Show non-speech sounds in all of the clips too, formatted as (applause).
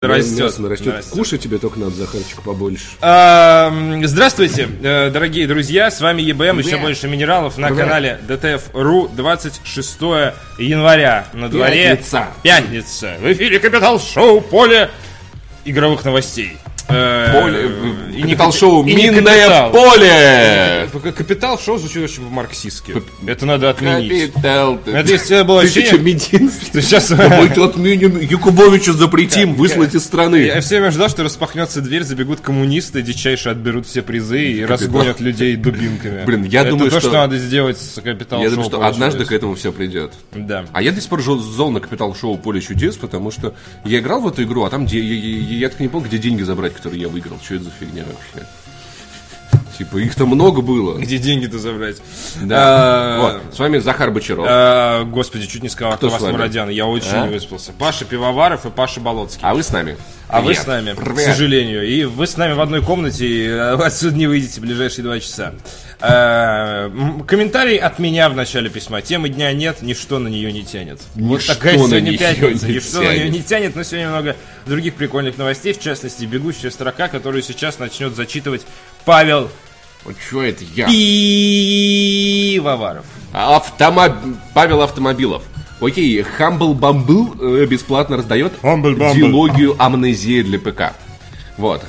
Растет. Мясо растет. Растет. Кушать тебе только надо, Захарчик, побольше. А, Здравствуйте, э, дорогие друзья, с вами ЕБМ, еще больше минералов на канале DTF.ru 26 января. На дворе Пятница. пятница. В эфире Капитал Шоу Поле игровых новостей. Э, Поле, и не Капитал капи- шоу и «Минное капитал. поле». К- Капитал шоу звучит очень по-марксистски. Это надо отменить. Капитал. ты- Это если было Ты ощущение, что, медин? что сейчас... Мы тут отменим, Якубовича запретим, выслать из страны. Я все время ждал, что распахнется дверь, забегут коммунисты, дичайше отберут все призы и разгонят людей дубинками. Блин, я Это думаю, то, что- что надо сделать с Капитал Я Шоу думаю, что однажды к этому все придет. Да. А я до сих пор зол на Капитал Шоу Поле чудес, потому что я играл в эту игру, а там я, я- я так и не помню, где деньги забрать, которые я выиграл. Что это за фигня вообще? Типа, их там много было. Где деньги-то забрать? Да. А, Вот, с вами Захар Бочаров. а, Господи, чуть не сказал, Кто кто вас? Мурадян. Я очень А? не выспался. Паша Пивоваров и Паша Болоцкий. А вы с нами. А вы с нами, Привет. к сожалению. И вы с нами в одной комнате, и э, отсюда не выйдете в ближайшие два часа. М, Комментарий от меня в начале письма. Темы дня нет, ничто на нее не тянет. вот Ничто такая на сегодня пятница. не Ничто на нее тянет. не тянет, но сегодня много других прикольных новостей, в частности, бегущая строка, которую сейчас начнет зачитывать Павел Вот что это я? Пивоваров. Автомоб... Павел Автомобилов. Окей, Humble Bumble э, бесплатно раздает Humble Bumble. дилогию амнезия для ПК. Вот.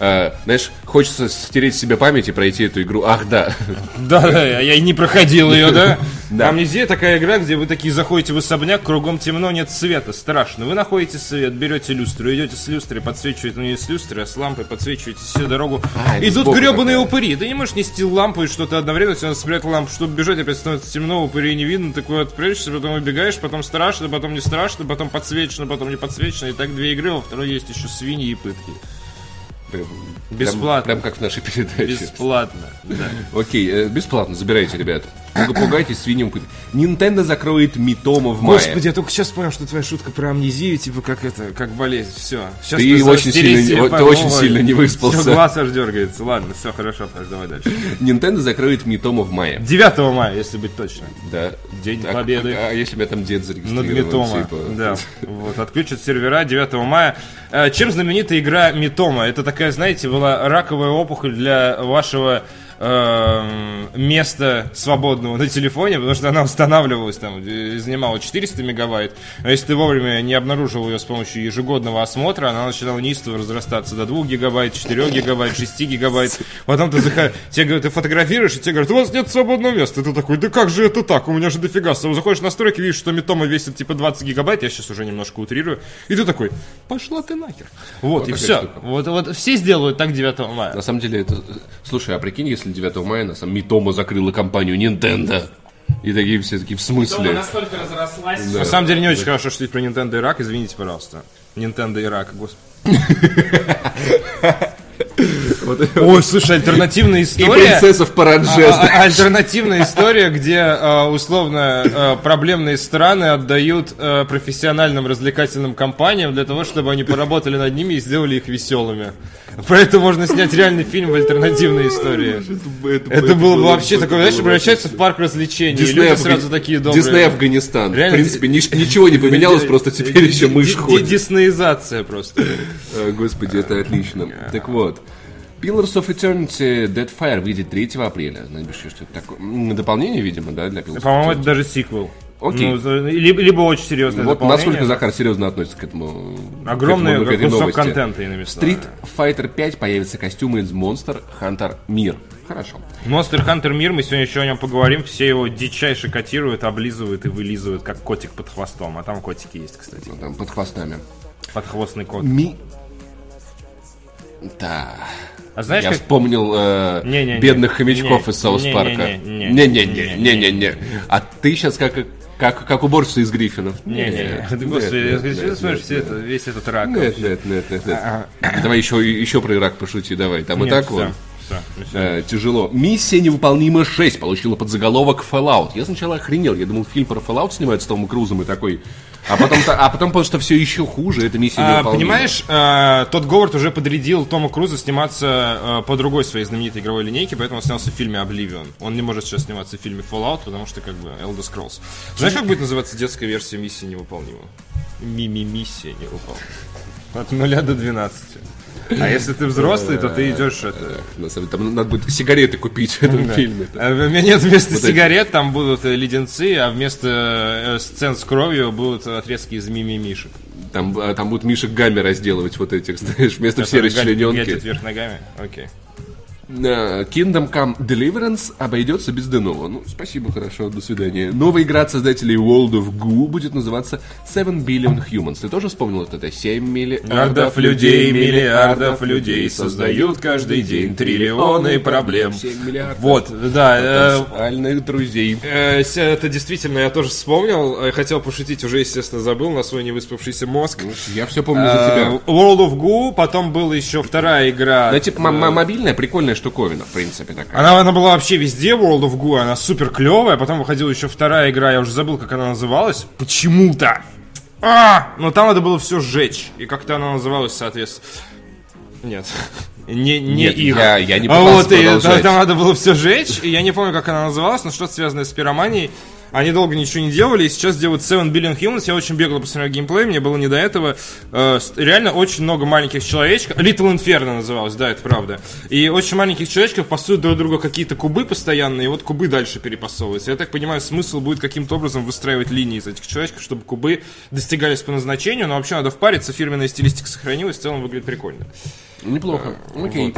Э, знаешь, хочется стереть с себя память и пройти эту игру. Ах, да. Да, да, я и не проходил ее, да? (laughs) Да. Амнезия такая игра, где вы такие заходите в особняк, кругом темно, нет света, страшно. Вы находите свет, берете люстру, идете с люстрой, подсвечиваете, ну не с люстры, а с лампой, подсвечиваете всю дорогу. А, Идут гребаные упыри. Ты не можешь нести лампу и что-то одновременно, тебе надо спрятать лампу, чтобы бежать, опять становится темно, упырей не видно, такой вот прячешься, потом убегаешь, потом страшно, потом не страшно, потом подсвечено, потом не подсвечено. И так две игры, во второй есть еще свиньи и пытки. Прям- Бесплатно. Прям, прям как в нашей передаче. Бесплатно. Да. Окей, э, бесплатно, забирайте, ребят. Пуга- Пугайтесь свиньем. Nintendo закроет Митома в мае. Господи, я только сейчас понял, что твоя шутка про амнезию, типа, как это, как болезнь. Все. Сейчас Ты очень сильно не- ты очень сильно не выспался. Все, глаз аж дергается. Ладно, все хорошо, Паш, давай дальше. Nintendo закроет Митома в мае. 9 мая, если быть точно. Да. День Так, Победы. А если меня там дед Над зарегистрирован? Митома. типа? Да. Вот, отключат сервера 9 мая. Э, Чем знаменита игра Митома? Это такая, знаете, была раковая опухоль для вашего эм, места свободного на телефоне, потому что она устанавливалась там, э, занимала 400 мегабайт, а если ты вовремя не обнаружил ее с помощью ежегодного осмотра, она начинала неистово разрастаться до 2 гигабайт, 4 гигабайт, 6 гигабайт. Потом ты, заход... тебе говорят, ты фотографируешь, и тебе говорят, у вас нет свободного места. Ты такой, да как же это так? У меня же дофига. Заходишь в настройки, видишь, что Митома весит типа 20 гигабайт, я сейчас уже немножко утрирую, и ты такой, пошла ты нахер. Вот, и такая все. штука. Вот, вот все сделают так 9 мая. На самом деле, это... Слушай, а прикинь, если 9 мая на самом Митома закрыла компанию Nintendo. И такие все такие, в смысле? настолько разрослась. На самом деле не очень хорошо шутить про Nintendo Ирак, извините, пожалуйста. Nintendo Ирак, господи. (laughs) Ой, слушай, альтернативная И история. принцесса в паранже. А- а- Альтернативная история, где а, условно а, проблемные страны отдают профессиональным развлекательным компаниям для того, чтобы они поработали над ними и сделали их веселыми. Про это можно снять реальный фильм в альтернативной истории. Это было бы вообще такое, знаешь, превращается в парк развлечений. и Дисней, люди сразу такие добрые. Дисней Афганистан. Реально, в принципе, нич- ничего не (laughs) поменялось, просто теперь еще мышь Ди- ди- ходит. Диснеизация просто. А, (laughs) Господи, это отлично. (laughs) Так вот. Pillars of Eternity Deadfire выйдет 3 апреля. Напиши, что это такое. Дополнение, видимо, да, для Pillars По-моему, это даже сиквел. Окей. Ну, либо, либо очень серьезное Вот дополнение. насколько Захар серьезно относится к этому. Огромный к этому- к кусок новости. контента, иными. Street Fighter 5 появятся костюмы из Monster Hunter Мир. Хорошо. Monster Hunter Мир, мы сегодня еще о нем поговорим. Все его дичайше котируют, облизывают и вылизывают, как котик под хвостом. А там котики есть, кстати. Ну, Там под хвостами. Подхвостный кот. Ми... Да. А знаешь, Я как... вспомнил э, Не-не-не. бедных хомячков Не. из Саус Парка. Не-не-не. Не-не-не. А ты сейчас как, как, как уборщица из Гриффинов. Не-не, ты, господи, я скажу, что ты смотришь все это, весь этот рак. Нет, нет, нет, нет, нет. Давай еще, еще про Ирак пошути, давай. Там и так вот. Э, тяжело. Миссия невыполнима 6 получила подзаголовок Fallout. Я сначала охренел. Я думал, фильм про Fallout снимают с Томом Крузом и такой. А потом, а потом понял, что все еще хуже. Это миссия А, невыполнима. понимаешь, а, тот Говард уже подрядил Тома Круза сниматься а, по другой своей знаменитой игровой линейке, поэтому он снялся в фильме Oblivion. Он не может сейчас сниматься в фильме Fallout, потому что как бы Elder Scrolls. Знаешь, как будет называться детская версия миссии невыполнима? Мими-миссия невыполнима. От 0 до 12. А если ты взрослый, то ты идешь это... На самом деле, там надо будет сигареты купить в этом фильме. А У меня нет вместо сигарет, там будут э, леденцы, а вместо э, сцен с кровью будут отрезки из мимимишек. Там, а, там будут Мишек Гамми разделывать вот этих, (laughs) знаешь, вместо все Которые гадят- гадят расчлененки. вверх ногами. Окей. Э, Kingdom Come Deliverance обойдется без Денова. Ну, спасибо, хорошо, до свидания. Новая игра от создателей World of Goo будет называться Seven Billion Humans. Ты тоже вспомнил вот это? 7 миллиардов людей, миллиардов людей создают каждый день триллионы проблем. 7 миллиардов Вот, да. э, потенциальных друзей. э, Это действительно я тоже вспомнил. Хотел пошутить, уже, естественно, забыл на свой невыспавшийся мозг. Я все помню за тебя. World of Goo, потом была еще вторая игра. Да, типа, м- м- мобильная прикольная штуковина, в принципе, такая. Она, она была вообще везде, World of Goo, она супер клевая. Потом выходила еще вторая игра, я уже забыл, как она называлась. Почему-то. А, но там надо было все сжечь. И как-то она называлась, соответственно. Нет. (laughs) Не, не Нет, их. я- я не А вот, и там надо было все сжечь. И я не помню, как она называлась, но что-то связанное с пироманией. Они долго ничего не делали, и сейчас делают 7 Billion Humans. Я очень бегло посмотрел геймплей, мне было не до этого. Э, реально очень много маленьких человечков. Little Inferno называлось, да, это правда. И очень маленьких человечков пасуют друг друга какие-то кубы постоянно, и вот кубы дальше перепасовываются. Я так понимаю, смысл будет каким-то образом выстраивать линии из этих человечков, чтобы кубы достигались по назначению, но вообще надо впариться, фирменная стилистика сохранилась, в целом выглядит прикольно. Неплохо. Окей.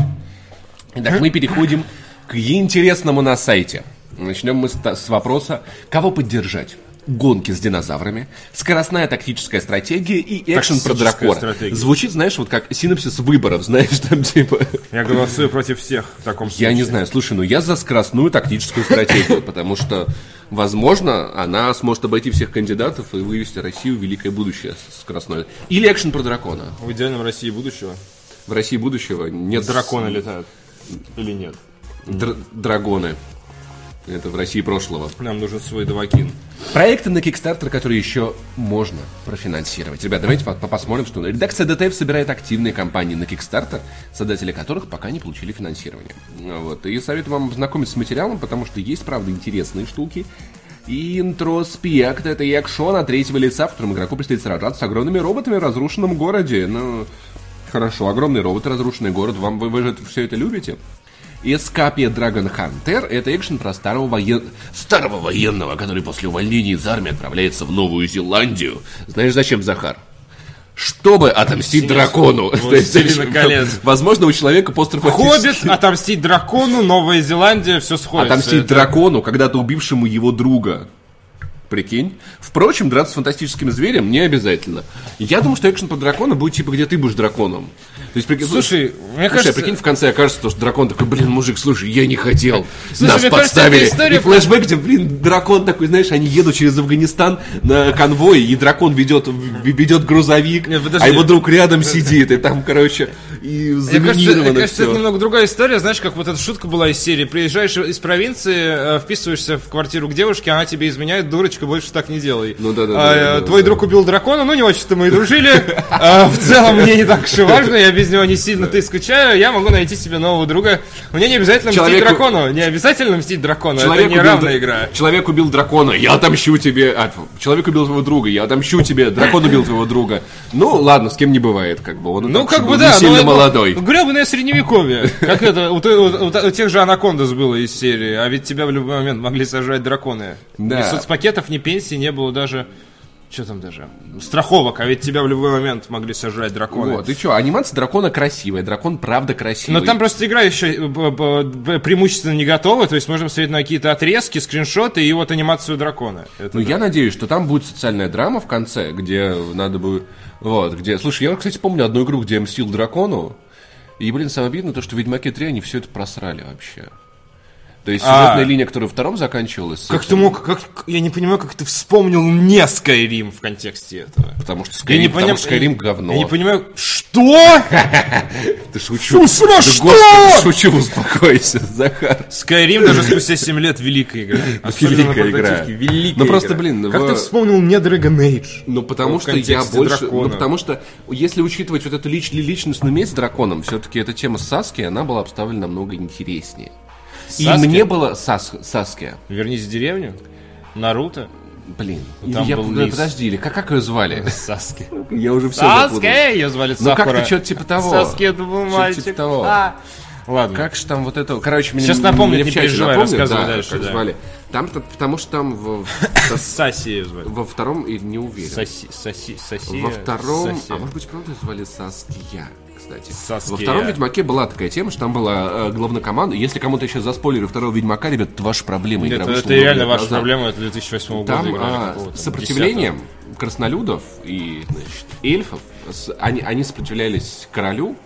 Итак, мы переходим к интересному на сайте. Начнем мы с, вопроса, кого поддержать? Гонки с динозаврами, скоростная тактическая стратегия и экшен про дракона. стратегия. Звучит, знаешь, вот как синопсис выборов, (laughs) знаешь, там типа... Я голосую против всех в таком случае. Я не знаю, слушай, ну я за скоростную тактическую стратегию, потому что, возможно, она сможет обойти всех кандидатов и вывести Россию в великое будущее скоростное. Или экшен про дракона. В идеальном России будущего В России будущего нет... драконы летают. Или нет? Др- драгоны. Это в России прошлого. Нам нужен свой давакин. Проекты на Kickstarter, которые еще можно профинансировать. Ребят, давайте по- по- посмотрим, что... Редакция ДТФ собирает активные компании на Kickstarter, создатели которых пока не получили финансирование. Вот. И советую вам ознакомиться с материалом, потому что есть, правда, интересные штуки. Интроспект — это и экшон от третьего лица, в котором игроку предстоит сражаться с огромными роботами в разрушенном городе. Ну, хорошо, огромные роботы, разрушенный город. Вам вы, вы же все это любите? Эскапия Dragon Hunter — это экшен про старого, воен... старого военного, который после увольнения из армии отправляется в Новую Зеландию. Знаешь, зачем, Захар? Чтобы отомстить дракону. Возможно, у человека постфактически... Хоббит, отомстить дракону, Новая Зеландия, все сходится. Отомстить Это- дракону, когда-то убившему его друга. Прикинь. Впрочем, драться с фантастическим зверем не обязательно. Я думаю, что экшен по дракона будет типа, где ты будешь драконом. То есть, прикинь, Слушай, мне Слушай, кажется- прикинь, в конце окажется, то, что дракон такой, блин, мужик, слушай, я не хотел. Слушай, Нас кажется, подставили. эта история И флешбэк, где, блин, дракон такой, знаешь, они едут через Афганистан на конвой, и дракон ведет, ведет грузовик, Нет, подожди. а его друг рядом сидит, и там, короче, и Мне кажется, мне заминировано кажется, это все. немного другая история. Знаешь, как вот эта шутка была из серии. Приезжаешь из провинции, э, вписываешься в квартиру к девушке, она тебе изменяет, дурочка, больше так не делай. Ну да, да, А, да, э, да, да, Твой да. друг убил дракона, ну не очень-то мы и дружили. (laughs) А, В целом мне не так уж и важно, я без него не сильно-то и скучаю. Я могу найти себе нового друга. Мне не обязательно мстить Человеку- дракону. Не обязательно мстить дракону. Это не равная д- игра. Человек убил дракона, я отомщу тебе. А, человек убил твоего друга, я отомщу тебе. Дракон убил твоего друга. Ну, ладно, с кем не бывает, как бы. Он Ну, как бы да, сильно но молодой. Гребаное средневековье. Как это, у, у- у- у тех же анакондас было из серии. А ведь тебя в любой момент могли сожрать драконы. Да. Ни соцпакетов, ни пенсии не было даже... Что там даже? Страховок, а ведь тебя в любой момент могли сожрать драконы. Вот, и что, анимация дракона красивая, дракон правда красивый. Но там просто игра еще э, преимущественно не готова, то есть можно посмотреть на какие-то отрезки, скриншоты и вот анимацию дракона. Это Ну, да. я надеюсь, что там будет социальная драма в конце, где надо будет... Вот, где... Слушай, я, кстати, помню одну игру, где я мстил дракону, и, блин, самое обидное то, что в Ведьмаке 3 они все это просрали вообще. То есть А. сюжетная линия, которая во втором заканчивалась... Как этим- ты мог, как, я не понимаю, как ты вспомнил не Skyrim в контексте этого. Потому что Я Skyrim, не потому поним- что Skyrim говно. Я не понимаю, что? (laughs) Ты шучу. Фу, что? шучу, успокойся, (laughs) Захар. Skyrim даже спустя 7 лет великая игра. (laughs) Великая игра. Великая Ну, просто, блин, Как ты вспомнил не Dragon Age? Ну, потому что я больше... Ну, потому что, если учитывать вот эту лич- личностную месть с драконом, все-таки эта тема Саски, она была обставлена намного интереснее. И Саски? мне было... Сас... Саски. Вернись в деревню. Наруто. Блин, Там я, был подожди, лис. подожди, или как, как ее звали? (laughs) Саски. (laughs) Я уже все. Саски! Ее звали Ну Сакура. как-то что-то типа того. Саски, это был Что-то мальчик. типа того. А. Ладно. Как же там вот это... Короче, мне Сейчас мне напомню, в не переживай, рассказывай да, дальше, как да. звали. Там, потому что там в- (coughs) Саси ее звали. во втором, и не уверен. Соси, соси, соси. Во втором, а может быть, правда звали Саския, кстати. Саския. Во втором Ведьмаке была такая тема, что там была э, главнокоманда. Если кому-то сейчас заспойлерю второго Ведьмака, ребят, это ваша проблема. Игра Это, это реально ваша назад. проблема, это 2008 года Там игра а, сопротивлением краснолюдов и значит, эльфов, они, они сопротивлялись королю,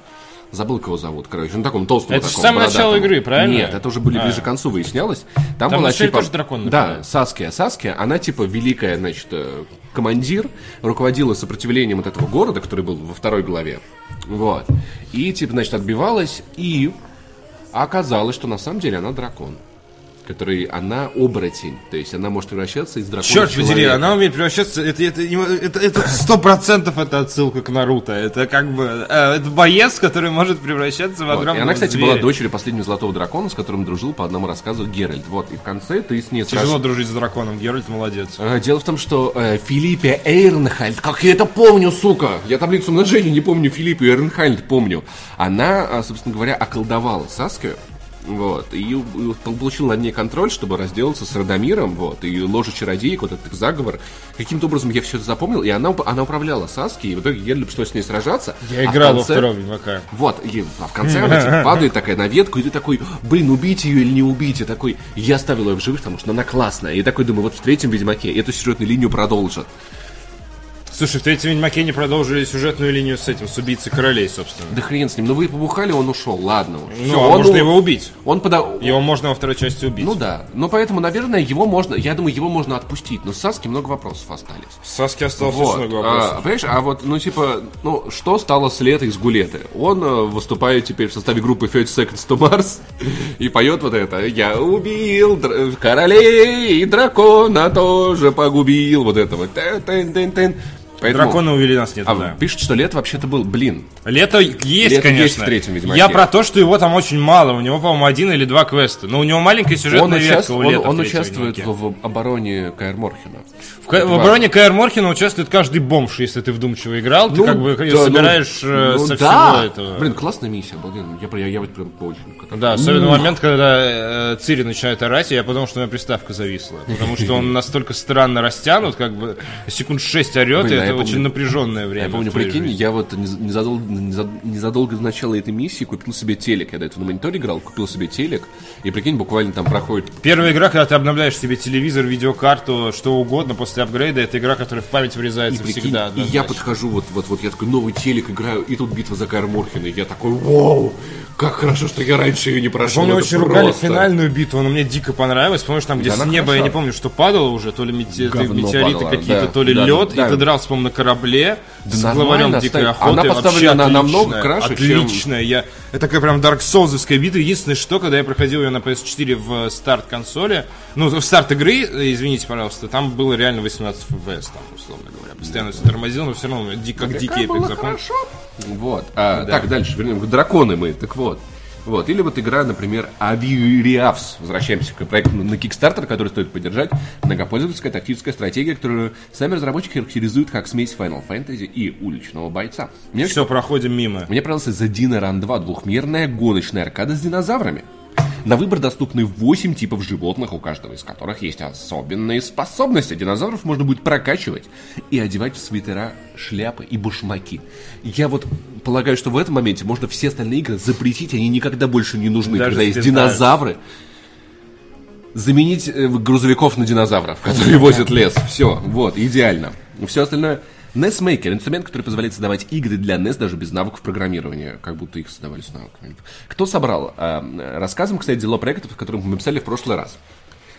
забыл, кого зовут, короче, ну таком толстом Это таком, самое начало игры, правильно? Нет, это уже были ближе А. к концу выяснялось. Там, Там была типа... тоже дракон Да, нападает. Саския. Саския, она типа великая, значит, э, командир, руководила сопротивлением от этого города, который был во второй главе. Вот. И, типа, значит, отбивалась, и оказалось, что на самом деле она дракон. Который, она оборотень. То есть она может превращаться из дракона Черт подери, она умеет превращаться. Это это это сто процентов это отсылка к Наруто. Это как бы э, это боец, который может превращаться в Вот. И огромного она, кстати, зверя. была дочерью последнего золотого дракона, с которым дружил по одному рассказу Геральт. Вот. И в конце ты с ней Тяжело сраж- дружить с драконом. Геральт молодец. Э, Дело в том, что э, Филиппе Эйрнхальд, как я это помню, сука, я таблицу умножения не помню, Филиппе Эйрнхальд помню, она, э, собственно говоря, околдовала Саскию, вот, и, получила над ней контроль, чтобы разделаться с Радомиром, вот, и ложа чародеек, вот этот заговор. Каким-то образом я все это запомнил, и она, она управляла Саски, и в итоге Геральт пришлось с ней сражаться. Я а играл во конце- втором Ведьмака. вот, и а в конце она типа, (laughs) падает такая на ветку, и ты такой, блин, убить ее или не убить? И такой, я оставил ее в живых, потому что она классная. И такой думаю, вот в третьем Ведьмаке эту сюжетную линию продолжат. Слушай, в третьем Ведьмаке не продолжили сюжетную линию с этим, с убийцей королей, собственно. Да хрен с ним, ну вы побухали, он ушел, ладно уж. Ну, Всё, а он, можно у- его убить. Он пода... Его можно во второй части убить. Ну да, ну поэтому, наверное, его можно, я думаю, его можно отпустить, но с Саски много вопросов остались. Саски осталось Вот. много А, вопросов. понимаешь, а вот, ну, типа, ну, что стало с Лето из Гулеты? Он э, выступает теперь в составе группы 30 Seconds to Mars (laughs) и поет вот это «Я убил др- королей, и дракона тоже погубил». Вот это вот. Тэн-тэн-тэн-тэн. Поэтому- Дракона увели нас нет, А да. пишут, что Лето вообще-то был, блин, Лето есть, Лето конечно. есть в третьем Ведьмаке. Я про то, что его там очень мало. У него, по-моему, один или два квеста. Но у него маленькая сюжетная он, ветка участ- у он- Лета в он третьем участвует Ведьмаке. в, в обороне Каэр Морхена. В, Ка- в обороне Каэр Морхена участвует каждый бомж, если ты вдумчиво играл. Ты Ну, как бы да, собираешь ну, э, ну со да. всего этого. Блин, классная миссия, блин. Я, я, я вот прям очень. Да, особенно момент, когда э, Цири начинает орать, и я подумал, что у меня приставка зависла. Потому что он (laughs) настолько странно растянут, как бы секунд 6 орет, и а это помню- очень напряженное время. Я помню, прикинь, жизни. я вот нез- незадолго, незад- незадолго до начала этой миссии купил себе телек. Я до этого на мониторе играл, купил себе телек. И прикинь, буквально там проходит Первая игра, когда ты обновляешь себе телевизор, видеокарту, что угодно после апгрейда, это игра, которая в память И, врезается прикинь, всегда. и я подхожу, вот, вот, вот, я такой новый телек играю, и тут битва за Морхена, и я такой, вау, как хорошо, что я раньше ее не прошел. Помню, очень ругали просто». финальную битву, она мне дико понравилась. Помнишь, там, где Да, с неба, я хороша. не помню, что падало уже, то ли мете- Говно метеориты какие-то, да. то ли Да, лед, да. и ты дрался, по-моему, на корабле Да с главарем дикой охоты. она Вообще поставлена на- намного отличная, краше, чем- Отличная. Я... Это такая прям Dark Souls битва. Единственное, что, когда я проходил ее на PS4 в старт консоли, ну, в старт игры, извините, пожалуйста, там было реально 18 FPS, там, условно говоря. Постоянно все тормозил, но все равно как дикий эпик. Вот. А, Так, дальше, вернем. Драконы мы, так вот. Вот. Или вот игра, например, Avireavs. Возвращаемся к проекту на Kickstarter, который стоит поддержать. Многопользовательская тактическая стратегия, которую сами разработчики характеризуют как смесь Final Fantasy и уличного бойца. Мне, Все, проходим мимо. мне понравился The Dinner Run 2, двухмерная гоночная аркада с динозаврами. На выбор доступны 8 типов животных, у каждого из которых есть особенные способности. Динозавров можно будет прокачивать и одевать в свитера, шляпы и башмаки. Я вот полагаю, что в этом моменте можно все остальные игры запретить, они никогда больше не нужны, Даже когда есть динозавры. Заменить э, грузовиков на динозавров, (laughs) которые возят лес. Все, вот, идеально. Все остальное... NES Maker – инструмент, который позволяет создавать игры для NES даже без навыков программирования, как будто их создавали с навыками. Кто собрал? А, Рассказываем, кстати, дела проектов, о которых мы писали в прошлый раз.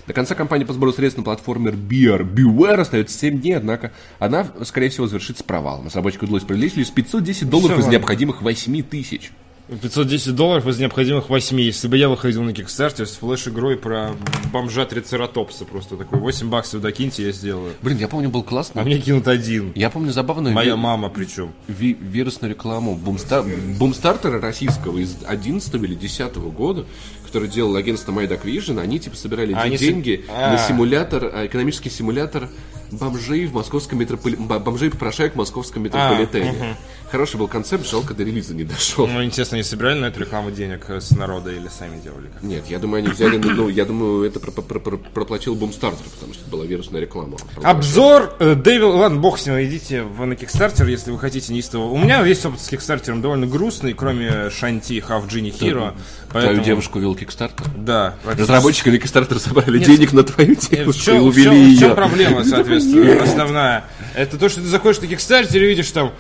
До конца кампании по сбору средств на платформер BR Beware остается 7 дней, однако она, скорее всего, завершится провалом. Разработчику удалось привлечь лишь 510 долларов Всё из ладно. необходимых 8 тысяч. 510 долларов из необходимых 8. Если бы я выходил на Kickstarter с флеш-игрой про бомжа Трицератопса, просто такой 8 баксов докиньте, я сделаю. Блин, я помню, был А классный. мне кинут один. Я помню забавную Моя ви- мама причем. ви- вирусную рекламу бумстар... бумстартера российского из 11 или 10 года, который делал агентство Майдак Vision, они типа собирали А, они деньги А. на симулятор, а, экономический симулятор бомжей в московском метрополи... б- бомжей попрошаек в московском метрополитене. Хороший был концепт, жалко, до релиза не дошел. Ну, интересно, не собирали на эту рекламу денег с народа или сами делали? как? Нет, я думаю, они взяли, ну, ну, я думаю, это про- про- про- проплатил Бумстартер, потому что это была вирусная реклама. Обзор э, Дэвил... Ладно, бог с ним, идите в, на Kickstarter, если вы хотите неистово. У меня есть опыт с Kickstarter довольно грустный, кроме Шанти, Half Genie Hero. Твою поэтому- девушку вел Кикстартер. Да. Разработчики на Кикстартер собрали денег на твою девушку и увели чем- в ее. чем проблема, соответственно, основная? Это то, что ты заходишь на Kickstarter и видишь там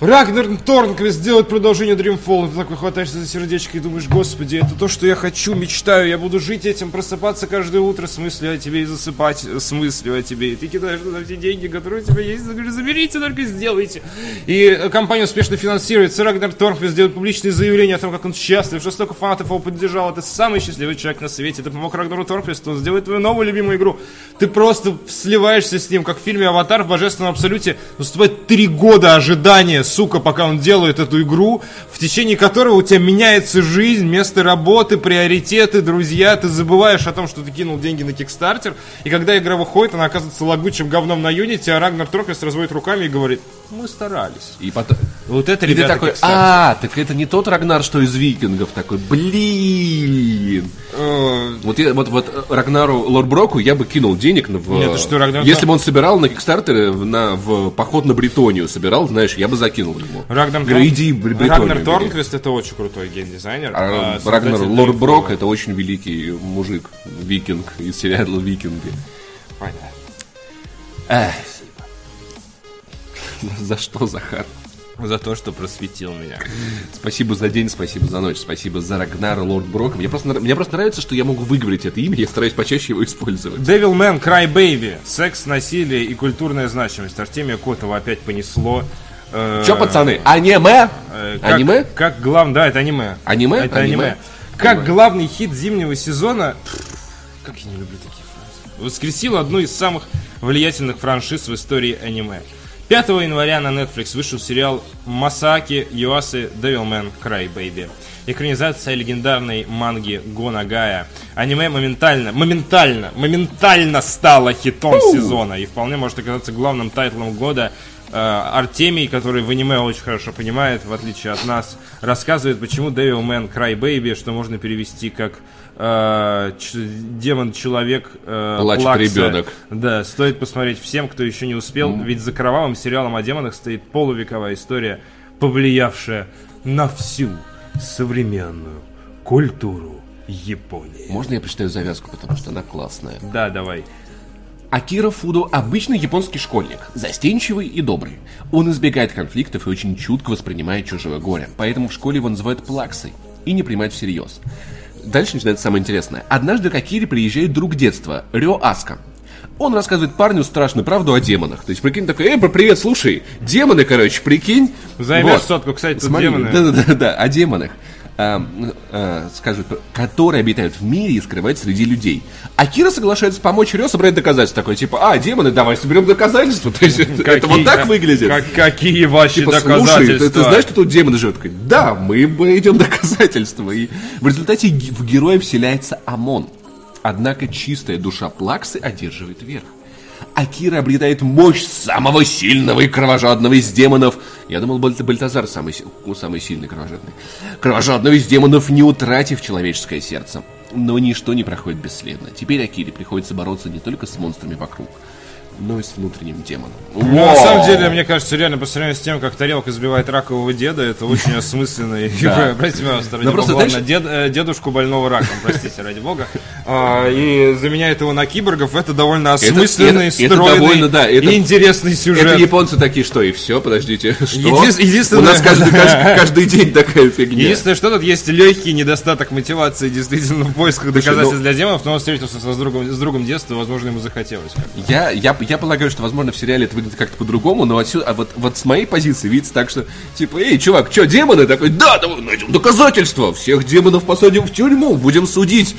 Рагнар Торнквист сделает продолжение Dreamfall. Ты такой хватаешься за сердечко и думаешь, господи, это то, что я хочу, мечтаю. Я буду жить этим, просыпаться каждое утро с мыслью о тебе и засыпать с мыслью о тебе. И ты кидаешь туда все деньги, которые у тебя есть. Ты говоришь, заберите, только сделайте. И э, компания успешно финансируется. Рагнар Торнквист делает публичные заявления о том, как он счастлив, что столько фанатов его поддержал. Это самый счастливый человек на свете. Ты помог Рагнару Торнквисту, он сделает твою новую любимую игру. Ты просто сливаешься с ним, как в фильме «Аватар» в божественном абсолюте. Наступает три года ожидания, сука, пока он делает эту игру, в течение которого у тебя меняется жизнь, место работы, приоритеты, друзья. Ты забываешь о том, что ты кинул деньги на Кикстартер. И когда игра выходит, она оказывается лагучим говном на Юнити, а Рагнар Торнквист разводит руками и говорит, мы старались. И потом... Вот это, И ребята, такой, Kickstarter. а, так это не тот Рагнар, что из викингов. Такой, блин. Э, Вот, я, вот, вот Рагнару Лорброку я бы кинул денег на, в, Нет, что, Рагнар- Если бы он собирал на Кикстартере в, на, в поход на Бритонию, собирал, знаешь, я бы закинул ему. Рагнар, в Бритонию. Рагнар. Торнквист это очень крутой геймдизайнер. А а Рагнар Лорброк Dreamfall- это очень великий мужик, викинг из сериала Викинги. Понятно. Эх. За что, Захар? За то, что просветил меня. Спасибо за день, спасибо за ночь, спасибо за Рагнара Лорд Брока. Мне просто, мне просто нравится, что я могу выговорить это имя, я стараюсь почаще его использовать. Devilman Cry Baby. Секс, насилие и культурная значимость. Артемия Котова опять понесло. Э, Че, пацаны, аниме? э, как- Аниме? Как главный... Да, это аниме. Аниме? Это Аниме? аниме. Как главный хит зимнего сезона... Как я не люблю такие фразы. Воскресил одну из самых влиятельных франшиз в истории аниме. 5 января на Netflix вышел сериал Масаки Юасы Devilman Cry Baby. Экранизация легендарной манги Гонагая. Аниме моментально, моментально, моментально стало хитом сезона и вполне может оказаться главным тайтлом года. Э, Артемий, который в аниме очень хорошо понимает, в отличие от нас, рассказывает, почему Devilman Cry Baby, что можно перевести как э, демон-человек э, Плачет Плакса. ребенок. Да, стоит посмотреть всем, кто еще не успел, ведь за кровавым сериалом о демонах стоит полувековая история, повлиявшая на всю современную культуру Японии. Можно я прочитаю завязку, потому что она классная. Да, давай. Акира Фудо – обычный японский школьник, застенчивый и добрый. Он избегает конфликтов и очень чутко воспринимает чужое горе, поэтому в школе его называют плаксой и не принимают всерьез. Дальше начинается самое интересное. Однажды к Акире приезжает друг детства, Рё Аска. Он рассказывает парню страшную правду о демонах. То есть, прикинь, такой, эй, привет, слушай, демоны, короче, прикинь. Займешь сотку, кстати, тут Смотри, демоны. Да-да-да, о демонах. А, а, скажут, которые обитают в мире и скрываются среди людей. А Кира соглашается помочь Рё собрать доказательства. Такой, типа, а, демоны, давай соберем доказательства. (laughs) То есть, это вот так выглядит. Как- какие вообще Типа, слушай, доказательства? ты, ты знаешь, что тут демоны живут? Такой, Да, мы найдем доказательства. И в результате в героя вселяется ОМОН. Однако чистая душа Плаксы одерживает верх. Акира обретает мощь самого сильного и кровожадного из демонов. Я думал, Баль- Бальтазар самый, ну, самый сильный кровожадный. Кровожадного из демонов, не утратив человеческое сердце. Но ничто не проходит бесследно. Теперь Акире приходится бороться не только с монстрами вокруг, но и с внутренним демоном. Ну, на самом деле, мне кажется, реально по сравнению с тем, как тарелка сбивает ракового деда, это очень осмысленно. Простите, пожалуйста, ради бога, дедушку больного раком, простите, ради бога. А, И заменяет его на киборгов, это довольно осмысленный, это- это стройный это- и интересный Это сюжет. японцы такие, что и все, подождите, что? У нас каждый, день такая фигня. Единственное, что тут есть легкий недостаток мотивации действительно в поисках доказательств ну- для демонов, но он встретился с другом, с другом детства, возможно, ему захотелось. Я, я, полагаю, что, возможно, в сериале это выглядит как-то по-другому, но отсюда, а вот, вот с моей позиции видится так, что, типа, эй, чувак, что, демоны? Такой, да, давай найдем доказательства, всех демонов посадим в тюрьму, будем судить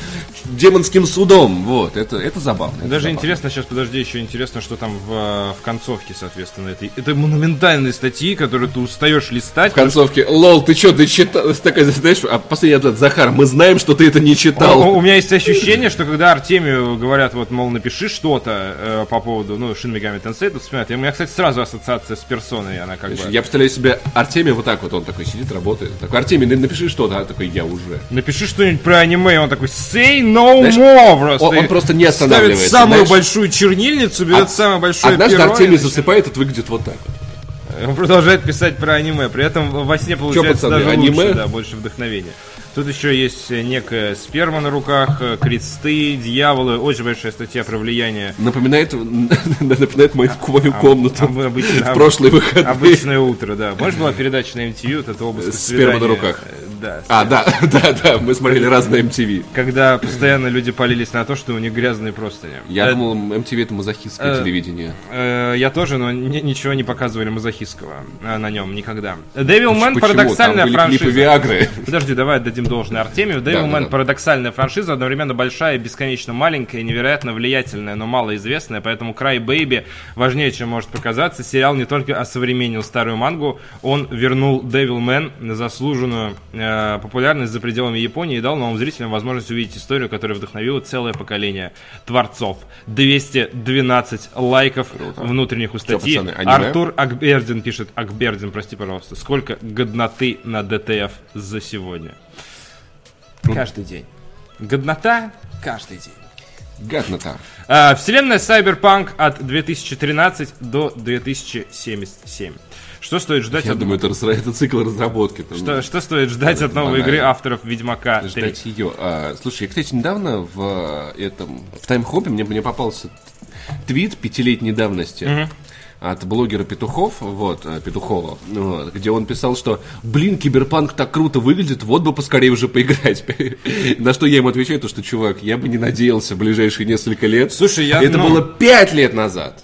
демонским судом. Вот, это, это забавно. это Даже забавно. интересно, сейчас подожди, еще интересно, что там в, э, в концовке, соответственно, этой. Это монументальные статьи, которые ты устаешь листать. В концовке, лол, ты что, ты читал? (laughs) Такая, знаешь, а последний ответ, Захар, мы знаем, что ты это не У, читал. у меня есть ощущение, что когда Артемию говорят, вот, мол, напиши что-то э, по поводу, ну, Shin Megami Tensei, тут вспоминают. И у меня, кстати, сразу ассоциация с персоной, она как бы... Я представляю себе Артемия вот так вот, он такой сидит, работает. Такой, Артемий, на- напиши что-то. А такой, я уже. Напиши что-нибудь про аниме, и он такой, say no Знаешь, more, просто. он- он И просто не Ставит останавливается, самую знаешь. большую чернильницу, берет А- самое большое Однажды перо и Артемий начинает- засыпает, это выглядит вот так вот. Он продолжает писать про аниме, при этом во сне получается пацаны, даже аниме? лучше, да, больше вдохновения. Тут еще есть э, некая сперма на руках, э, кресты, дьяволы, очень большая статья про влияние Напоминает, (laughs) напоминает мою, мою комнату об- обычно- (laughs) в прошлые выходные. Обычное утро, да. Помнишь, была передача на MTV, вот это область Сперма на руках. Да. А, да, (laughs) да, да, мы смотрели разные MTV. Когда постоянно люди палились на то, что у них грязные простыни. Я Э, думал, MTV это мазохистское э, телевидение. э, я тоже, но ни- ничего не показывали мазохистского на нем никогда. Devilman Почему? парадоксальная франшиза. Виагры. Подожди, давай отдадим должное Артемию. Да, да. парадоксальная франшиза, одновременно большая, бесконечно маленькая, невероятно влиятельная, но малоизвестная, поэтому Cry Baby важнее, чем может показаться. Сериал не только осовременил старую мангу, он вернул Devilman на заслуженную популярность за пределами Японии и дал новым зрителям возможность увидеть историю, которая вдохновила целое поколение творцов. 212 лайков внутренних у статьи. пацаны, аниме? Артур Акбердин пишет, Акбердин, прости, пожалуйста, сколько годноты на ДТФ за сегодня? Каждый день. Годнота каждый день. Гадно-то. А, Вселенная Cyberpunk от 2013 до 2077. Что стоит ждать Я от... думаю, это, это цикл разработки. там, Что, что стоит ждать от новой игры авторов Ведьмака 3? ждать ее. А, слушай, я, кстати, недавно в э, этом в таймхопе мне, мне попался твит пятилетней давности. От блогера Петухов, вот, э, Петухова, вот, где он писал, что, блин, киберпанк так круто выглядит, вот бы поскорее уже поиграть. (laughs) На что я ему отвечаю, то, что, чувак, я бы не надеялся в ближайшие несколько лет. Слушай, я, Это ну- было пять лет назад.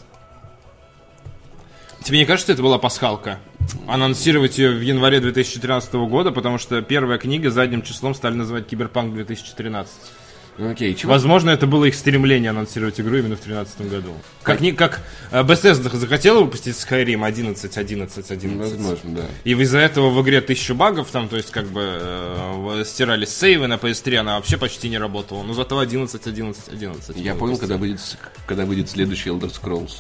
Тебе не кажется, это была пасхалка? Анонсировать ее в январе 2013 года, потому что первая книга задним числом стали называть Киберпанк 2013. Окей, чего? Возможно, это было их стремление анонсировать игру именно в 2013 году. Как, не, как э, Bethesda захотела выпустить Skyrim 11, 11, 11. Возможно, да. И из-за этого в игре тысяча багов, там, то есть, как бы, э, стирались сейвы на PS3, она вообще почти не работала. Но зато 11, 11, 11. Я понял, когда выйдет, с- когда выйдет следующий Elder Scrolls.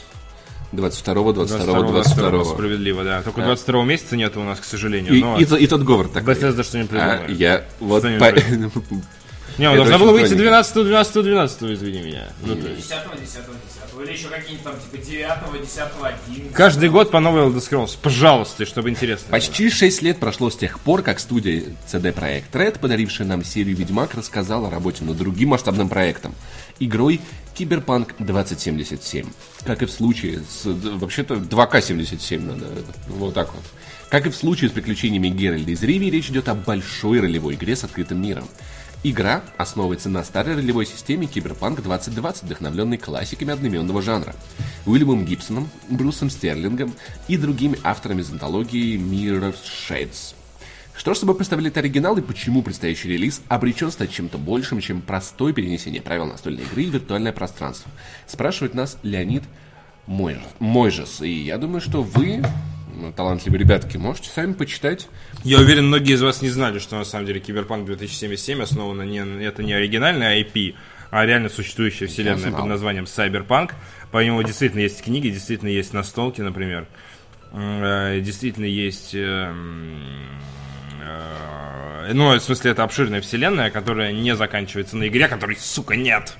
22 22 22, 22 Справедливо, да. Только Да. 22 месяца нет у нас, к сожалению. И, но и, и тот говор такой. Bethesda что-нибудь А, придумает. я вот по- (laughs) Не, это должна была выйти тоненько. 12, 12, 12, извини меня. Ну, то есть. 10 10 10 или еще какие-нибудь там типа 9 10 11 Каждый год по новой Elder Scrolls. Пожалуйста, чтобы интересно. Почти 6 лет прошло с тех пор, как студия CD Projekt Red, подарившая нам серию Ведьмак, рассказала о работе над другим масштабным проектом – игрой Киберпанк 2077. Как и в случае с... Вообще-то 2К77 надо. Вот так вот. Как и в случае с приключениями Геральта из Ривии, речь идет о большой ролевой игре с открытым миром. Игра основывается на старой ролевой системе Киберпанк 2020, вдохновленной классиками одноименного жанра. Уильямом Гибсоном, Брюсом Стерлингом и другими авторами из антологии Mirrorshades. Что же собой представляет оригинал и почему предстоящий релиз обречен стать чем-то большим, чем простое перенесение правил настольной игры в виртуальное пространство? Спрашивает нас Леонид Мойжес. И я думаю, что вы, ну, талантливые ребятки, можете сами почитать. Я уверен, многие из вас не знали, что на самом деле Киберпанк 2077 основана не, это не оригинальная IP, а реально существующая вселенная под названием Cyberpunk. По нему действительно есть книги, действительно есть настолки, например. Э, Действительно есть... э, Ну, в смысле, это обширная вселенная, которая не заканчивается на игре, которой, сука, нет.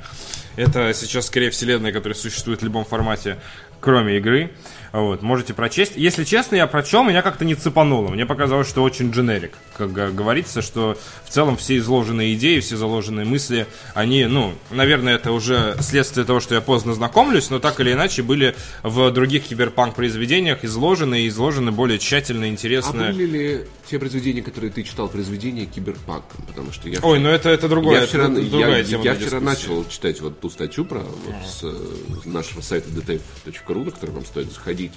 Это сейчас скорее вселенная, которая существует в любом формате, кроме игры. Вот, можете прочесть. Если честно, я прочел, меня как-то не цепануло. Мне показалось, что очень дженерик. Как говорится, что в целом все изложенные идеи, все заложенные мысли, они, ну, наверное, это уже следствие того, что я поздно знакомлюсь, но так или иначе были в других киберпанк произведениях изложены и изложены более тщательно, А интересно. были ли те произведения, которые ты читал, произведения киберпанком? Потому что я... Ой, ну это, это другое. я это вчера, другая я, тема я вчера дискуссии. начал читать вот ту статью про вот с э, нашего сайта detail.ru, на который вам стоит заходить.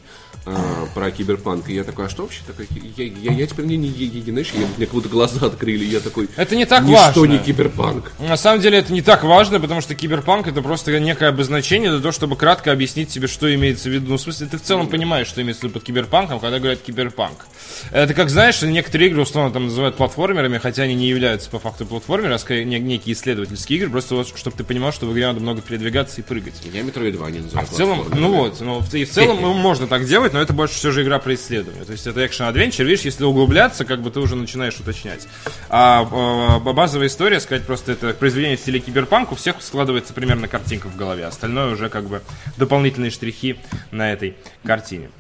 Э, про киберпанк. И я такой, а что вообще такое? Я, я, я теперь не, не, не, не знаешь, я, мне как будто глаза открыли. Я такой, Это не так ничто важно. не киберпанк. На самом деле это не так важно, потому что киберпанк это просто некое обозначение для того, чтобы кратко объяснить тебе, что имеется в виду. Ну, в смысле, ты в целом понимаешь, что имеется в виду под киберпанком, когда говорят киберпанк. Это как, знаешь, некоторые игры условно там называют платформерами, хотя они не являются по факту платформерами, а скорее не- некие исследовательские игры, просто вот, чтобы ты понимал, что в игре надо много передвигаться и прыгать. Я Metroidvania называю. А в целом, ну вот, ну, и в целом (laughs) можно так делать, но это больше все же игра про исследование. То есть это экшен-адвенчер, видишь, если углубляться, как бы ты уже начинаешь уточнять. А э, базовая история, сказать просто, это произведение в стиле киберпанк, у всех складывается примерно картинка в голове, остальное уже как бы дополнительные штрихи на этой картине.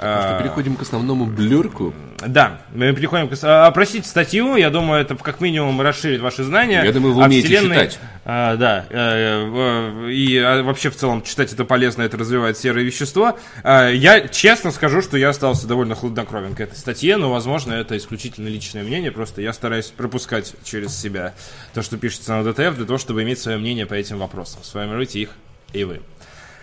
А, Переходим к основному блюрку. да, мы переходим к... а, Просите статью, я думаю, это как минимум расширит ваши знания. Я думаю, вы умеете вселенной. читать. А, да, э, и а, вообще в целом читать это полезно, это развивает серое вещество. Я честно скажу, что я остался довольно хладнокровен к этой статье, но, возможно, это исключительно личное мнение, просто я стараюсь пропускать через себя то, что пишется на ДТФ, для того, чтобы иметь свое мнение по этим вопросам. Сформируйте их и вы.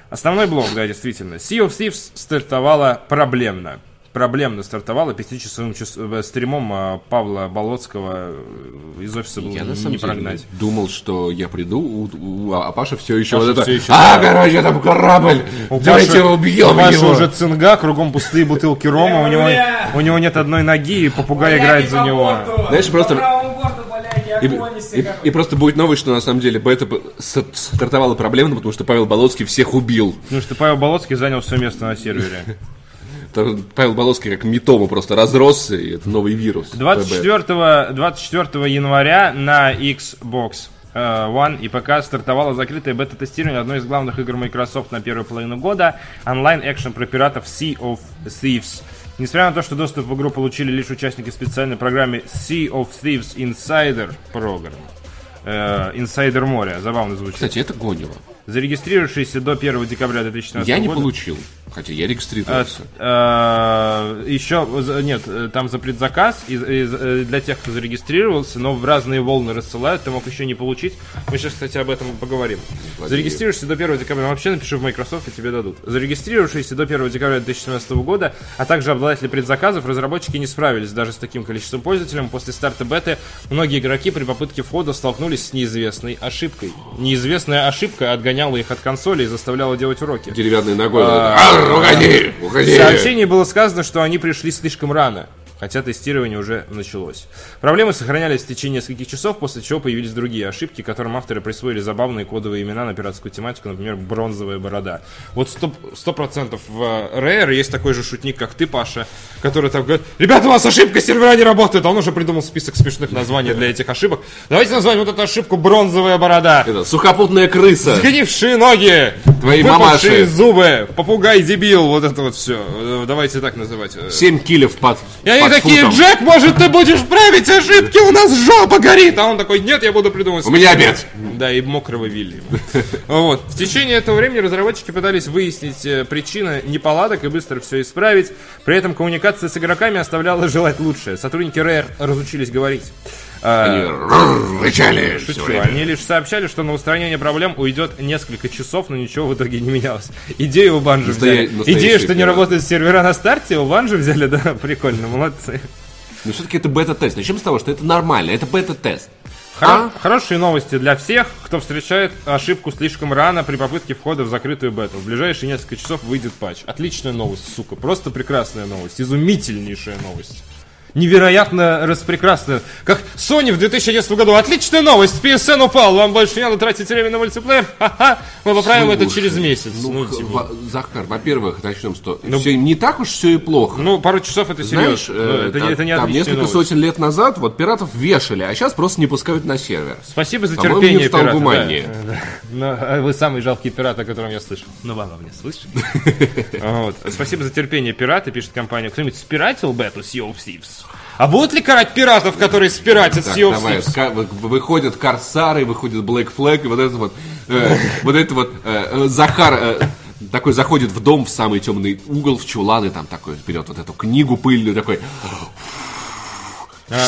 Основной блок, да, действительно. Sea of Thieves стартовала проблемно. Проблемно стартовала пятичасовым час- э, стримом а, Павла Болоцкого э, из офиса было Я на не самом деле прогнать. думал, что я приду, у- у- а Паша все еще Паша вот это. ещё, а, да. короче, там корабль! У Давайте Паши- убьем у Паши его! уже цинга, кругом пустые бутылки рома, у него, у него нет одной ноги, и попугай играет за него. Знаешь, просто- По правому борту, блядь, я И, и- и просто будет новость, что на самом деле бета стартовала проблемно, потому что Павел Болоцкий всех убил. Потому что Павел Болоцкий занял все место на сервере. (laughs) Павел Болоцкий как метома просто разросся, и это новый вирус. ПБ. 24, 24 января на Xbox э, One и ПК стартовало закрытое бета-тестирование одной из главных игр Microsoft на первую половину года онлайн-экшен про пиратов Sea of Thieves. Несмотря на то, что доступ в игру получили лишь участники специальной программы Sea of Thieves Insider Program. Э, Insider море, забавно звучит. Кстати, это гонило. Зарегистрировавшиеся до 1 декабря 2016 Я не года. получил, хотя я регистрировался. Э, Еще за- нет, там за предзаказ и, и э, для тех, кто зарегистрировался, но в разные волны рассылают, ты мог еще не получить. Мы сейчас, кстати, об этом поговорим. Зарегистрируешься до 1 декабря, вообще напиши в Microsoft, и тебе дадут. Зарегистрировавшиеся до 1 декабря 2017 года, а также обладатели предзаказов, разработчики не справились даже с таким количеством пользователей. После старта беты многие игроки при попытке входа столкнулись с неизвестной ошибкой. Неизвестная ошибка отгоняла их от консоли и заставляла делать уроки. Деревянной ногой. «Ар, уходи, уходи. В сообщении было сказано, что они пришли слишком рано, хотя тестирование уже началось. Проблемы сохранялись в течение нескольких часов, после чего появились другие ошибки, которым авторы присвоили забавные кодовые имена на пиратскую тематику, например, «Бронзовая борода». Вот сто процентов в э, Rare есть такой же шутник, как ты, Паша, который там говорит, ребята, у вас ошибка, сервера не работает, а он уже придумал список смешных названий для этих ошибок. Давайте назвать вот эту ошибку «Бронзовая борода». Это, сухопутная крыса. Сгнившие ноги, Твои мамаши. зубы, попугай дебил, вот это вот все. Давайте так называть. Э, 7 килев под, И они такие, футом. Джек, может ты будешь править ошибки, у нас жопа горит. А он такой, нет, я буду придумывать. У меня обед. Да, и мокрого Вилли. Вот. В течение этого времени разработчики пытались выяснить э, причины неполадок и быстро все исправить. При этом коммуникация с игроками оставляла желать лучшее. Сотрудники Rare разучились говорить. А, Они рррр, рычали Шучу. Они лишь сообщали, что на устранение проблем уйдет несколько часов, но ничего в итоге не менялось. Идею у Банжи взяли. Идея, что не работают сервера на старте, у Банжи взяли, да, (laughs) прикольно, молодцы. Но все-таки это бета-тест. Начнем с того, что это нормально, это бета-тест. Хоро- Хорошие новости для всех, кто встречает ошибку слишком рано при попытке входа в закрытую бету. В ближайшие несколько часов выйдет патч. Отличная новость, сука. Просто прекрасная новость. Изумительнейшая новость. Невероятно распрекрасная. Как Sony в 2011 году. Отличная новость. PSN упал. Вам больше не надо тратить время на мультиплеер. Ха-ха. Мы поправим это Слушай, через месяц. Ну, Ну, х- типа. во- Захар, во-первых, начнем с того. Все не так уж все и плохо. Ну, пару часов это Знаешь, серьезно. Ну, э, это, там, не- это не там несколько новость. сотен лет назад вот пиратов вешали, а сейчас просто не пускают на сервер. Спасибо за По-моему, терпение, не стал пираты. Да, (laughs) да. Но, а вы самый жалкий пират, о котором я слышал. Ну, вам слышите? (laughs) Вот. Спасибо за терпение, пираты, пишет компания. Кто-нибудь спиратил бету Sea of Thieves? А будут ли карать пиратов, которые спиратят Так, давай, ска- вы- выходят Корсары, выходит Black Flag, и вот это вот, э, вот это вот, э, э, Захар э, такой заходит в дом в самый темный угол, в чулан, и там такой берет вот эту книгу пыльную, такой,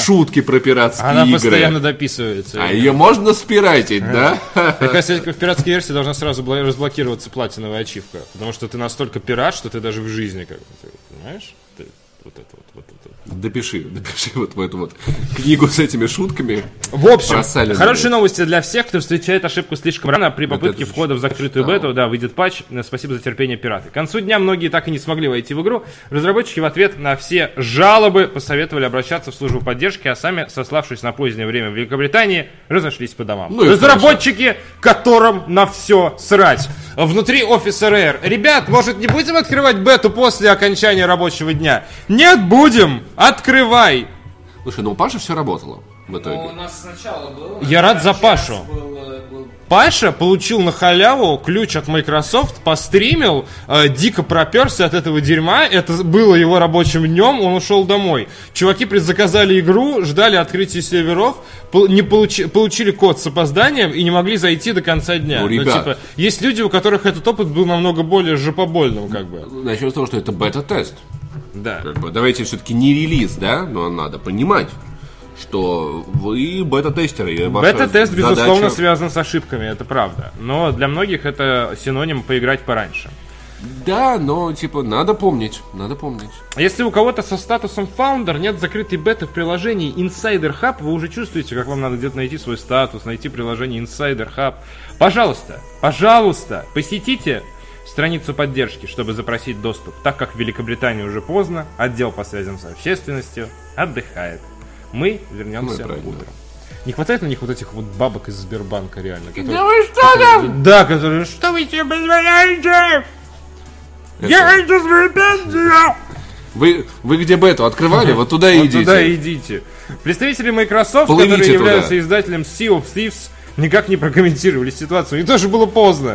шутки про пиратские Она игры. постоянно дописывается. А ее можно спиратить, да? Мне кажется, в пиратской версии должна сразу разблокироваться платиновая ачивка. Потому что ты настолько пират, что ты даже в жизни, как понимаешь? Ты вот это вот, вот это. Допиши, допиши вот в эту вот книгу с этими шутками. В общем, хорошие новости для всех, кто встречает ошибку слишком рано при попытке это входа в закрытую бету. Да, выйдет патч. Спасибо за терпение, пираты. К концу дня многие так и не смогли войти в игру. Разработчики в ответ на все жалобы посоветовали обращаться в службу поддержки, а сами, сославшись на позднее время в Великобритании, разошлись по домам. Ну Разработчики, которым на все срать. Внутри офиса РР. Ребят, может не будем открывать бету после окончания рабочего дня? Нет, будем. Открывай. Слушай, ну у Паши все работало в Ну, у итоге. нас сначала было. Я рад за Пашу. был, э, был Паша получил на халяву ключ от Microsoft, постримил, э, дико проперся от этого дерьма. Это было его рабочим днем, он ушел домой. Чуваки предзаказали игру, ждали открытия серверов, пол- не получи- получили код с опозданием и не могли зайти до конца дня. Ну, ребят. типа, есть люди, у которых этот опыт был намного более жопобольным, как бы. Начнем с того, что это бета-тест. Да. Как бы, давайте все-таки не релиз, да? Но надо понимать, что вы бета-тестеры. Бета-тест, безусловно, задача- связан с ошибками, это правда. Но для многих это синоним поиграть пораньше. Да, но, типа, надо помнить, надо помнить. Если у кого-то со статусом Founder нет закрытой беты в приложении Insider Hub, вы уже чувствуете, как вам надо где-то найти свой статус, найти приложение Insider Hub. Пожалуйста, пожалуйста, посетите страницу поддержки, чтобы запросить доступ. Так как в Великобритании уже поздно, отдел по связям с общественностью отдыхает. Мы вернемся правильно. утром. Не хватает на них вот этих вот бабок из Сбербанка, реально. Которые... Да вы что там? Да, которые, что вы себе позволяете? Я хочу свою пенсию! Вы, вы где бету открывали? Вот туда и Вот идите. туда идите. Представители Microsoft, Плывите которые туда. являются издателем Sea of Thieves, никак не прокомментировали ситуацию. И тоже было поздно.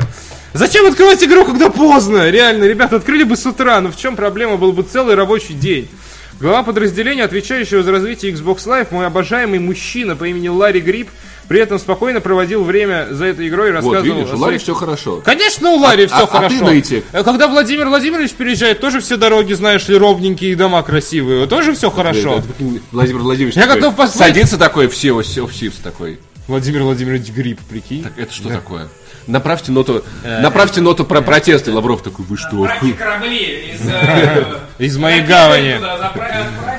Зачем открывать игру, когда поздно? Реально, ребята, открыли бы с утра. Но в чем проблема? Был бы целый рабочий день. Глава подразделения, отвечающего за развитие Xbox Live, мой обожаемый мужчина по имени Ларри Гриб, при этом спокойно проводил время за этой игрой и Вот, рассказывал видишь, о у Ларри своих все хорошо. Конечно, у Ларри А- все а- а хорошо. ты нытик? Э, Когда Владимир Владимирович переезжает, тоже все дороги, знаешь ли, ровненькие и дома красивые. Тоже все хорошо. Это такой Владимир Владимирович Я такой готов поспорить. Садится такой в SEO, SEO Chiefs такой. Владимир Владимирович Гриб, прикинь. Так это что такое? Направьте ноту, направьте ноту про протест. И Лавров такой, вы что? Корабли из... (laughs) Из моей гавани.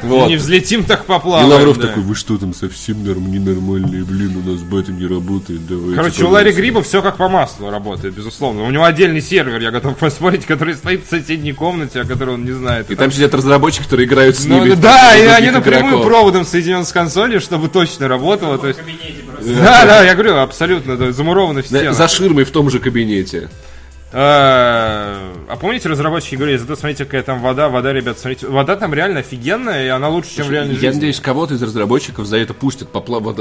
Вот. Не взлетим, так И поплаваем. Лавров да. такой, вы что там совсем норм, ненормальные, блин, у нас бета не работает, давайте. Короче, у Ларри Гриба все как по маслу работает, безусловно. У него отдельный сервер, я готов поспорить, который стоит в соседней комнате, о которой он не знает. И там сидят разработчики, которые играют с Ну, ними. да, и они напрямую игроков. проводом соединены с консолью, чтобы точно работало. То В есть... кабинете просто. Да, да, я говорю, абсолютно, да, замуровано в стенах. За ширмой в том же кабинете. А а помните, разработчики говорили, зато смотрите, какая там вода, вода, ребят, смотрите, вода там реально офигенная, и она лучше, чем в реальной Я надеюсь, кого-то из разработчиков за это пустят поплавать,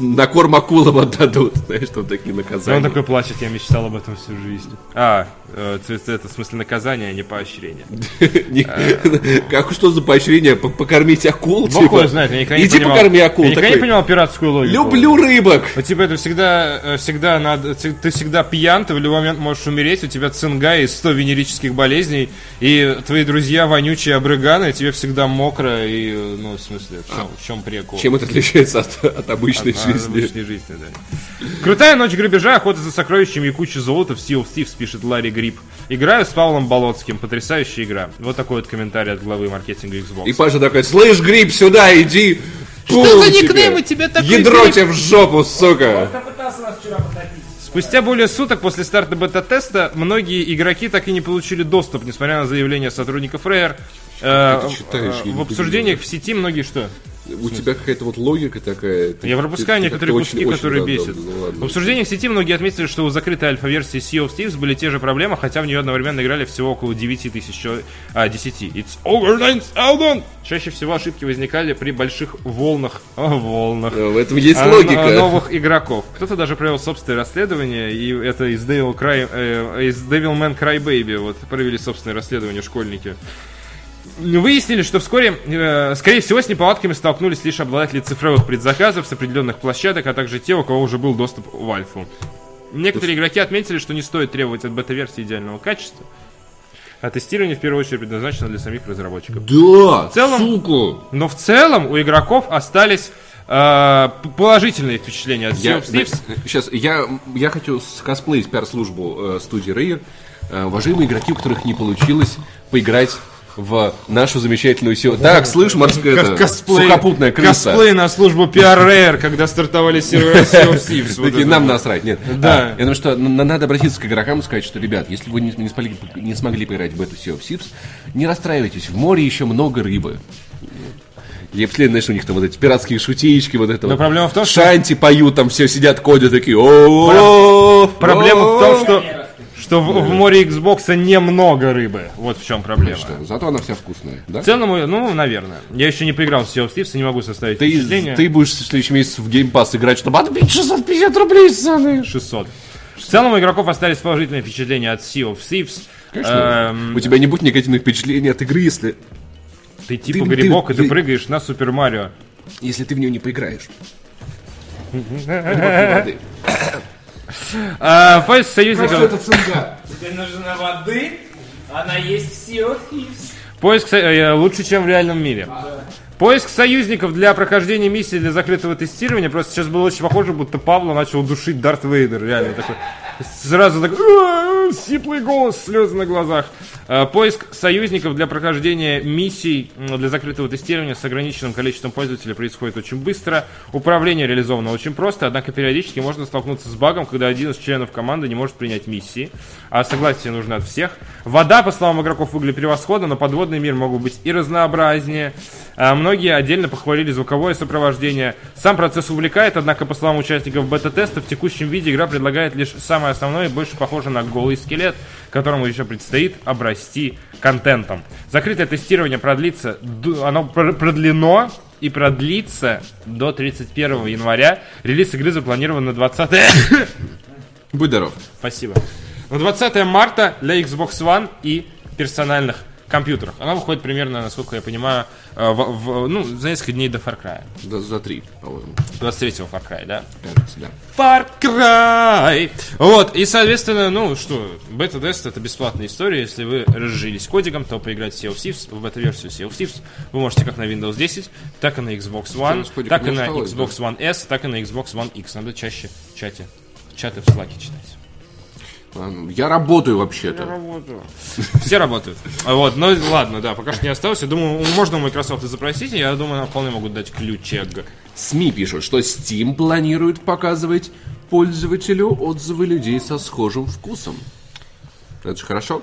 на корм акулам отдадут. (laughs) Знаешь, там такие наказания. он такой плачет, я мечтал об этом всю жизнь. А, э, это, в смысле наказание, а не поощрение. (laughs) (laughs) Как что за поощрение? Покормить акул? Бог типа? его знает, я никогда не Иди покорми акул. Я никогда не понимал пиратскую логику. Люблю рыбок. Типа это всегда, э, всегда надо, ты всегда пьян, ты в любой момент можешь умереть, тебя цинга и 100 венерических болезней, и твои друзья вонючие обрыганы, тебе всегда мокро, и, ну, в смысле, в чем, в чем прикол? Чем это отличается от, от обычной А, жизни? обычной жизни, да. Крутая ночь грабежа, охота за сокровищами и куча золота в Sea of Thieves, пишет Ларри Гриб. Играю с Павлом Болоцким, потрясающая игра. Вот такой вот комментарий от главы маркетинга Xbox. И Паша такой, слышь, Гриб, сюда иди. Что за тебе. никнейм у тебя такой, Ядро тебе в жопу, сука. Пытался нас вчера потопить? Спустя более суток после старта бета-теста многие игроки так и не получили доступ, несмотря на заявления сотрудников Rare. Э, читаешь, в обсуждениях в сети многие что? У тебя какая-то вот логика такая. Ты- Я пропускаю ты- ты некоторые как-то куски, очень- которые очень бесят. Ну В обсуждениях сети многие отметили, что у закрытой альфа-версии Sea of Thieves были те же проблемы, хотя в нее одновременно играли всего около 9 тысяч. А, 10. It's over 9000! Чаще всего ошибки возникали при больших волнах. О, (laughs) волнах. В этом есть а, логика. н- новых игроков. Кто-то даже провел собственное расследование, и это из Devil, Cry, э, из Devil Man Crybaby, вот, провели собственное расследование школьники. Выяснили, что вскоре, э, скорее всего, с неполадками столкнулись лишь обладатели цифровых предзаказов с определенных площадок, а также те, у кого уже был доступ в альфу. Некоторые игроки отметили, что не стоит требовать от бета-версии идеального качества. а тестирование в первую очередь предназначено для самих разработчиков. Да, целом- сука! Но в целом у игроков остались э, положительные впечатления от Sea Я, of Thieves. сейчас, я, я хочу скосплеить пиар-службу э, студии Rare. Э, уважаемые игроки, у которых не получилось поиграть в нашу замечательную силу. Так, слышь, морская это, косплей, сухопутная крыса. косплей на службу PR Rare, когда стартовали серверы (laughs) Sea of Thieves. Вот Такие, нам насрать, нет. Да. А, я думаю, что надо обратиться к игрокам и сказать, что, ребят, если вы не, смогли, поиграть в эту Sea of Thieves, не расстраивайтесь, в море еще много рыбы. Я представляю, знаешь, у них там вот эти пиратские шутеечки, вот это Но вот. проблема в том, что- Шанти поют, там все сидят, кодят такие. «О-о-о, Проблема в том, что. Что в, в море Xbox немного рыбы. Вот в чем проблема. Что, Зато она вся вкусная, да? В целом, ну, наверное. Я еще не поиграл в Sea of Thieves не могу составить Ты, впечатление. ты будешь в следующем месяце в Game Pass играть, чтобы отбить 650 рублей, пацаны. 600. В целом у игроков остались положительные впечатления от Sea of Thieves. Эм, У тебя не будет негативных впечатлений от игры, если, ты типа ты- грибок, и ты ты- прыгаешь на Супер Марио. если ты в нее не поиграешь. (laughs) А, поиск союзников... цинга? Тебе нужна воды, она есть в Sea of Thieves. Поиск э, лучше, чем в реальном мире. Поиск союзников для прохождения миссии для закрытого тестирования. Просто сейчас было очень похоже, будто Павла начал душить Дарт Вейдер. Реально такой. Сразу так «А, сиплый голос, слезы на глазах. А, Поиск союзников для прохождения миссий для закрытого тестирования с ограниченным количеством пользователей происходит очень быстро. Управление реализовано очень просто, однако периодически можно столкнуться с багом, когда один из членов команды не может принять миссии, а согласие нужно от всех. Вода, по словам игроков, выглядит превосходно, но подводный мир могут быть и разнообразнее. А Многие отдельно похвалили звуковое сопровождение. Сам процесс увлекает, однако, по словам участников бета-теста, в текущем виде игра предлагает лишь самое основное и больше похоже на голый скелет, которому еще предстоит обрасти контентом. Закрытое тестирование продлится, оно пр- продлено и продлится до 31 января. Релиз игры запланирован на 20 Будь здоров. Спасибо. На 20 марта для Xbox One и персональных компьютерах. Она выходит примерно, насколько я понимаю, э, в, в- ну, за несколько дней до Far Cry. За, за три, по-моему, 23 Far Cry, да? кажется, да. Far Cry! Вот, и, соответственно, ну что, бета-тест это бесплатная история. Если вы разжились кодиком, то поиграть в Sea of Thieves, в бета-версию Sea of Thieves вы можете как на Windows 10, так и на Xbox One, так и на Xbox One S, так и на Xbox One X. Надо чаще чате, чаты в Slack читать. Я работаю вообще-то. работаю. Все работают. А Вот, ну ладно, да, пока что не осталось. Я думаю, можно у Microsoft и запросить, я думаю, вполне могут дать ключик. СМИ пишут, что Steam планирует показывать пользователю отзывы людей со схожим вкусом. Это же хорошо.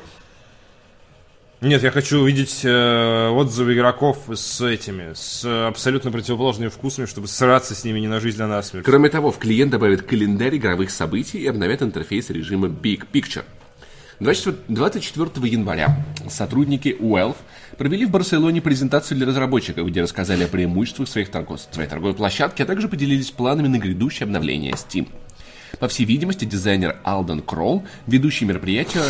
Нет, я хочу увидеть э, отзывы игроков с этими, с абсолютно противоположными вкусами, чтобы сраться с ними не на жизнь, а на смерть. Кроме того, в клиент добавит календарь игровых событий и обновят интерфейс режима Big Picture. 24, 24 января сотрудники Valve провели в Барселоне презентацию для разработчиков, где рассказали о преимуществах своих торгов, своей торговой площадки, а также поделились планами на грядущее обновление Steam. По всей видимости, дизайнер Алден Кролл, ведущий мероприятия...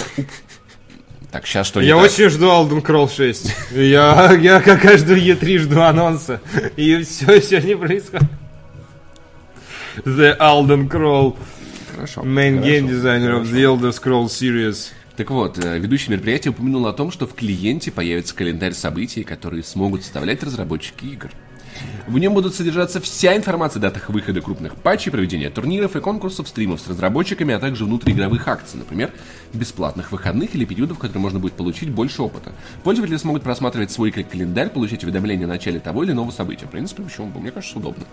Так, сейчас что Я так? очень жду Alden Crawl 6. Я, я как каждую E3 жду анонса. И все не происходит. The Alden Crawl, Хорошо. main хорошо. game designer of the Elder Scrolls series. Так вот, э, ведущий мероприятия упомянул о том, что в клиенте появится календарь событий, которые смогут составлять разработчики игр. В нем будут содержаться вся информация о датах выхода крупных патчей, проведения турниров и конкурсов, стримов с разработчиками, а также внутриигровых акций, например, бесплатных выходных или периодов, в которые можно будет получить больше опыта. Пользователи смогут просматривать свой кал- календарь, получать уведомления о начале того или иного события. В принципе, почему бы, мне кажется, удобно.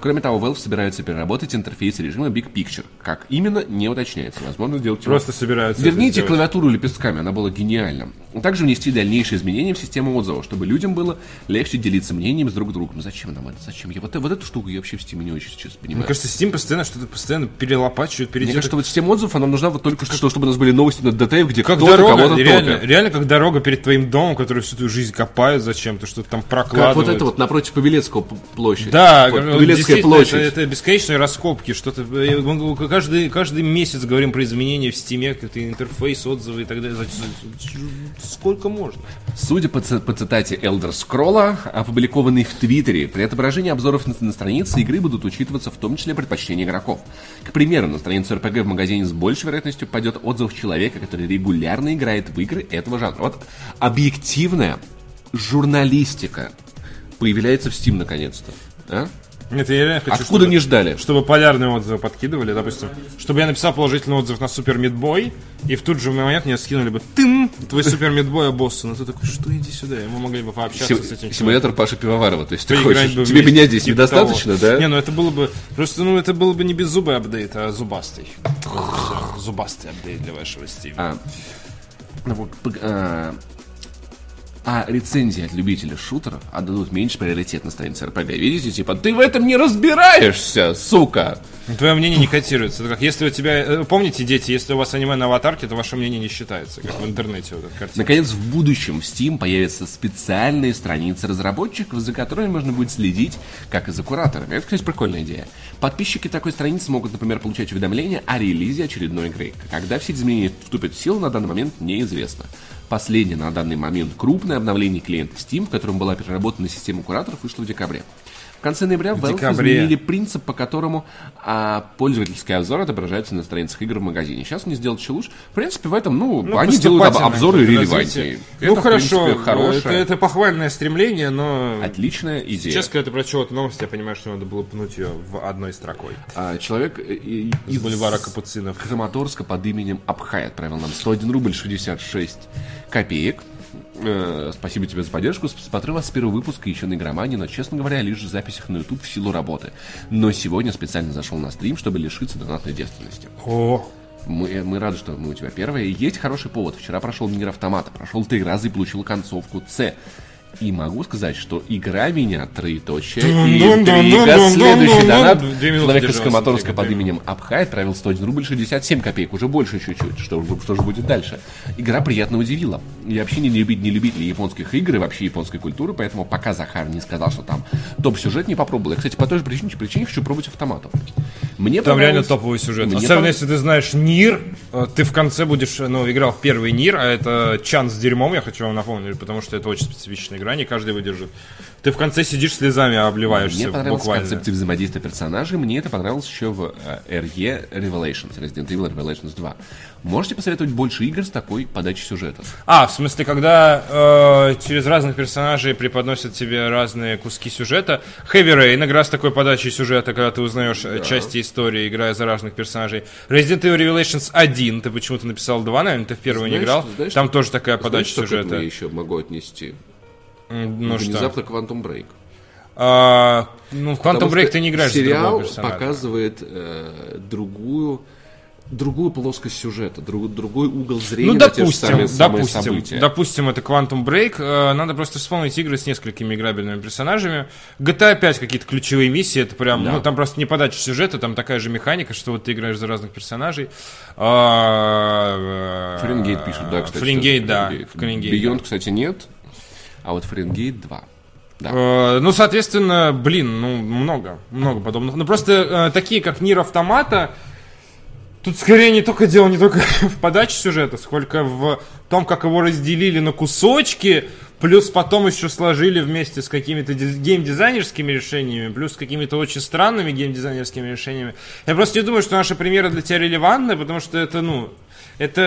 Кроме того, Valve собираются переработать интерфейс режима Big Picture. Как именно, не уточняется. Возможно, сделать его Просто собираются Верните клавиатуру лепестками, она была гениальна. Также внести дальнейшие изменения в систему отзывов, чтобы людям было легче делиться мнением с друг другом. Ну зачем нам это? Зачем? Я вот, вот эту штуку я вообще в Steam не очень сейчас понимаю. Мне кажется, Steam постоянно что-то постоянно перелопачивает, Мне переделывает. кажется, вот система отзывов, она нужна вот только что, чтобы у нас были новости на DTF, где Как кто-то дорога, кого-то реально, топит. реально как дорога перед твоим домом, который всю твою жизнь копают зачем-то, что-то там Как прокладывают. вот это вот напротив Павелецкого п- площадь. Да, как- Павелецкая действительно, площадь. Это, это бесконечные раскопки, что-то. э, Каждый, каждый месяц говорим про изменения в стиме, какой-то интерфейс, отзывы и так далее. Сколько можно? Судя по, по цитате Elder Scroll, опубликованной в Твиттере, при отображении обзоров на, на странице игры будут учитываться в том числе предпочтения игроков. К примеру, на страницу RPG в магазине с большей вероятностью пойдет отзыв человека, который регулярно играет в игры этого жанра. Вот объективная журналистика появляется в Steam наконец-то. А? Нет, я реально хочу, Откуда чтобы, не ждали? чтобы полярные отзывы подкидывали, допустим, чтобы я написал положительный отзыв на Супер Мидбой, и в тот же момент мне скинули бы тым, твой Супер Мидбой боссу. Ну ты такой, что иди сюда, и мы могли бы пообщаться Сим- с этим симулятор Паши Пивоварова. То есть ты хочешь, бы тебе меня здесь типа недостаточно, того. да? Не, ну это было бы, просто, ну это было бы не беззубый апдейт, а зубастый. Зубастый апдейт для вашего Steam. А, ну а, а рецензии от любителей шутеров отдадут меньше приоритет на странице РПГ. Видите, типа, ты в этом не разбираешься, сука! Твое мнение не котируется. Это как если у тебя... э, Помните, дети, если у вас аниме на аватарке, то ваше мнение не считается, как в интернете вот эта. Наконец, в будущем в Steam появятся специальные страницы разработчиков, за которыми можно будет следить, как и за кураторами. Это, кстати, прикольная идея. Подписчики такой страницы могут, например, получать уведомления о релизе очередной игры. Когда все эти изменения вступят в силу, на данный момент неизвестно. Последнее на данный момент крупное обновление клиента Steam, в котором была переработана система кураторов, вышло в декабре. В конце ноября Valve декабре. изменили принцип, по которому а, пользовательский обзор отображается на страницах игр в магазине. Сейчас они сделают еще лучше. В принципе, в этом, ну, Ну, они делают об- обзоры релевантнее. Это, Ну в хорошо, принципе, хорошее. это, это похвальное стремление, но... Отличная идея. Сейчас, когда ты прочел эту новость, я понимаю, что надо было пнуть ее в одной строкой. А, человек э, э, Из бульвара Капуцинов. Краматорска под именем Абхай отправил нам 101 рубль 66 копеек. Э, спасибо тебе за поддержку. Смотрю вас с первого выпуска еще на игромании, но, честно говоря, лишь в записях на YouTube в силу работы. Но сегодня специально зашел на стрим, чтобы лишиться донатной девственности. О, Мы, мы рады, что мы у тебя первые. Есть хороший повод. Вчера прошел мир автомата, прошел три раза и получил концовку С. И могу сказать, что игра меня троеточие и интрига. Следующий донат. Человек из Краматорска под именем Абхай отправил 101 рубль 67 копеек. Уже больше чуть-чуть. Что, же- что же будет дальше? Игра приятно удивила. Я вообще не, любит, не любитель японских игр и вообще японской культуры, поэтому пока Захар не сказал, что там топ-сюжет не попробовал. Я, кстати, по той же причине, причине хочу пробовать автомату. Мне Там реально топовый сюжет. Мне Особенно если ты знаешь Нир, э, ты в конце будешь, ну, играл в первый Нир, а это чан с дерьмом, я хочу вам напомнить, потому что это очень специфичная игра, не каждый выдержит. Ты в конце сидишь слезами обливаешься Мне понравилась буквально. концепция взаимодействия персонажей. Мне это понравилось еще в э, RE Revelations, Resident Evil Revelations 2. Можете посоветовать больше игр с такой подачей сюжета? А, в смысле, когда э, через разных персонажей преподносят тебе разные куски сюжета. Heavy Rain, игра с такой подачей сюжета, когда ты узнаешь э, части истории, играя за разных персонажей. Resident Evil Revelations 1, ты почему-то написал 2, наверное, ты в первый не Знаешь, играл. знаешь, Там тоже такая подача Знаешь, что сюжета. я еще могу отнести? М, Ну что? Внезапно Quantum Break. А, ну, в Quantum Потому Break ты не играешь сериал другого персонажа. показывает э, другую другую плоскость сюжета, друг- другой угол зрения Ну, на те же допустим, самые, допустим, события. допустим, это Quantum Break. Э, Надо просто вспомнить игры с несколькими играбельными персонажами. GTA 5 какие-то ключевые миссии, это прям, Да. ну, там просто не подача сюжета, там такая же механика, что вот ты играешь за разных персонажей. А, э, Фаренгейт пишет, да, кстати. Фаренгейт, да. Да. кстати, нет, а вот Фаренгейт 2. Да. Э, Ну, соответственно, блин, ну, много, много подобных. Ну, просто э, такие, как Нир Автомата, тут скорее не только дело не только (laughs) в подаче сюжета, сколько в том, как его разделили на кусочки, плюс потом еще сложили вместе с какими-то диз- геймдизайнерскими решениями, плюс с какими-то очень странными геймдизайнерскими решениями. Я просто не думаю, что наши примеры для тебя релевантны, потому что это, ну, это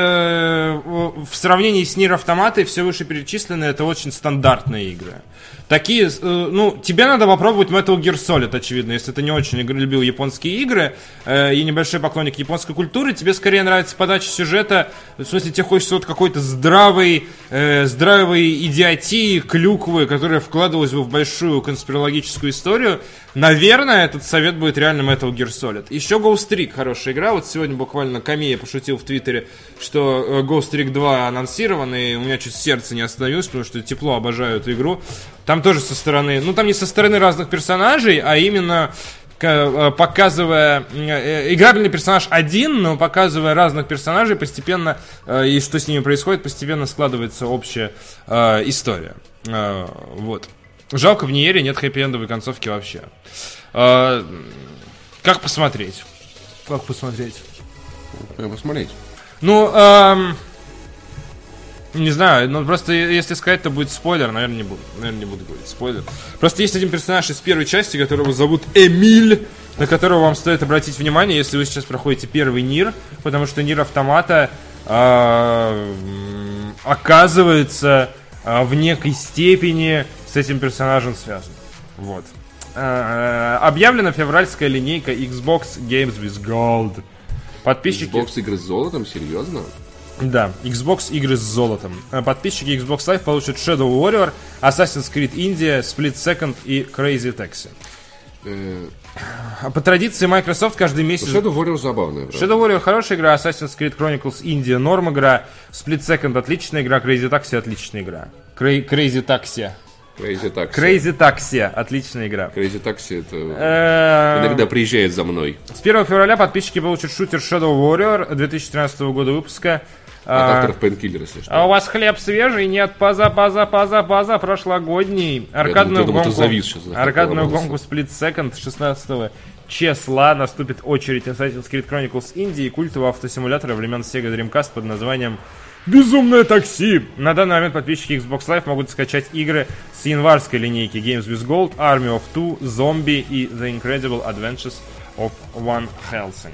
э, в сравнении с Нир Автоматой все вышеперечисленные, это очень стандартные игры. Такие, э, ну, тебе надо попробовать Metal Gear Solid, очевидно, если ты не очень любил японские игры э, и небольшой поклонник японской культуры, тебе скорее нравится подача сюжета, в смысле тебе хочется вот какой-то здравой, э, здравой идиотии, клюквы, которая вкладывалась бы в большую конспирологическую историю. Наверное, этот совет будет реально Metal Gear Solid. Еще Ghost Trick хорошая игра. Вот сегодня буквально Камия пошутил в Твиттере, что э, Ghost Trick 2 анонсирован, и у меня чуть сердце не остановилось, потому что тепло обожаю эту игру. Там тоже со стороны, ну там не со стороны разных персонажей, а именно э, показывая э, э, играбельный персонаж один, но показывая разных персонажей постепенно и что с ними происходит, постепенно складывается общая э, история. Э, вот. Жалко, в Ниере нет хэппи-эндовой концовки вообще. Как посмотреть? Как посмотреть? Прям посмотреть. Ну, эм, не знаю, ну просто если сказать, то будет спойлер, наверное, не буду. Наверное, не буду говорить спойлер. Просто есть один персонаж из первой части, которого зовут Эмиль, на которого вам стоит обратить внимание, если вы сейчас проходите первый Нир, потому что Нир Автомата э, оказывается э, в некой степени с этим персонажем связан. Вот. Э, объявлена февральская линейка Xbox Games with Gold. Подписчики... Xbox игры с золотом, серьезно? Да, Xbox игры с золотом. Э, Подписчики Xbox Live получат Shadow Warrior, Assassin's Creed India, Split Second и Crazy Taxi. Э, А По традиции Microsoft каждый месяц... Shadow Warrior забавная, правда. Shadow Warrior хорошая игра, Assassin's Creed Chronicles India норм игра, Split Second отличная игра, Crazy Taxi отличная игра. Cra- Crazy Taxi. Crazy Taxi. Crazy Taxi отличная игра. Crazy Taxi это Э, иногда приезжает за мной. С 1 февраля подписчики получат шутер Shadow Warrior 2013 года выпуска. От А, авторов Painkiller, если что. А у вас хлеб свежий? Нет, поза, поза, поза, поза, прошлогодний. Аркадную думал, гонку, завис сейчас аркадную гонку Split Second 16 числа наступит очередь Assassin's Creed Chronicles Indie и культового автосимулятора времен Sega Dreamcast под названием Безумное такси! На данный момент подписчики Xbox Live могут скачать игры с январской линейки Games with Gold, Army of Two, Zombie и The Incredible Adventures of One Helsing.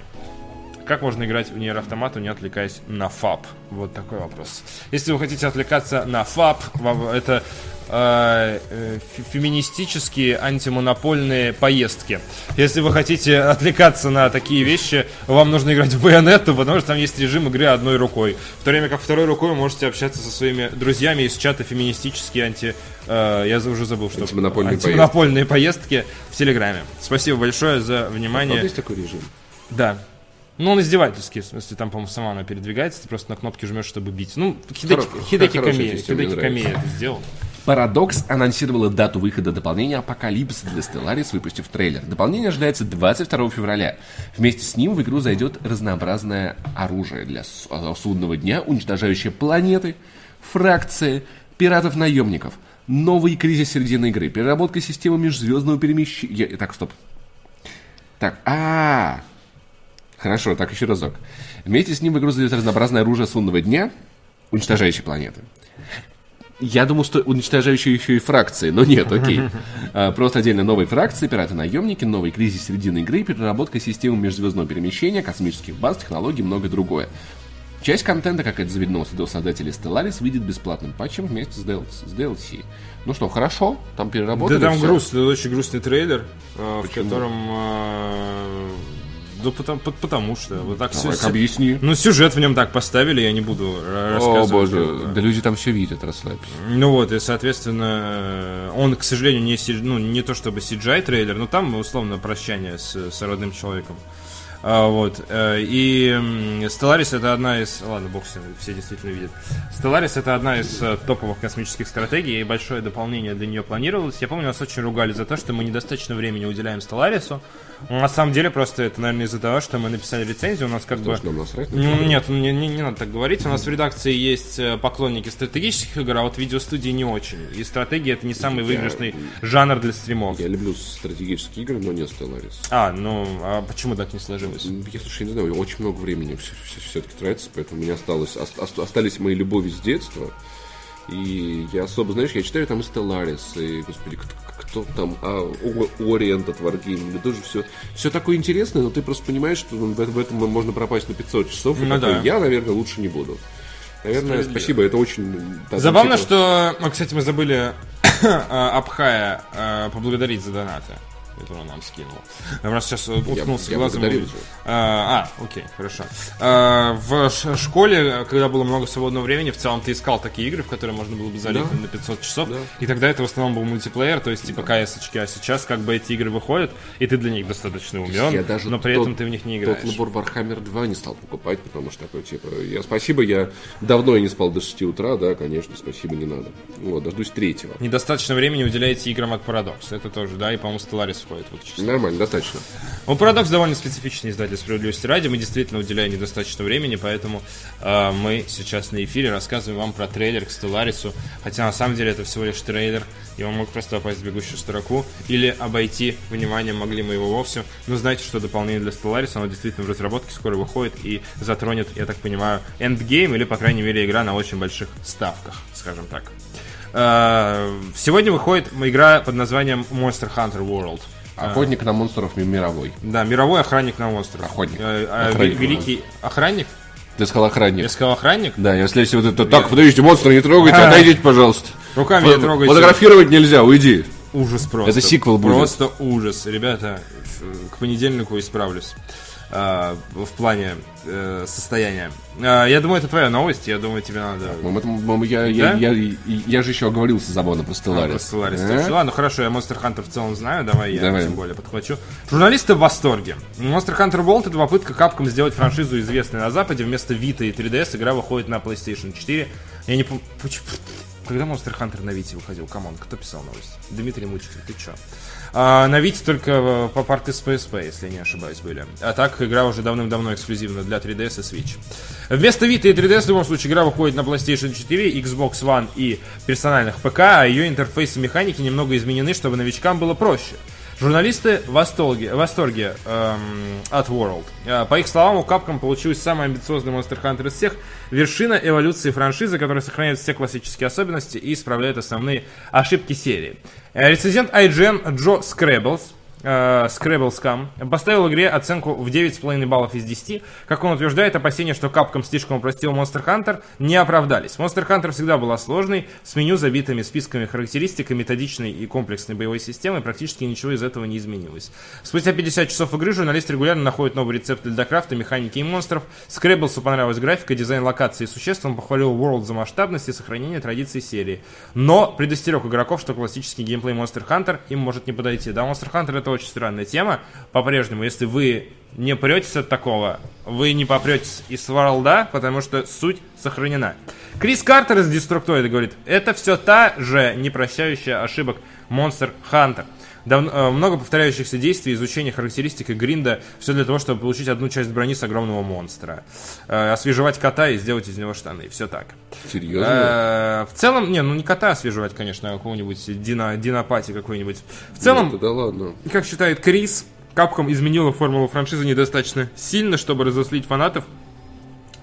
Как можно играть в Нир Автомату, не отвлекаясь на ФАП? Вот такой вопрос. Если вы хотите отвлекаться на ФАП, вам- это э, э, фе- феминистические антимонопольные поездки. Если вы хотите отвлекаться на такие вещи, вам нужно играть в Байонетту, потому что там есть режим игры одной рукой. В то время как второй рукой вы можете общаться со своими друзьями из чата феминистические анти... э, я уже забыл, что... Антимонопольные антимонопольные поездки в Телеграме. Спасибо большое за Вот внимание. есть такой режим. Да. Ну, он издевательский, в смысле, там, по-моему, сама она передвигается, ты просто на кнопки жмешь, чтобы бить. Ну, Хидеки, Хоро- Хидеки хорошая Камия, это сделал. Paradox анонсировала дату выхода дополнения Apocalypse для Stellaris, выпустив трейлер. Дополнение ожидается 22 февраля. Вместе с ним в игру зайдет разнообразное оружие для а, судного дня, уничтожающее планеты, фракции, пиратов-наемников, новый кризис середины игры, переработка системы межзвездного перемещения... Так, стоп. Так, а, Хорошо, так еще разок. Вместе с ним в игру зайдет разнообразное оружие судного дня, уничтожающее планеты. Я думал, что уничтожающие еще и фракции, но нет, окей. (laughs) А, Просто отдельно новые фракции, пираты-наемники, новый кризис середины игры, переработка системы межзвездного перемещения, космических баз, технологий и многое другое. Часть контента, как это заведено у создателей Stellaris, выйдет бесплатным патчем вместе с DLC. Ну что, хорошо, там переработали Да там грустный, очень грустный трейлер, э, в Почему? котором... Да потому, по- потому что вот так Давай-ка всё- объясни. Ну, сюжет в нем так поставили, я не буду ра- О рассказывать. боже, бы. да люди там все видят, расслабься. Ну вот, и, соответственно, он, к сожалению, не, ну, не то чтобы CGI трейлер, но там, условно, прощание с, с родным человеком. А, вот. э, И Stellaris это одна из... Ладно, бог все действительно видят. Stellaris это одна из э, топовых космических стратегий, и большое дополнение для нее планировалось. Я помню, нас очень ругали за то, что мы недостаточно времени уделяем Stellaris. На самом деле, просто это, наверное, из-за того, что мы написали рецензию, у нас как бы... Нам насрать. Нет, не, не- не надо так говорить. У нас в редакции есть э, поклонники стратегических игр, а вот видеостудии не очень. И стратегия это не самый выигрышный жанр для стримов. Я люблю стратегические игры, но не Stellaris. А, ну, а почему так не сложилось? Я, слушай, не знаю, очень много времени все-таки тратится, поэтому у меня осталось, ос- ос- остались мои любови с детства. И я особо, знаешь, я читаю там и Stellaris, и, господи, кто, кто там, а, Orient от Wargaming, тоже все, все такое интересное, но ты просто понимаешь, что в, в этом можно пропасть на 500 часов, и Ну да. я, наверное, лучше не буду. Наверное, спасибо, это очень... да, Забавно, действительно- что, а, кстати, мы забыли а, (coughs) Абхая поблагодарить за донаты, которые он нам скинул. Я просто сейчас уткнулся я глазом. же. А, а, окей, хорошо. А, в школе, когда было много свободного времени, в целом ты искал такие игры, в которые можно было бы залить Да. на 500 часов. Да. И тогда это в основном был мультиплеер, то есть типа КС-очки. А сейчас как бы эти игры выходят, и ты для них достаточно умен, Я даже но при тот- этом ты в них не Тот играешь. набор Warhammer 2 не стал покупать, потому что такой, типа, я спасибо, я давно я не спал до 6 утра, да, конечно, спасибо, не надо. Вот, дождусь третьего. Недостаточно времени уделяете играм от Paradox. Это тоже, да, и, по-моему, Stellaris входит в это число. Нормально, достаточно. Ну, Парадокс довольно специфичный издатель справедливости ради. Мы действительно уделяем недостаточно времени, поэтому э, мы сейчас на эфире рассказываем вам про трейлер к Стелларису. Хотя на самом деле это всего лишь трейлер, и он мог просто попасть в бегущую строку или обойти вниманием могли мы его вовсе. Но знаете, что дополнение для Stellaris, оно действительно в разработке скоро выходит и затронет, я так понимаю, эндгейм или, по крайней мере, игра на очень больших ставках, скажем так. Э, Сегодня выходит игра под названием Monster Hunter World. Охотник на монстров ми- мировой. Да, мировой охранник на монстров. Охотник. Э, э, Охранник, ве- великий охранник? Ты сказал охранник. Я сказал охранник? Да, если если вот это... Так, подождите, монстры не трогайте, А. отойдите, пожалуйста. Руками не трогайте. Фотографировать нельзя, уйди. Ужас просто. Это сиквел будет. Просто ужас. Ребята, к понедельнику исправлюсь. А, в плане э, состояния. А, я думаю, это твоя новость. Я думаю, тебе надо... Мам, это- мам, я, я, Да? я, я же еще оговорился забавно про А, Stellaris. про Stellaris Э? Ладно, хорошо, я Monster Hunter в целом знаю, давай я Давай. тем более подхвачу. Журналисты в восторге. Monster Hunter World это попытка Capcom сделать франшизу известной на Западе. Вместо Vita и 3DS игра выходит на PlayStation 4. Я не помню... Когда Monster Hunter на Vita выходил? Come on, кто писал новость? Дмитрий Мучитель, ты чё? А, на Vita только э, по порты с PSP, если я не ошибаюсь, были. А так, игра уже давным-давно эксклюзивна для 3DS и Switch. Вместо Vita и 3DS, в любом случае, игра выходит на PlayStation 4, Xbox One и персональных ПК, а ее интерфейс и механики немного изменены, чтобы новичкам было проще. Журналисты в восторге, в восторге эм, от World. Э, По их словам, у Capcom получилась самый амбициозный Monster Hunter из всех. Вершина эволюции франшизы, которая сохраняет все классические особенности и исправляет основные ошибки серии. Э, Рецензент IGN Джо Скрэблс э, Scrabble Scam поставил игре оценку в 9,5 баллов из 10. Как он утверждает, опасения, что Capcom слишком упростил Monster Hunter, не оправдались. Monster Hunter всегда была сложной, с меню, забитыми списками характеристик и методичной и комплексной боевой системой, практически ничего из этого не изменилось. Спустя 50 часов игры журналисты регулярно находят новые рецепты для крафта, механики и монстров. Скрэблсу понравилась графика, дизайн локаций и существ, он похвалил World за масштабность и сохранение традиций серии. Но предостерег игроков, что классический геймплей Monster Hunter им может не подойти. Да, Monster Hunter это очень странная тема. По-прежнему, если вы не претесь от такого, вы не попретесь из World, потому что суть сохранена. Крис Картер из Destructoid говорит, это все та же непрощающая ошибок Monster Hunter. Дав- э, много повторяющихся действий, изучение характеристик и гринда. Все для того, чтобы получить одну часть брони с огромного монстра. Э, освежевать кота и сделать из него штаны. Все так. Серьезно? Э, в целом, не, ну не кота освежевать, конечно, а какого-нибудь дина, динопати какой-нибудь. В целом, Да, ладно. как считает Крис, Capcom изменила формулу франшизы недостаточно сильно, чтобы разослить фанатов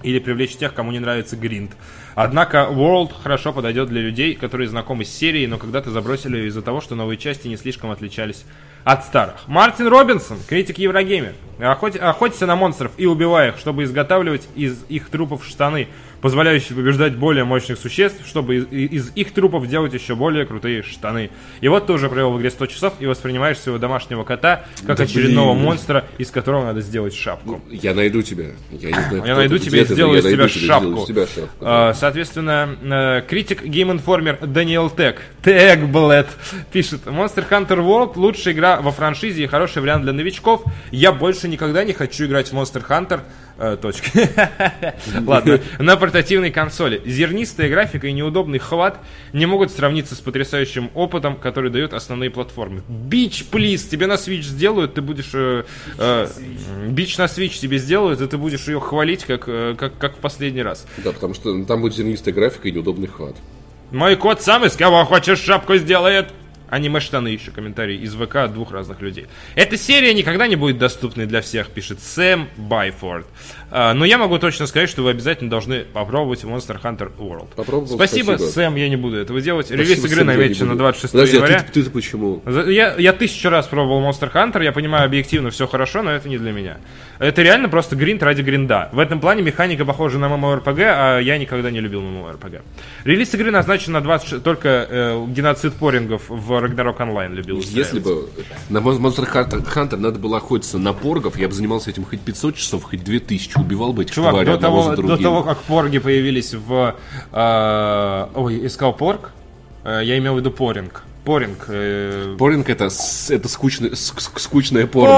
или привлечь тех, кому не нравится гринд. Однако World хорошо подойдет для людей, которые знакомы с серией, но когда-то забросили ее из-за того, что новые части не слишком отличались от старых. Мартин Робинсон, критик Еврогеймер. Охоти- охоться на монстров и убивай их, чтобы изготавливать из их трупов штаны, позволяющие побеждать более мощных существ, чтобы из, из их трупов делать еще более крутые штаны. И вот ты уже провел в игре 100 часов и воспринимаешь своего домашнего кота как Да очередного блин. монстра, из которого надо сделать шапку. Я найду тебя. Я не знаю, Я найду тебя и сделаю из тебя шапку. шапку. А, Соответственно, э, критик Game Informer Даниэл Тек, Тек, блэд, пишет, Monster Hunter World лучшая игра во франшизе и хороший вариант для новичков. Я больше никогда не хочу играть в Monster Hunter. Э, точка. (laughs) Ладно. На портативной консоли. Зернистая графика и неудобный хват не могут сравниться с потрясающим опытом, который дают основные платформы. Бич, плиз, тебе на Switch сделают, ты будешь... э, э, Бич на Switch тебе сделают, и ты будешь ее хвалить, как, как, как в последний раз. Да, потому что там будет зернистая графика и неудобный хват. Мой кот сам из кого хочешь шапку сделает. Аниме-штаны еще, комментарий из ВК от двух разных людей. Эта серия никогда не будет доступной для всех, пишет Сэм Байфорд. А, но я могу точно сказать, что вы обязательно должны попробовать Monster Hunter World. Попробовал, спасибо, спасибо. Сэм, я не буду этого делать. Релиз Спасибо, игры Сэм, я намечен на буду. 26 Подожди, а января. ты- ты-то почему? Я, я тысячу раз пробовал Monster Hunter, я понимаю, объективно все хорошо, но это не для меня. Это реально просто гринд ради гринда. В этом плане механика похожа на MMORPG, а я никогда не любил MMORPG. Релиз игры назначен на 26... Только э, геноцид порингов в Ragnarok Online любил Если бы на Mon- Monster Hunter, надо было охотиться на поргов, я бы занимался этим хоть 500 часов, хоть 2000, убивал бы этих Чувак, тварей до того, за до того, как порги появились в... э, ой, искал порг? Э, я имел в виду поринг. Поринг. э, Поринг это, это скучное, с- с- скучное порно.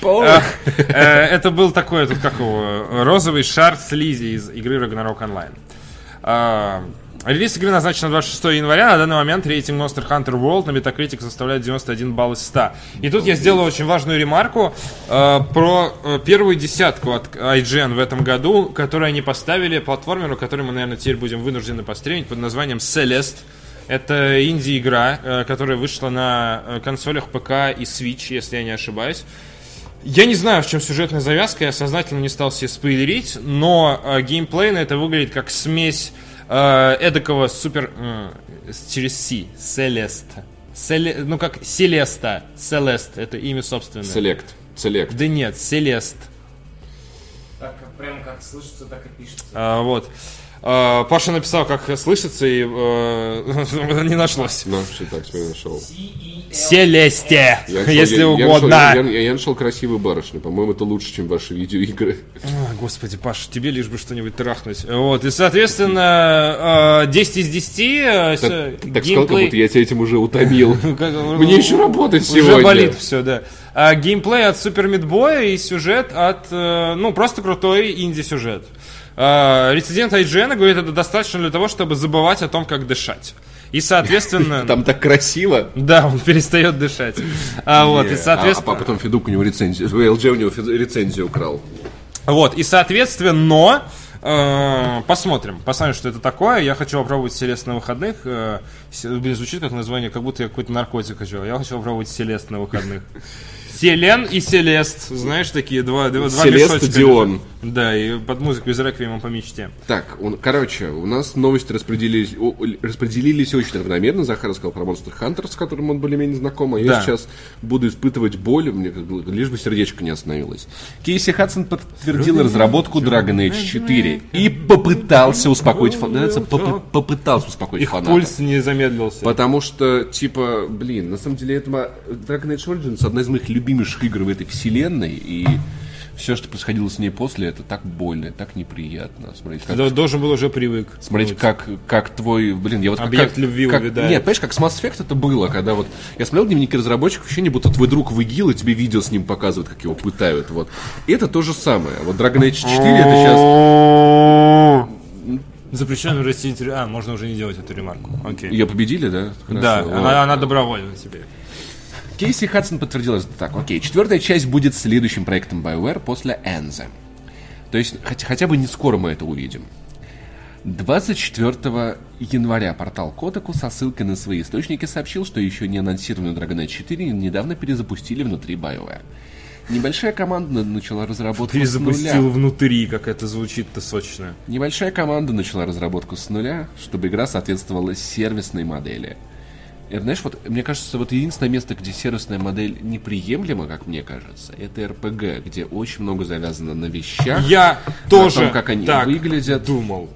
Поринг! Э, Это был такой, тут как его, розовый шар слизи из игры Ragnarok Online. А, Релиз игры назначен на 26 января. На данный момент рейтинг Monster Hunter World на Metacritic составляет 91 балл из 100. И тут я сделал очень важную ремарку э, про э, первую десятку от IGN в этом году, которую они поставили платформеру, который мы, наверное, теперь будем вынуждены постримить под названием Celeste. Это инди-игра, э, которая вышла на э, консолях ПК и Switch, если я не ошибаюсь. Я не знаю, в чем сюжетная завязка, я сознательно не стал себе спойлерить, но э, геймплейно это выглядит как смесь э, эдакого супер... э, через Си, Селеста. Селе- ну как Селеста, Селест, это имя собственное. Селект. Селект. Да нет, Селест. Так, прям как слышится, так и пишется. А, вот. А, Паша написал, как слышится, и э, (laughs) не нашлось. Ну, так теперь нашел. Селесте, Я нашел- если я- я угодно. нашел- Я, нашел красивую барышню. По-моему, это лучше, чем ваши видеоигры. А, Господи, Паш, тебе лишь бы что-нибудь трахнуть. Вот, и, соответственно, э, 10 из 10. э, Так, так сказал, как геймплей- будто я тебя этим уже утомил. (laughs) Мне еще работать Уже сегодня. болит все, да. А, геймплей от Супер Мидбоя и сюжет от, э, ну, просто крутой инди-сюжет. А, Рецидент IGN говорит, это достаточно для того, чтобы забывать о том, как дышать. И, соответственно... (laughs) Там так красиво. Да, он перестает дышать. А вот, и, А- соответственно... А, потом Федук у него рецензию, LG у него рецензию украл. Вот, и соответственно, э, посмотрим, посмотрим, что это такое. Я хочу попробовать Селест на выходных. Э, блин, звучит как название, как будто я какой-то наркотик хочу. Я хочу попробовать Селест на выходных. Селен и Селест, знаешь, такие два, два, два Селест мешочка Дион. Да, и под музыку из Реквиема по мечте. Так, он, короче, у нас новости распределились, о- распределились очень равномерно. Захар рассказал про Monster Hunter, с которым он более-менее знаком, а я Да. сейчас буду испытывать боль, мне как бы, лишь бы сердечко не остановилось. Кейси Хадсон подтвердил разработку Dragon Age 4 и попытался успокоить фанатов, попытался успокоить Их фанатов. пульс не замедлился. Потому что, типа, блин, на самом деле, это Dragon Age Origins одна из моих любимейших игр в этой вселенной, и все, что происходило с ней после, это так больно, так неприятно. Смотреть, как, Ты должен был уже привык. смотреть, как, как твой, блин, я вот как- Объект как, любви как- увядает. Нет, понимаешь, как с Mass Effect это было, когда вот я смотрел дневники разработчиков, ощущение, будто твой друг в ИГИЛ, и тебе видео с ним показывают, как его пытают, вот. И это то же самое. Вот Dragon Age 4 это сейчас... Запрещено растить... А, можно уже не делать эту ремарку. Окей. Ее победили, да? Да, Хорошо, она, она добровольна теперь. Кейси Хадсон подтвердил это так. Окей, четвертая часть будет следующим проектом BioWare после Энза. То есть, хотя, хотя бы не скоро мы это увидим. 24 января портал Kotaku со ссылкой на свои источники сообщил, что еще не анонсированную Dragon Age 4 недавно перезапустили внутри BioWare. Небольшая команда начала разработку с нуля. внутри, как это звучит-то сочно. Небольшая команда начала разработку с нуля, чтобы игра соответствовала сервисной модели. И, знаешь, вот мне кажется, вот единственное место, где сервисная модель неприемлема, как мне кажется, это РПГ, где очень много завязано на вещах. Я на тоже том, как они так выглядят. думал.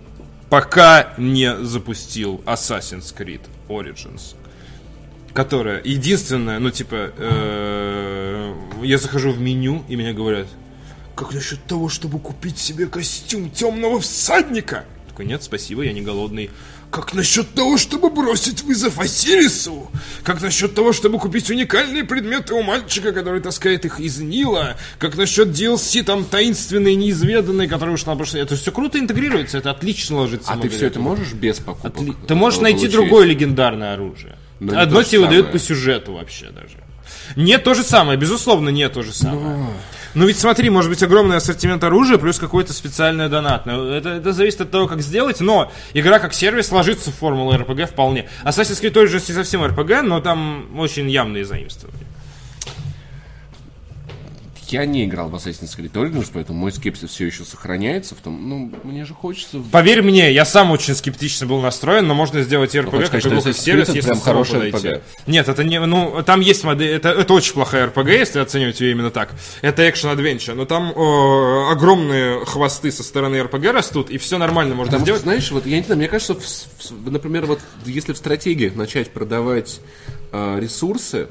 Пока не запустил Assassin's Creed Origins. Которая единственная, ну типа, э, я захожу в меню, и мне говорят, как насчет того, чтобы купить себе костюм темного всадника? Такой, нет, спасибо, я не голодный. Как насчет того, чтобы бросить вызов Осирису? Как насчет того, чтобы купить уникальные предметы у мальчика, который таскает их из Нила? Как насчет DLC там таинственный, неизведанный, который уж на прошлый... Это все круто интегрируется, это отлично ложится. А ты все это можешь без покупок? Отли- Ты можешь найти получить? другое легендарное оружие. Но не Одно тебе выдают по сюжету вообще даже. Не то же самое, безусловно, не то же самое. Ну. Ведь смотри, может быть огромный ассортимент оружия плюс какой-то специальное донатное. Это, это зависит от того, как сделать, но игра как сервис ложится в формулу RPG вполне. Assassin's Creed Origins не совсем RPG, но там очень явные заимствования. Я не играл в Assassin's Creed Origins, поэтому мой скепсис все еще сохраняется в том, ну, мне же хочется... Поверь мне, я сам очень скептично был настроен, но можно сделать RPG хочешь как что Assassin's сервис, если прям подойти. RPG? Нет, это не, ну, там есть модель, это, это очень плохая RPG, если оценивать ее именно так. Это экшен-адвенча, но там э, огромные хвосты со стороны RPG растут, и все нормально можно Потому что, сделать. знаешь, вот я не знаю, мне кажется, в- в- например, вот если в стратегии начать продавать э, ресурсы,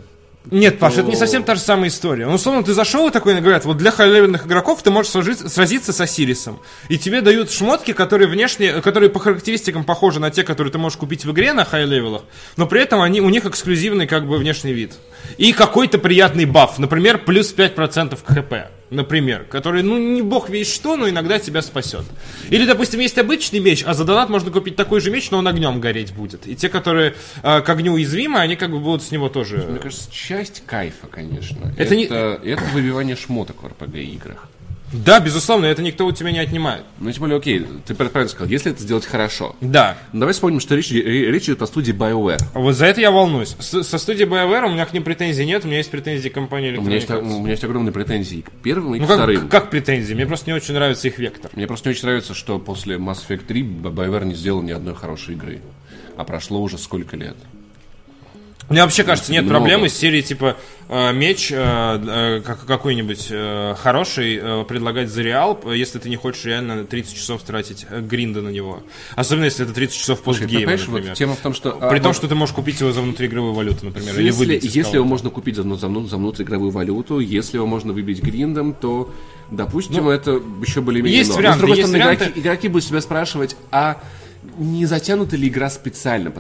Нет, Паш, это не совсем та же самая история. Ну, условно, ты зашел и такой, говорят, вот для хай-левельных игроков ты можешь сложить- сразиться с Осирисом. И тебе дают шмотки, которые внешне, которые по характеристикам похожи на те, которые ты можешь купить в игре на хай-левелах, но при этом они, у них эксклюзивный как бы внешний вид. И какой-то приятный баф, например, плюс 5% к HP. Например, который, ну, не бог весь что, но иногда тебя спасет. Или, допустим, есть обычный меч, а за донат можно купить такой же меч, но он огнем гореть будет. И те, которые э, к огню уязвимы, они как бы будут с него тоже... Мне кажется, часть кайфа, конечно. Это не- это выбивание шмоток в RPG-играх. Да, безусловно, это никто у тебя не отнимает. Ну, тем более, окей, ты правильно сказал, если это сделать хорошо. Да. Ну, Давай вспомним, что речь, ре- речь идет о студии BioWare. Вот за это я волнуюсь. С- со студией BioWare у меня к ним претензий нет, у меня есть претензии к компании У меня, есть, у меня есть огромные претензии к первым и Ну к вторым. как, как претензии? Мне просто не очень нравится их вектор. Мне просто не очень нравится, что после Mass Effect 3 BioWare не сделал ни одной хорошей игры. А прошло уже сколько лет. Мне вообще кажется, нет Много. проблемы с серии типа э, меч э, э, как, какой-нибудь хороший предлагать за реал, если ты не хочешь реально 30 часов тратить гринда на него. Особенно если это 30 часов постгейма, понимаешь, например. вот тема в том, что... При а, том, вот что ты можешь купить его за внутриигровую валюту, например, или если, выбить из если его можно купить за, вну- за, вну- за внутриигровую валюту, если его можно выбить гриндом, то, допустим, это еще более-менее есть варианты, Но, с другой есть стороны, варианты. игроки, игроки будут себя спрашивать, а не затянута ли игра специально,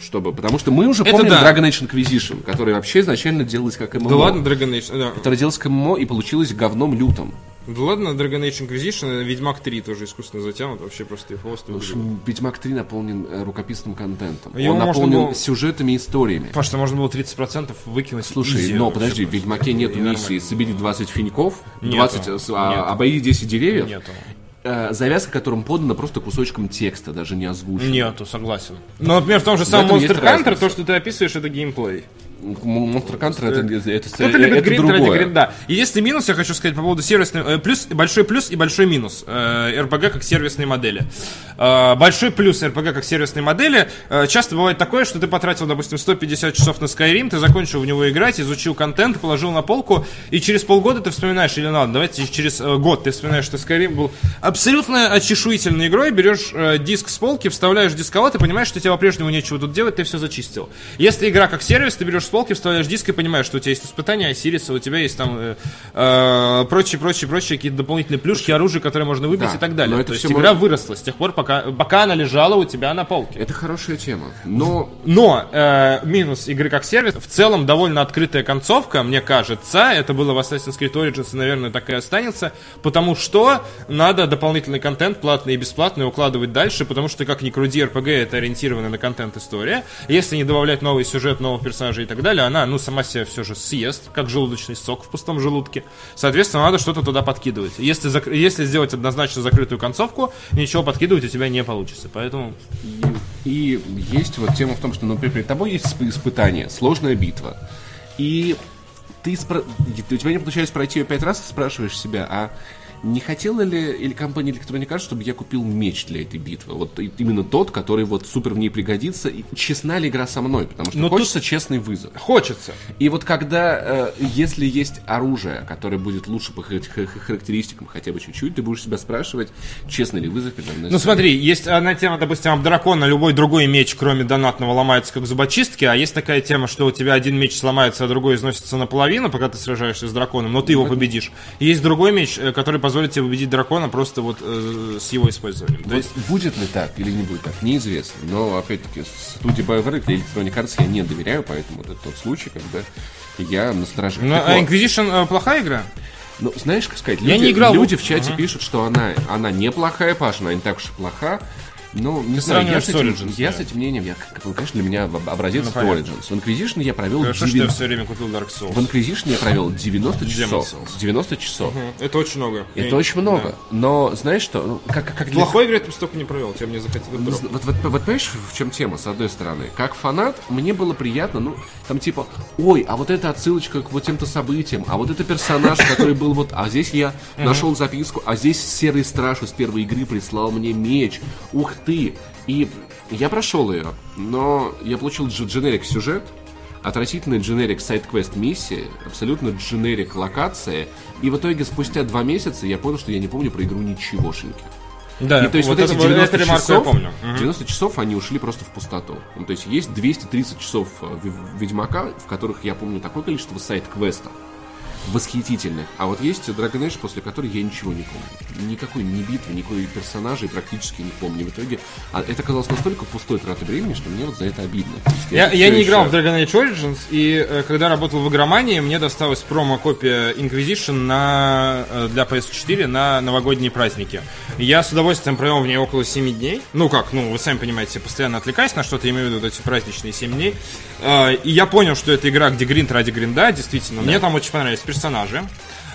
чтобы... Потому что мы уже Это помним да. Dragon Age Inquisition, который вообще изначально делалась как ММО. Да ладно, Dragon Age, да. Которая делалась как ММО и получилась говном лютым. Да ладно, Dragon Age Inquisition, Ведьмак 3 тоже искусственно затянут, вообще просто и хвост выглядит. Ведьмак 3 наполнен э, рукописным контентом. Его Он наполнен было- сюжетами и историями. Потому что можно было 30% выкинуть Слушай, изи но подожди, в. Ведьмаке нету И миссии нормально. «Собери 20 финьков», Нету. 20, э, с- а, Нету. обойди 10 деревьев, Нету. Э, завязка которым подана просто кусочком текста, даже не озвучена. Нету, согласен. Ну, например, в том же самом Monster Hunter, разница. то, что ты описываешь, это геймплей. Монстр Кантер это, это, Кто-то это, любит это гринд ради другое. гринда. Единственный минус, я хочу сказать по поводу сервисной... э, плюс, большой плюс и большой минус э, RPG как сервисной модели. Э, большой плюс RPG как сервисной модели. э, часто бывает такое, что ты потратил, допустим, 150 часов на Skyrim, ты закончил в него играть, изучил контент, положил на полку, и через полгода ты вспоминаешь, или ладно, давайте через э, год ты вспоминаешь, что Skyrim был абсолютно очешуительной игрой, берешь э, диск с полки, вставляешь дисковод и понимаешь, что тебе по-прежнему нечего тут делать, ты все зачистил. Если игра как сервис, ты берешь полки, вставляешь диск и понимаешь, что у тебя есть испытания Осириса, у тебя есть там э, э, прочие, прочие, прочие какие-то дополнительные плюшки, оружие, которые можно выбить Да, и так далее. То есть игра можно- выросла с тех пор, пока, пока она лежала у тебя на полке. Это хорошая тема. Но Но э, минус игры как сервис, в целом довольно открытая концовка, мне кажется, это было в Assassin's Creed Origins, и, наверное, так и останется, потому что надо дополнительный контент, платный и бесплатный, укладывать дальше, потому что, как ни крути, RPG это ориентировано на контент история. Если не добавлять новый сюжет, новых персонажей и так далее, она, ну, сама себя все же съест, как желудочный сок в пустом желудке. Соответственно, надо что-то туда подкидывать. Если, зак- если сделать однозначно закрытую концовку, ничего подкидывать у тебя не получится. Поэтому И есть вот тема в том, что, например, перед тобой есть исп- испытание, сложная битва. И ты спро- и у тебя не получается пройти ее пять раз, спрашиваешь себя, а не хотела ли или компания Electronic Arts, чтобы я купил меч для этой битвы? Вот именно тот, который вот супер в ней пригодится. И честна ли игра со мной? Потому что Ну, тут- хочется честный вызов. хочется. И вот когда, э, если есть оружие, которое будет лучше по хар- хар- характеристикам хотя бы чуть-чуть, ты будешь себя спрашивать, честный ли вызов передо мной Ну смотри, есть одна тема, допустим, об дракона, любой другой меч, кроме донатного, ломается как зубочистки, а есть такая тема, что у тебя один меч сломается, а другой износится наполовину, пока ты сражаешься с драконом, но ты его победишь. Есть другой меч, э, который позволит тебе победить дракона просто вот э, с его использованием. То Вот есть, будет ли так или не будет так, неизвестно. Но, опять-таки, студии BioWare или Electronic Arts я не доверяю, поэтому это тот случай, когда я на страже. ну, а вот, Inquisition э, плохая игра? ну, знаешь, как сказать, Я люди, не играл в- люди в чате пишут, что она, она неплохая, Паша, она не так уж и плоха. Ну, не знаю, я с, этим, Origins, я да. с этим мнением, я, конечно, для меня об- образец Ну, понятно. Origins. В Inquisition я провел Хорошо, что я 90 все время купил Dark Souls. В Inquisition я провел 90 часов. Souls. 90 часов. Мгм, Это очень много. Это Я- очень много. да. Но знаешь что? Ну, как, как для- Плохой игры я бы столько не провел, тебе мне захотелось Ну, Вот, вот, вот понимаешь, в чем тема, с одной стороны? Как фанат, мне было приятно, ну, там типа, ой, а вот это отсылочка к вот тем-то событиям, а вот это персонаж, (laughs) который был вот, а здесь я нашел записку, а здесь Серый Страж из первой игры прислал мне меч, ух ты! И я прошел ее, но я получил дж- дженерик сюжет, отвратительный дженерик сайт-квест миссии, абсолютно дженерик локация, и в итоге спустя два месяца я понял, что я не помню про игру ничегошеньки. Да, И то есть вот, это, эти 90 эту ремарку часов, я помню. Мгм. 90 часов они ушли просто в пустоту. Ну, то есть есть 230 часов э, Ведьмака, в которых я помню такое количество сайт-квестов. Восхитительных. А вот есть Dragon Age, после которой я ничего не помню. Никакой ни битвы, никакой персонажей практически не помню. В итоге а это казалось настолько пустой тратой времени, что мне вот за это обидно. Я, всё я не еще- играл в Dragon Age Origins, и э, когда работал в игромании, мне досталась промо-копия Inquisition на, э, для PS4 на новогодние праздники. Я с удовольствием провел в ней около 7 дней. Ну как, ну вы сами понимаете, постоянно отвлекаясь на что-то, я имею в виду вот эти праздничные 7 дней. Э, И я понял, что это игра, где гринд ради гринда, действительно. Мне там очень понравились персонажи.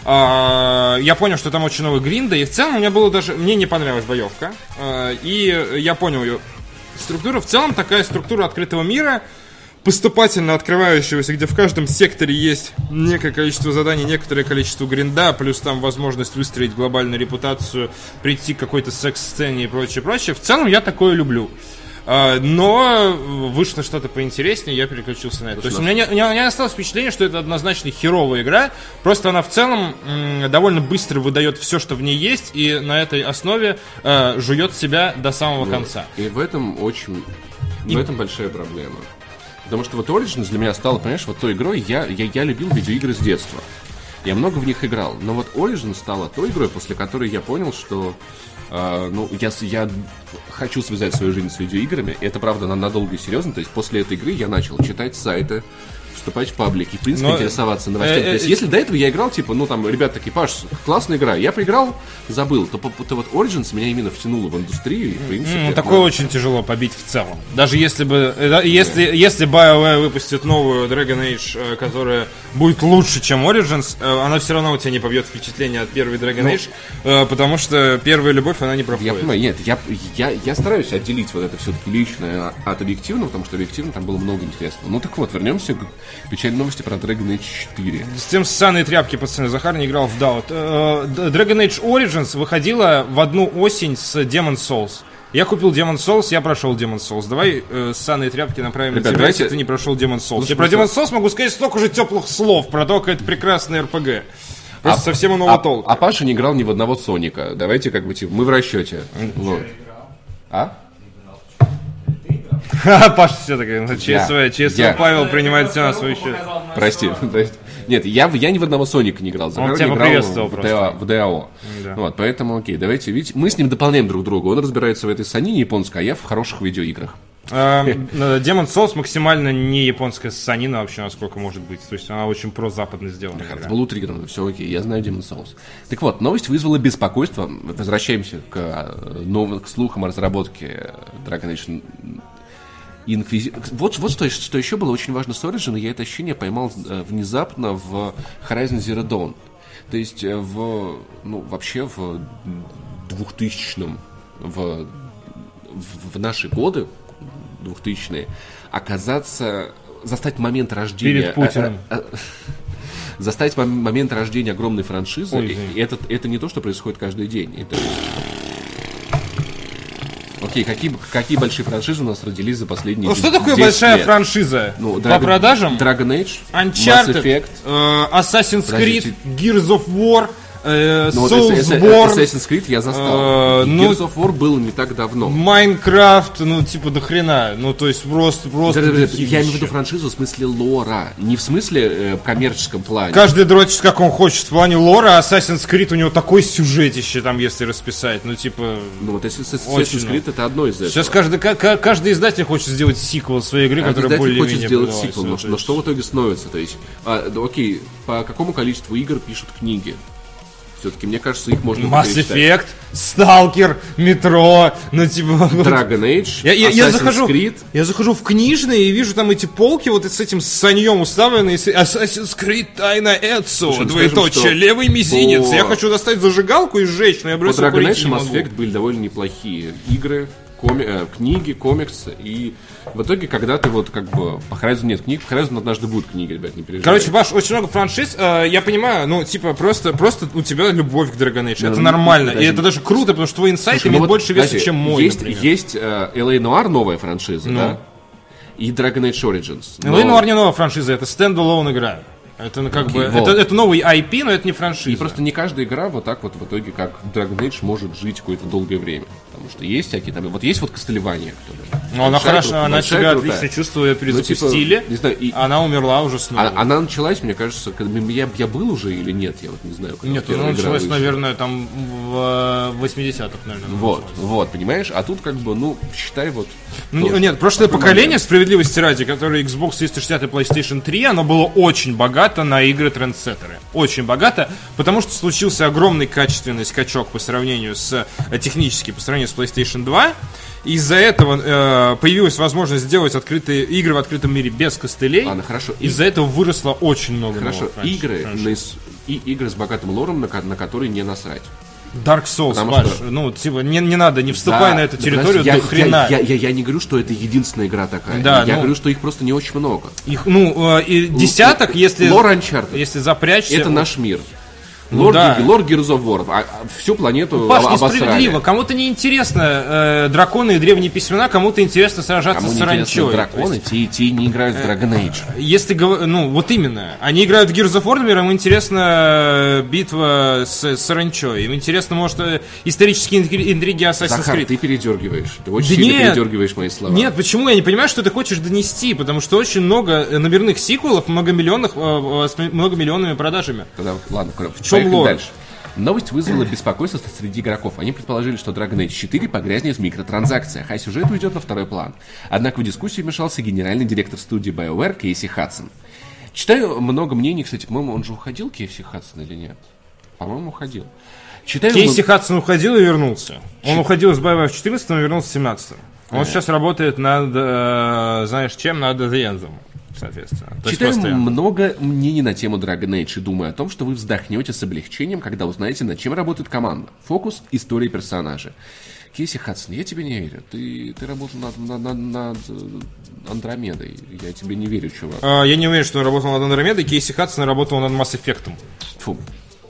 А, Я понял, что там очень много гринда, и в целом мне было даже... Мне не понравилась боевка. А, И я понял ее структуру. В целом такая структура открытого мира, поступательно открывающегося, где в каждом секторе есть некое количество заданий, некоторое количество гринда, плюс там возможность выстроить глобальную репутацию, прийти к какой-то секс-сцене и прочее, прочее. В целом я такое люблю. А, Но вышло что-то поинтереснее, я переключился на это. То есть у меня, у меня у меня осталось впечатление, что это однозначно херовая игра. Просто она в целом м, довольно быстро выдает все, что в ней есть, и на этой основе э, жует себя до самого конца. И в этом очень... В этом большая проблема. Потому что вот Origins для меня стало, понимаешь, вот той игрой, я, я, я любил видеоигры с детства. Я много в них играл. Но вот Origins стала той игрой, после которой я понял, что э, ну, я, я хочу связать свою жизнь с видеоиграми. Это, правда, на- надолго и серьезно. То есть после этой игры я начал читать сайты, вступать в паблики, в принципе, Но, интересоваться новостями. э, То есть, э, если до этого я играл, типа, ну, там, ребята такие, Паш, классная игра, я поиграл, забыл, то, то вот Origins меня именно втянуло в индустрию, и, в принципе... Ну, ну, такое очень тяжело побить в целом. Даже если бы, э, если, если BioWare выпустит новую Dragon Age, э, которая будет лучше, чем Origins, э, она все равно у тебя не побьет впечатление от первой Dragon Age, э, потому что первая любовь, она не Я проходит. понимаю, нет, я, я, я стараюсь отделить вот это все-таки личное от объективного, потому что объективно там было много интересного. Ну так вот, вернемся к печальной новости про Dragon Age 4. С тем ссаные тряпки, пацаны, Захар не играл в Doubt. Э, Dragon Age Origins выходила в одну осень с Demon Souls. Я купил Demon Souls, я прошел Demon Souls. Давай э, ссаные тряпки направим Ребят, на тебя, давайте- если ты не прошел Demon Souls. Ну, я про Demon Souls могу сказать столько же теплых слов про то, как это прекрасный РПГ. Просто совсем иного а, толка. а Паша не играл ни в одного Соника. Давайте как бы типа, мы в расчете. Вот. А? (laughs) Паша все ну, ЧСВ. ЧСВ. Павел принимает все на свой счет. Прости, прости. Нет, я, я ни в одного Соника не играл. Захар тебя не играл поприветствовал в, просто. DAO, в DAO. Да. Вот, поэтому, окей, давайте, видите, мы с ним дополняем друг друга. Он разбирается в этой санине японской, а я в хороших видеоиграх. Эм, (laughs) э, Souls максимально не японская ссанина вообще, насколько может быть. То есть она очень про-западно сделана. игра. Был утрирован, все окей, я знаю Demon Souls. Так вот, новость вызвала беспокойство. Возвращаемся к, э, новым, к слухам о разработке Dragon Age Inquisi- Вот, вот что, что еще было очень важно с Origin, и я это ощущение поймал э, внезапно в Horizon Zero Dawn. То есть э, в, ну, вообще в 2000-м, в, в, наши годы, 2000-е, оказаться, застать момент рождения... Перед Путиным. э, э, э, (laughs) Застать мом- момент рождения огромной франшизы, Ой, и- и это, это не то, что происходит каждый день. Это... Окей, какие, какие большие франшизы у нас родились за последние Ну, что 10 такое большая лет? франшиза? Ну, По Dragon- продажам? Dragon Age, Mass Uncharted, Effect. э, Assassin's Подождите. Creed, Gears of War, э, Ну, Soulsborne, Assassin's Creed я застал. Э, И ну- Gears of War был не так давно. Майнкрафт, ну, типа, до хрена. Ну, то есть, просто, просто... Я имею в виду франшизу в смысле лора, не в смысле э, коммерческом плане. Каждый дрочит, как он хочет. В плане лора Assassin's Creed у него такой сюжетище там, если расписать. Ну, типа... Ну вот Assassin's Creed это одно из этого. Сейчас каждый, ка- ка- каждый издатель хочет сделать сиквел своей игры, Каждый которая более-менее хочет сделать сиквел, но, что в итоге становится? То есть, а, да, окей, по какому количеству игр пишут книги? Все-таки, мне кажется, их можно Mass. Effect, Stalker, Метро, ну типа... Dragon Age, Я, я, я захожу, Creed. я захожу в книжные и вижу там эти полки вот с этим саньем уставленные. Assassin's Creed Тайна Эцу, Слушай, ну двоеточие, скажем, левый мизинец. по- Я хочу достать зажигалку и сжечь, но я По бросил Dragon курить Age и Mass. Effect были довольно неплохие игры, коми- э, книги, комиксы. И в итоге, когда ты вот как бы... По Horizon нет книг, по Horizon однажды будут книги, ребят, не переживайте. Короче, Паш, очень много франшиз. Э, я понимаю, ну, типа, просто, просто у тебя любовь к Dragon Age. это ну, нормально. подожди. И это даже круто, потому что твой инсайт Слушай, ну имеет вот, больше веса, подожди, чем мой, Есть, например. есть э, LA Noir новая франшиза, Ну. да? И Dragon Age Origins. Но- и Noir не новая франшиза, это стендалон игра. Это ну, как Окей, бы, вот. это, это новый IP, но это не франшиза. И просто не каждая игра вот так вот в итоге, как Dragon Age, может жить какое-то долгое время. Потому что есть всякие там... Вот есть вот Кастельвания, которая... Ну, она хорошо, крутая, она себя крутая. отлично чувствует, Ну, типа, перезапустили. не знаю, и- Она умерла уже снова. А- она началась, мне кажется, когда я, я был уже или нет, я вот не знаю. когда Нет, она началась, вышла. наверное, там в э, 80-х, наверное. она Вот, началась. вот, понимаешь? А тут как бы, ну, считай вот... Ну, тоже. Нет, прошлое Такой поколение, момент. справедливости ради, которое Xbox 360 и PlayStation 3, оно было очень богато на игры трендсеттеры. Очень богато, потому что случился огромный качественный скачок по сравнению с э, технически, по сравнению с PlayStation 2. Из-за этого э, появилась возможность сделать открытые игры в открытом мире без костылей. Ладно, хорошо. Из-за этого выросло очень много Хорошо, новых игры, франшиз. на и игры с богатым лором, на, на которые не насрать. Dark Souls, Потому Паш, что- ну, типа, не, не надо, не вступай Да, на эту да территорию подожди, до хрена. Я, я, я, я не говорю, что это единственная игра такая. Да, я ну- говорю, что их просто не очень много. Их, ну, э, и десяток, если, Лор Uncharted. если запрячься... Это наш мир. Ну Лор, да. Ге- Лор Gears of War. А- а всю планету Паш, об- обосрали. несправедливо. Кому-то не интересно э, драконы и древние письмена, кому-то интересно сражаться Кому с саранчой. драконы, есть, те, те не играют в Dragon Age. Если ну, вот именно. Они играют в Gears of War, например, им интересна э, битва с, с саранчой. Им интересно, может, э, исторические интри- интриги Assassin's Захар, Creed. ты передергиваешь. Ты очень Да сильно нет. передергиваешь мои слова. Нет, почему? Я не понимаю, что ты хочешь донести, потому что очень много э, номерных сиквелов, многомиллионных, э, э, с многомиллионными продажами. Тогда, ладно, в чем лор? дальше. Новость вызвала беспокойство среди игроков. Они предположили, что Dragon Age 4 погрязнет в микротранзакциях, а сюжет уйдет на второй план. Однако в дискуссию вмешался генеральный директор студии BioWare Кейси Хадсон. Читаю много мнений, кстати, по-моему, он же уходил, Кейси Хадсон, или нет? По-моему, уходил. Читаю Кейси много- Хадсон уходил и вернулся. Он уходил из BioWare в 14 и вернулся в 17 Он сейчас работает над, э, знаешь чем, над The End, соответственно. То Читаю постоянно. много мнений на тему Dragon Age и думаю о том, что вы вздохнете с облегчением, когда узнаете, над чем работает команда. Фокус, история персонажа. Кейси Хадсон, я тебе не верю. Ты, ты работал над, над- над- над, э, Андромедой. Я тебе не верю, чувак. А, Я не уверен, что он работал над Андромедой. Кейси Хадсон работал над Mass Effect. Фу.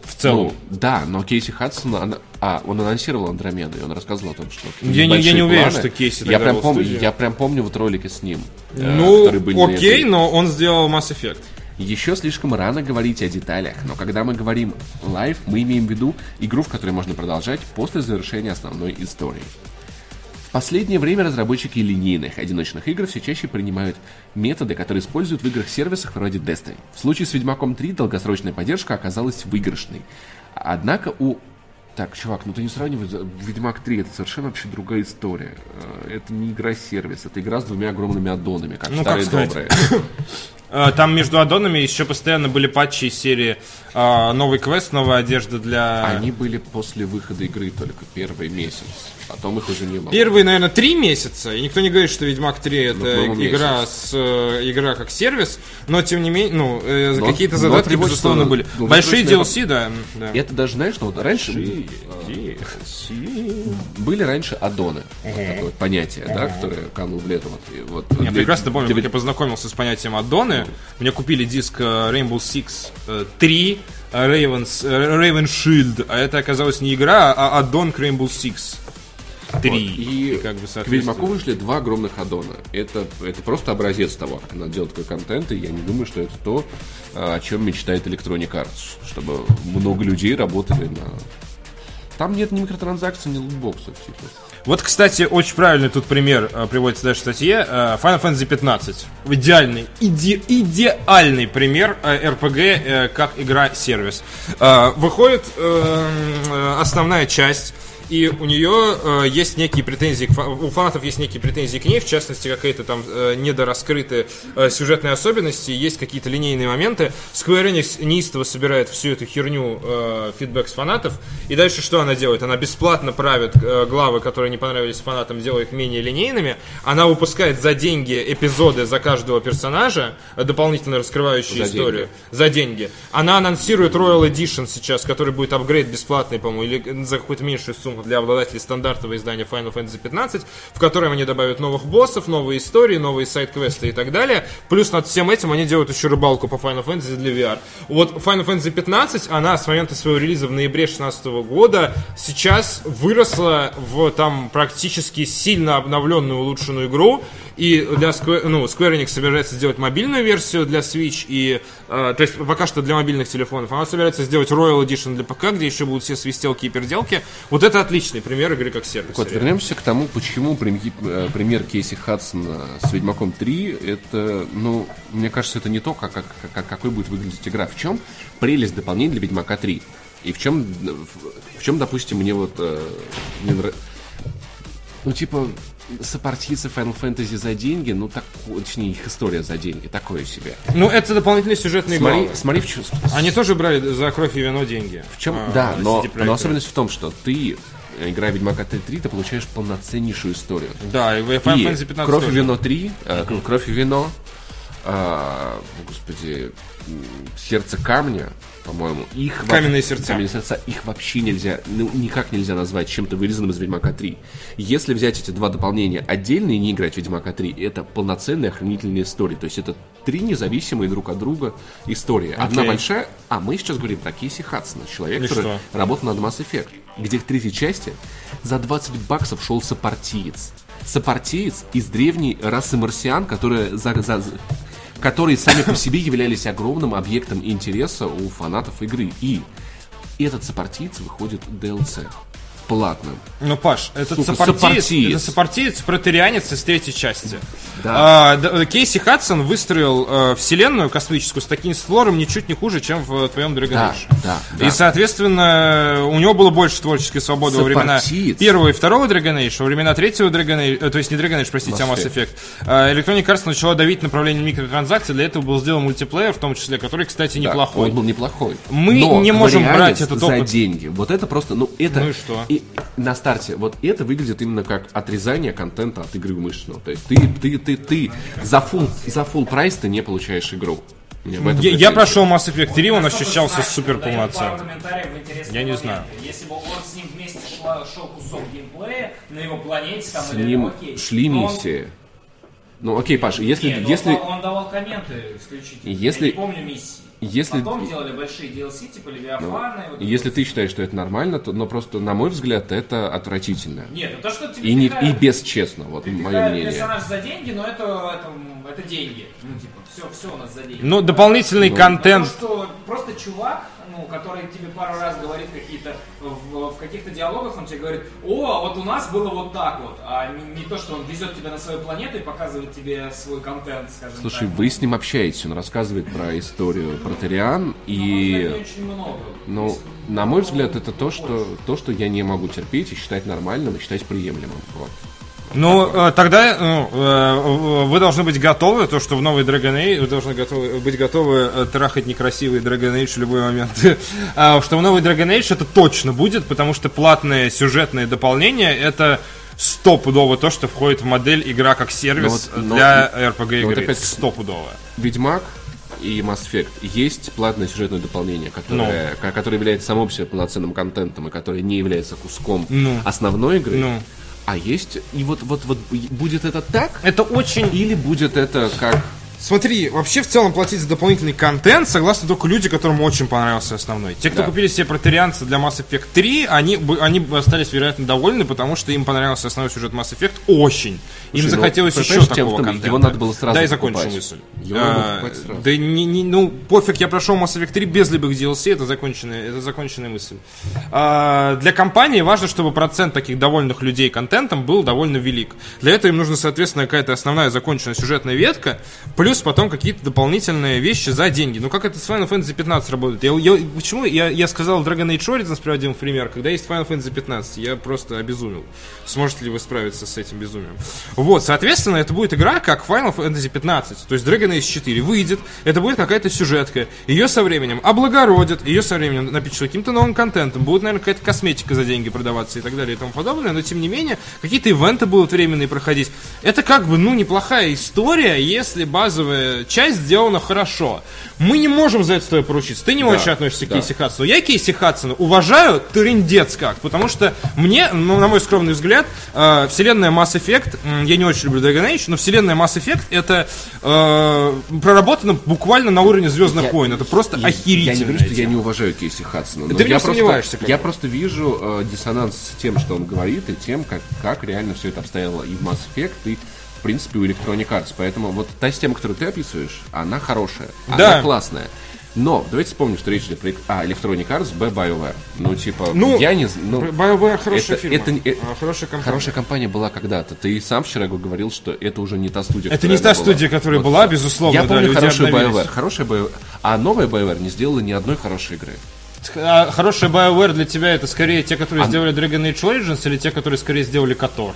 В целом. Ну, да, но Кейси Хадсон, она- а, он анонсировал Андромеду, и он рассказывал о том, что... Я не- я не уверен, планы. что Кейси я прям, студии. я прям помню вот ролики с ним. э, ну, которые были окей, этой- но он сделал Mass Effect. Еще слишком рано говорить о деталях, но когда мы говорим live, мы имеем в виду игру, в которой можно продолжать после завершения основной истории. В последнее время разработчики линейных одиночных игр все чаще принимают методы, которые используют в играх-сервисах вроде Destiny. В случае с Ведьмаком 3 долгосрочная поддержка оказалась выигрышной. Однако у... Так, чувак, ну ты не сравнивай Ведьмак 3, это совершенно вообще другая история. Э, Это не игра-сервис, это игра с двумя огромными аддонами, как Ну, как старые сказать. добрые. А, Там между аддонами еще постоянно были патчи из серии а, новый квест, новая одежда для... Они были после выхода игры только первый месяц. Потом их уже не было. Первые, наверное, три месяца, и никто не говорит, что Ведьмак 3 это по-моему, игра, с, э, игра как сервис, но тем не менее, ну, э, Но- какие-то но задатки, тревожит, безусловно, что были. долгосрочная Большие DLC, да. да. Это даже, знаешь, что вот раньше были раньше аддоны. Вот такое вот понятие, да, которое кануло в лету. Вот, и вот Я для- прекрасно помню, для- как я познакомился с понятием аддоны. Мне купили диск э, Rainbow Six э, 3 э, Ravens, э, Raven Shield, а это оказалось не игра, а аддон к Rainbow Six 3. Вот, И, как бы, к соответственно. Ведьмаку вышли два огромных аддона. Это, это просто образец того, как надо делать такой контент, и я не думаю, что это то, а, о чем мечтает Electronic Arts, чтобы много людей работали на... Там нет ни микротранзакций, ни лутбоксов. Типа. Вот, кстати, очень правильный тут пример э, приводится дальше в статье. Э, Final Fantasy 15. Идеальный, иде- идеальный пример RPG э, как игра-сервис. Выходит э, э, основная часть. И у нее э, есть некие претензии, к у фанатов есть некие претензии к ней, в частности, какие-то там э, недораскрытые э, сюжетные особенности, есть какие-то линейные моменты. Square Enix неистово собирает всю эту херню э, фидбэк с фанатов, и дальше что она делает? Она бесплатно правит э, главы, которые не понравились фанатам, делая их менее линейными. Она выпускает за деньги эпизоды за каждого персонажа, э, дополнительно раскрывающие За историю. деньги. За деньги. Она анонсирует Royal Edition сейчас, который будет апгрейд бесплатный, по-моему, или за какую-то меньшую сумму для обладателей стандартного издания Final Fantasy 15, в котором они добавят новых боссов, новые истории, новые сайт-квесты и так далее. Плюс над всем этим они делают еще рыбалку по Final Fantasy для VR. Вот Final Fantasy 15, она с момента своего релиза в ноябре 2016 года сейчас выросла в там практически сильно обновленную, улучшенную игру. И для Square, ну, Square Enix собирается сделать мобильную версию для Switch, и, э, то есть пока что для мобильных телефонов. Она собирается сделать Royal Edition для ПК, где еще будут все свистелки и переделки. Вот это отличный пример игры как сервис. Вот, вернемся к тому, почему преми- э, пример Кейси Хадсона с Ведьмаком 3, это, ну, мне кажется, это не то, как, как- как- какой будет выглядеть игра. В чем прелесть дополнений для Ведьмака 3? И в чем, в, в чем допустим, мне вот э, не нра- Ну, типа, сопартийцы Final Fantasy за деньги, ну, так, точнее, их история за деньги, такое себе. Ну, это дополнительные сюжетные Смотри, главы. смотри, в, чё- Они тоже брали за кровь и вино деньги. в чем, А, да, но, но особенность в том, что ты, э, играя Ведьмака 3, ты получаешь полноценнейшую историю. Да, и в Final И Fantasy 15 Кровь и тоже. вино 3, э, Кровь и вино, а, господи, м, Сердце камня, по-моему, их... во- Каменные сердца. Каменные сердца, их вообще нельзя, ну, никак нельзя назвать чем-то вырезанным из Ведьмака 3. Если взять эти два дополнения отдельно и не играть в Ведьмака 3, это полноценная охранительная история. То есть это три независимые друг от друга истории. Одна Окей. большая... А, мы сейчас говорим про Кейси Хадсона, человек, И который что? работал над Mass Effect, где в третьей части за 20 баксов шел сопартиец. Сопартиец из древней расы марсиан, которая за- за- которые сами по себе являлись огромным объектом интереса у фанатов игры. И этот сопартиец выходит DLC платным. Ну, Паш, этот Сука, сопартиец, сопартиец. это сопартиец протерианец из третьей части. Да. А, Кейси Хадсон выстроил э, вселенную космическую с таким флором ничуть не хуже, чем в твоем Dragon Да, Age. да, да. И, соответственно, у него было больше творческой свободы во времена первого и второго Dragon Age, во времена третьего Dragon Age, э, то есть не Dragon Age, простите, а Mass Mass Effect. А, Electronic Arts начала давить направление микротранзакций, для этого был сделан мультиплеер, в том числе, который, кстати, Да, неплохой. Он был неплохой. Мы Но не можем брать этот за опыт. деньги. Вот это просто, ну это... Ну и что? И на старте, вот это выглядит именно как отрезание контента от игры умышленного. То есть ты, ты, ты, ты за full, за full прайс ты не получаешь игру. Я, я прошел Mass Effect 3, он ощущался супер полноценным. интересные Я не знаю. Если бы он с ним вместе шла, шел кусок геймплея на его планете, там, С или ним окей. шли Но он- миссии. Ну окей, Паша, если... Нет, если... он, он давал комменты исключительно. Если- Я не помню миссии. Если- Потом делали большие DLC, типа Левиафана. и вот Если ты считаешь, что это нормально, то, но просто, на мой взгляд, это отвратительно. Нет, ну то, что тебе И, не, и бесчестно, вот ты мое мнение. персонаж за деньги, но это, это, это деньги. Ну, типа, все, все у нас за деньги. Ну, дополнительный контент. Потому что просто чувак, ну, который тебе пару раз говорит какие-то в, в каких-то диалогах, он тебе говорит, о, вот у нас было вот так вот, а не, не то, что он везет тебя на свою планету и показывает тебе свой контент, скажем Слушай, так. вы с ним общаетесь, он рассказывает про историю Протериан, Ну, и, очень много. ну, на мой взгляд, это то, что, то, что я не могу терпеть и считать нормальным, и считать приемлемым. Вот. Ну, э, тогда ну, вы должны быть готовы, то, что в новый Dragon Age, вы должны готовы, быть готовы трахать некрасивый Dragon Age в любой момент. (laughs) А, что в новый Dragon Age это точно будет, потому что платные сюжетные дополнения это стопудово то, что входит в модель игра как сервис Ну вот, но- для RPG но вот игры. опять- Стопудово. Ведьмак и Mass Effect есть платное сюжетное дополнение, которое, ко- которое является само по себе полноценным контентом и которое не является куском Ну. основной игры. Ну. А есть, и вот, вот, вот будет это так, Это очень или будет это как Смотри, вообще в целом платить за дополнительный контент согласны только люди, которым очень понравился основной. Те, кто Да. купили себе протерианца для Mass Effect 3, они, они остались, вероятно, довольны, потому что им понравился основной сюжет Mass Effect очень. Им Слушай, ну, захотелось еще понимаешь, тем, такого контента. его надо было сразу Да, и закончу покупать. мысль. Его надо А, покупать сразу. Да не, не- ну, пофиг, я прошел Mass Effect 3 без любых DLC, это законченная, это законченная мысль. А, для компании важно, чтобы процент таких довольных людей контентом был довольно велик. Для этого им нужна, соответственно, какая-то основная законченная сюжетная ветка, плюс потом какие-то дополнительные вещи за деньги. Ну, как это с Final Fantasy 15 работает? Я, я- почему я, я сказал Dragon Age Origins приводил пример, когда есть Final Fantasy 15? Я просто обезумел. Сможете ли вы справиться с этим безумием? Вот, соответственно, это будет игра как Final Fantasy 15, то есть Dragon Age 4 выйдет, это будет какая-то сюжетка, ее со временем облагородят, ее со временем напичкают каким-то новым контентом, будет, наверное, какая-то косметика за деньги продаваться и так далее и тому подобное, но тем не менее, какие-то ивенты будут временные проходить. Это как бы, ну, неплохая история, если базовая часть сделана хорошо. Мы не можем за это с тобой поручиться. Ты не очень относишься к да. Кейси Хадсону. Я Кейси Хадсона уважаю трындец как, потому что мне, ну, на мой скромный взгляд, э, вселенная Mass Effect, м, я не очень люблю Dragon Age, но вселенная Mass Effect это э, проработано буквально на уровне Звездных Я- войн. Это просто Я- охерительно. Я не говорю, что я не уважаю Кейси Хадсона. Ты я просто, Я просто вижу э, диссонанс с тем, что он говорит, и тем, как, как реально все это обстояло и в Mass Effect, и в принципе у Electronic Arts. Поэтому вот та система, которую ты описываешь, она хорошая, Да. она классная. Но давайте вспомним, что речь идет про А, Electronic Arts, Б, BioWare. Ну, типа, Ну, я не з- ну, BioWare хорошая это- фирма. это не- э, А, хорошая компания. Хорошая компания была когда-то. Ты сам вчера говорил, что это уже не та студия. Это не та была. студия, которая Вот. была, безусловно, Я да, помню хорошую. BioWare. Хорошая BioWare. А новая BioWare не сделала ни одной хорошей игры. А хорошая BioWare для тебя это скорее те, которые А- сделали Dragon Age Origins, или те, которые скорее сделали Котор?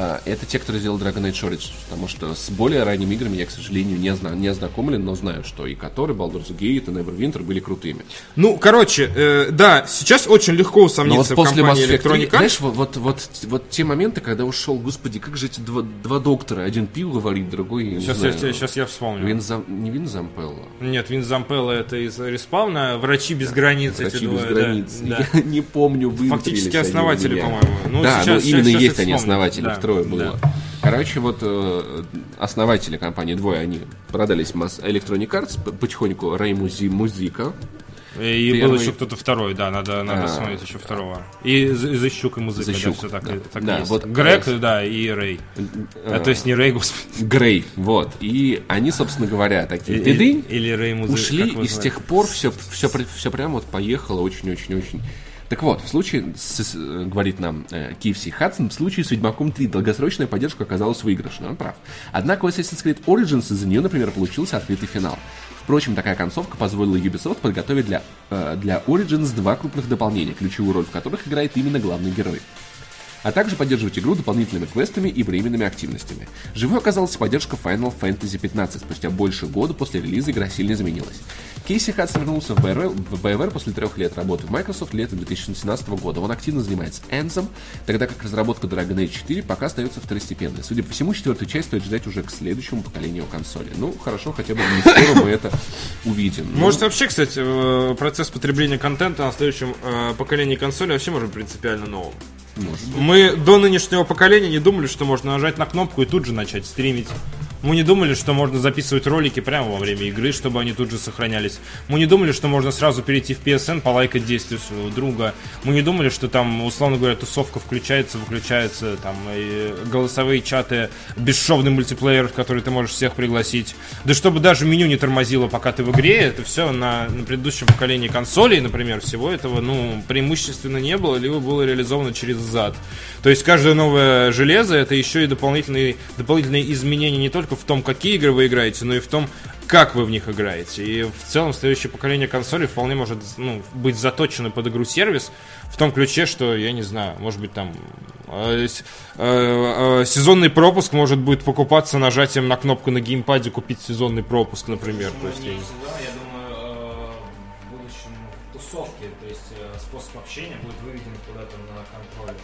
А, Это те, кто сделал Dragon Age Origins, потому что с более ранними играми я, к сожалению, не, зна- не ознакомлен, но знаю, что и Который, Baldur's Gate, и Neverwinter были крутыми. Ну, короче, э, да, сейчас очень легко Но вот усомниться в после Mass компании Effect 3, Electronic Arts. знаешь, вот, вот, вот, вот те моменты, когда ушел, господи, как же эти два, два доктора, один пил говорит, другой, я не Сейчас я, знаю, сейчас я вспомню. Винзам- не Вин Зампелло, Нет, Вин Зампелло это из Респауна, Врачи без границ. эти Врачи без двое, да, границ. да. Я (laughs) не помню, Фактически основатели, по-моему. Ну, да, сейчас- ну именно сейчас- есть они основатели, Да, трое было. да. Короче, вот э, основатели компании, двое, они продались масс Electronic Arts, потихоньку Рэй Музи, Музика, И Первый- был еще кто-то второй, да, надо, надо А. смотреть еще второго. И За- Защук и музыка, Защук, да, все так, да. так Да, есть. вот Грег, раз. да, и Рэй. А, то есть не Рэй, господи. Грей, вот. И они, собственно говоря, такие беды или Рэй музыка. ушли, и с тех пор все, все, все прям вот поехало очень-очень-очень. Так вот, в случае, с- э, говорит нам э, KFC Хадсон, в случае с Ведьмаком 3 долгосрочная поддержка оказалась выигрышной, он прав. Однако у Assassin's Creed Origins из-за нее, например, получился открытый финал. Впрочем, такая концовка позволила Ubisoft подготовить для, э, для Origins два крупных дополнения, ключевую роль в которых играет именно главный герой а также поддерживать игру дополнительными квестами и временными активностями. Живой оказалась поддержка Final Fantasy 15. Спустя больше года после релиза игра сильно изменилась. Кейси Хадсон вернулся в BioWare после трех лет работы в Microsoft летом 2017 года. Он активно занимается Anthem, тогда как разработка Dragon Age 4 пока остается второстепенной. Судя по всему, четвертую часть стоит ждать уже к следующему поколению консоли. Ну, хорошо, хотя бы не скоро мы это увидим. Ну, Может вообще, кстати, э, процесс потребления контента на следующем э, поколении консоли вообще может быть принципиально новым. Мы до нынешнего поколения не думали, что можно нажать на кнопку и тут же начать стримить. Мы не думали, что можно записывать ролики прямо во время игры, чтобы они тут же сохранялись. Мы не думали, что можно сразу перейти в PSN, полайкать действия своего друга. Мы не думали, что там, условно говоря, тусовка включается, выключается, там и голосовые чаты, бесшовный мультиплеер, в который ты можешь всех пригласить. Да чтобы даже меню не тормозило, пока ты в игре, это все на, на предыдущем поколении консолей, например, всего этого, ну, преимущественно не было, либо было реализовано через зад. То есть каждое новое железо это еще и дополнительные, дополнительные изменения не только в том, какие игры вы играете, но и в том, как вы в них играете. И в целом следующее поколение консолей вполне может ну, быть заточено под игру сервис в том ключе, что, я не знаю, может быть там э, э, э, сезонный пропуск может будет покупаться нажатием на кнопку на геймпаде купить сезонный пропуск, например. То есть, я будущем тусовки, то есть способ общения будет выведен куда-то на контроле.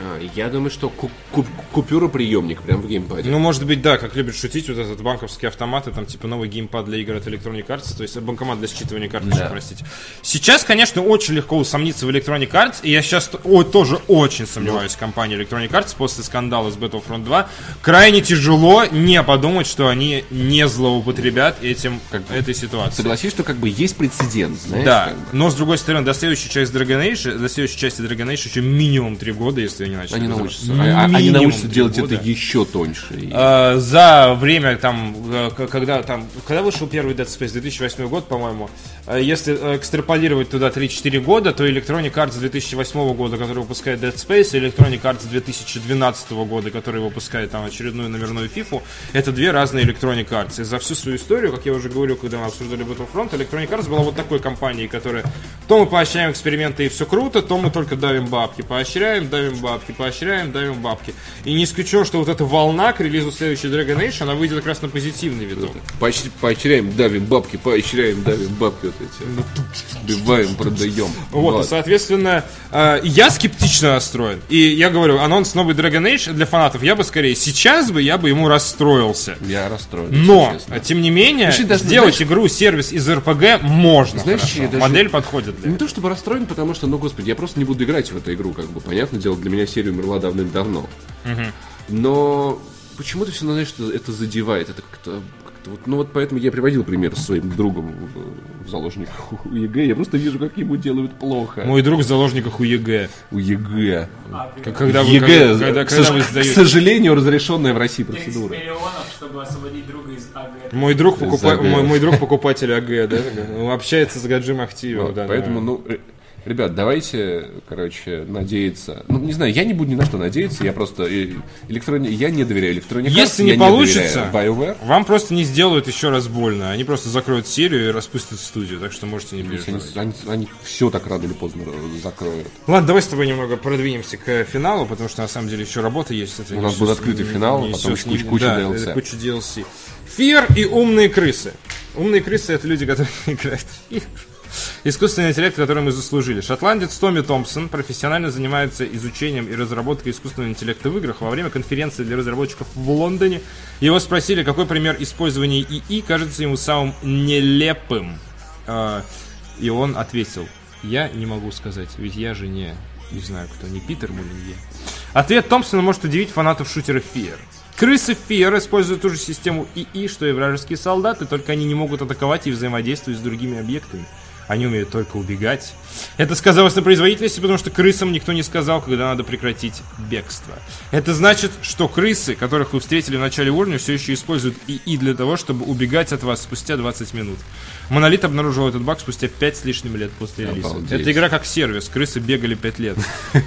А, я думаю, что ку- ку- купюроприемник прям в геймпаде. Ну, может быть, да, как любят шутить, вот этот банковский автомат, и там, типа, новый геймпад для игр от Electronic Arts, то есть банкомат для считывания карточек, Да. простите. Сейчас, конечно, очень легко усомниться в Electronic Arts, и я сейчас о, тоже очень сомневаюсь в компании Electronic Arts после скандала с Battlefront 2. Крайне тяжело не подумать, что они не злоупотребят этим, как, этой ситуацией. Согласись, что как бы есть прецедент, знаешь? Да, как бы. но с другой стороны, до следующей части Dragon Age, до следующей части Dragon Age еще минимум три года, если они начнут. Они научатся, а- а- они научатся делать года. это еще тоньше. Э, за время там, э, когда там, когда вышел первый Dead Space, 2008 год, по-моему, э, если экстраполировать туда 3-4 года, то Electronic Arts 2008 года, который выпускает Dead Space, и Electronic Arts 2012 года, который выпускает там очередную номерную фифу, это две разные Electronic Arts. И за всю свою историю, как я уже говорил, когда мы обсуждали Battlefront, Electronic Arts была вот такой компанией, которая то мы поощряем эксперименты и все круто, то мы только давим бабки. Поощряем, давим бабки, поощряем, давим бабки. И не исключено, что вот эта волна к релизу следующей Dragon Age, она выйдет как раз на позитивный виток. Поощ- Поощряем, давим бабки, поощряем, давим бабки вот эти. Убиваем, продаем. Вот, и, соответственно, э, я скептично настроен. И я говорю, анонс новый Dragon Age для фанатов, я бы скорее сейчас бы, я бы ему расстроился. Я расстроен. Но, честно. тем не менее, даже, сделать знаешь- игру сервис из РПГ можно. Знаешь, хорошо. я даже- Модель подходит для Не то чтобы расстроен, потому что, ну, господи, я просто не буду играть в эту игру, как бы, понятное дело, для меня серия умерла давным-давно. Но почему-то все равно, знаешь, что это задевает, это как-то вот, ну вот поэтому я приводил пример с своим другом в, заложниках у ЕГЭ. Я просто вижу, как ему делают плохо. Мой друг в заложниках у ЕГЭ. У ЕГЭ. Как- Когда вы, ЕГЭ, когда, к, когда сож- вы к сожалению, разрешенная в России 30 процедура. миллионов, чтобы освободить друга из АГ. Мой друг, покупа... АГ. мой, мой друг покупатель АГ, да? Общается с Гаджим Ахтиевым. Да, поэтому, да. ну, э, ребят, давайте, короче, надеяться. Ну, не знаю, я не буду ни на что надеяться, я просто э, электрони... я не доверяю электронике. Если не получится, BioWare. вам просто не сделают еще раз больно. Они просто закроют серию и распустят студию, так что можете не Они, переживать. они, все так рано или поздно э, закроют. Ладно, давай с тобой немного продвинемся к финалу, потому что на самом деле еще работа есть. Это У нас не будет открытый не- финал, не потом всё- куча- куча да, DLC. это куча DLC. Фир и умные крысы. Умные крысы это люди, которые (laughs) играют в игры. Искусственный интеллект, который мы заслужили. Шотландец Томми Томпсон профессионально занимается изучением и разработкой искусственного интеллекта в играх. Во время конференции для разработчиков в Лондоне его спросили, какой пример использования ИИ кажется ему самым нелепым. А, И он ответил, я не могу сказать, ведь я же не, не знаю кто, не Питер Мулинье. Ответ Томпсона может удивить фанатов шутера Fear. Крысы Fear используют ту же систему ИИ, что и вражеские солдаты, только они не могут атаковать и взаимодействовать с другими объектами. Они умеют только убегать. Это сказалось на производительности, потому что крысам никто не сказал, когда надо прекратить бегство. Это значит, что крысы, которых вы встретили в начале уровня, все еще используют ИИ для того, чтобы убегать от вас спустя 20 минут. Монолит обнаружил этот баг спустя 5 с лишним лет после релиза. Обалдеть. Это игра как сервис, крысы бегали 5 лет.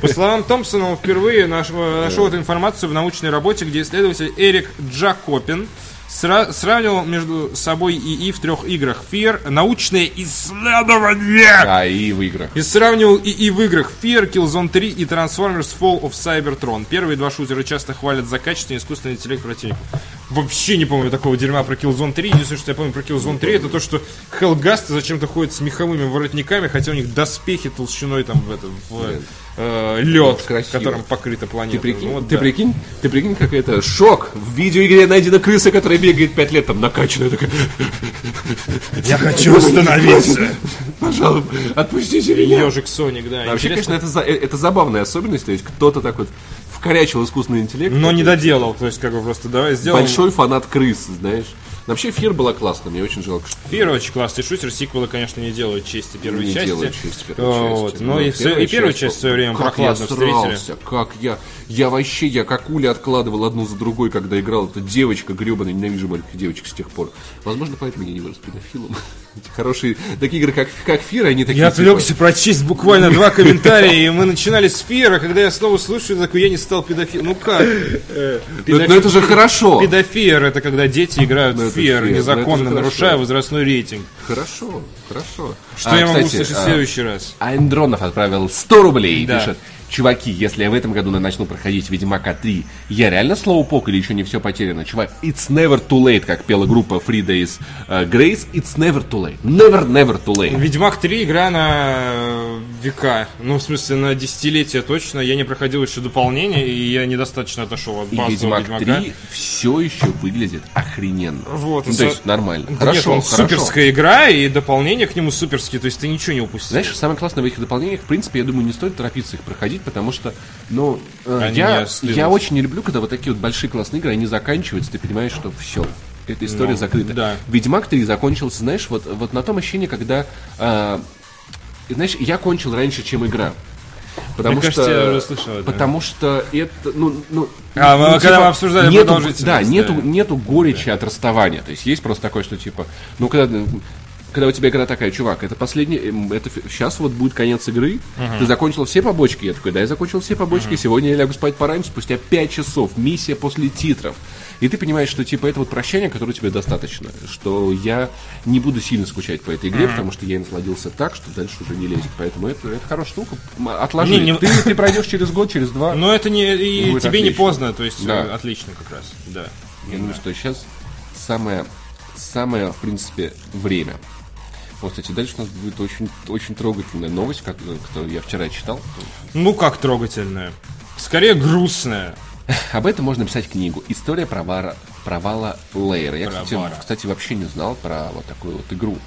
По словам Томпсона, он впервые наш- нашел эту информацию в научной работе, где исследователь Эрик Джакопин сра- сравнивал между собой ИИ в трех играх. Fear, научное исследование! А, и в играх. И сравнивал ИИ в играх Fear, Killzone 3 и Transformers Fall of Cybertron. Первые два шутера часто хвалят за качественный искусственный интеллект противников. Вообще не помню такого дерьма про Killzone 3. Единственное, что я помню про Killzone 3, это то, что Hellgast зачем-то ходит с меховыми воротниками, хотя у них доспехи толщиной там в, это, в э, лед, Красиво. которым покрыта планета. Ты прикинь, Ну, вот ты да. прикинь, ты прикинь, как это шок. В видеоигре найдена крыса, которая бегает 5 лет, там накачанная такая. Я хочу остановиться. Пожалуйста, отпустите меня. Ежик Соник, да. Вообще, конечно, это, э, это забавная особенность, то есть кто-то так вот вкорячил искусственный интеллект. Но не доделал, то есть как бы просто давай сделаем. Большой фанат крыс, знаешь. Но Вообще, Фир была классная, мне очень жалко, что Первый очень классный шутер, сиквелы, конечно, не делают чести первой не части. делают честь первой А, части. Вот. Но и, в со- и первую часть в свое время как прохладно я встретили. срался, как я, я вообще, я как уля откладывал одну за другой, когда играл эта девочка гребаная, ненавижу маленьких девочек с тех пор. Возможно, поэтому я не вырос педофилом. (laughs) Хорошие, такие игры, как, как Фир, они такие, Я типа, отвлекся прочесть буквально два комментария, и мы начинали с Фира, когда я снова слушаю, такой, я не стал педофилом. Ну как? ну, ну, это же хорошо. Педофир это когда дети играют Ну, в фир, ну, незаконно нарушая возрастной рейтинг. Хорошо, хорошо. Что А, я могу кстати, услышать в а, следующий раз? Андронов отправил 100 рублей и Да. пишет. Чуваки, если я в этом году начну проходить Ведьмака 3, я реально слоупок или еще не все потеряно? Чувак, it's never too late, как пела группа Free Days э, Grace, it's never too late. Never, never too late. Ведьмак 3 игра на э, века. Ну, в смысле, на десятилетия точно. Я не проходил еще дополнение, и я недостаточно отошел от И базового Ведьмак Ведьмака. 3 все еще выглядит охрененно. Вот, ну, и то есть нормально. Да хорошо, нет, он хорошо. суперская игра, и дополнение к нему суперские, то есть ты ничего не упустил. Знаешь, самое классное в этих дополнениях, в принципе, я думаю, не стоит торопиться их проходить, потому что, ну, э, Они я, я очень не люблю, когда вот такие вот большие классные игры, они заканчиваются, ты понимаешь, что все, эта история Ну, закрыта. да. Ведьмак 3 закончился, знаешь, вот, вот на том ощущении, когда, э, знаешь, я кончил раньше, чем игра. Потому Мне что, кажется, я уже слышал это. потому что это, ну, ну, А, ну, когда мы обсуждали нету, продолжительность, да, нету, да. нету горечи от расставания. То есть есть просто такое, что типа, ну когда, когда у тебя игра такая, чувак, это последний, эм, это сейчас вот будет конец игры, ты закончил все побочки, я такой, да, я закончил все побочки, сегодня я лягу спать пораньше, спустя 5 часов, миссия после титров. И ты понимаешь, что типа это вот прощание, которое тебе достаточно, что я не буду сильно скучать по этой игре, потому что я насладился так, что дальше уже не лезет. Поэтому это, это хорошая штука. Отложи. Не, не- Ты, ты пройдешь через год, через два. Но это не и тебе не отлично. поздно, то есть Да. э, отлично как раз. Да. Я думаю, что сейчас самое, самое, в принципе, время. Вот, кстати, дальше у нас будет очень, очень трогательная новость, как, которую я вчера читал. Ну как трогательная. Скорее грустная. (laughs) Об этом можно написать книгу. История провара, провала Лейера. Я, кстати, кстати, вообще не знал про вот такую вот игру.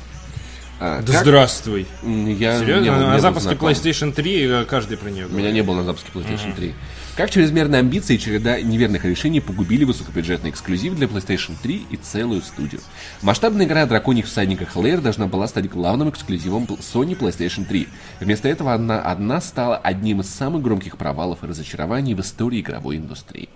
А, Да как- здравствуй. Я не Серьезно? был- не на был запуске знаком. PlayStation 3 э, каждый про нее У меня говорит. не было на запуске PlayStation 3. Как чрезмерные амбиции и череда неверных решений погубили высокобюджетный эксклюзив для PlayStation 3 и целую студию. Масштабная игра о драконьих всадниках Lair должна была стать главным эксклюзивом Sony PlayStation 3. Вместо этого она одна стала одним из самых громких провалов и разочарований в истории игровой индустрии.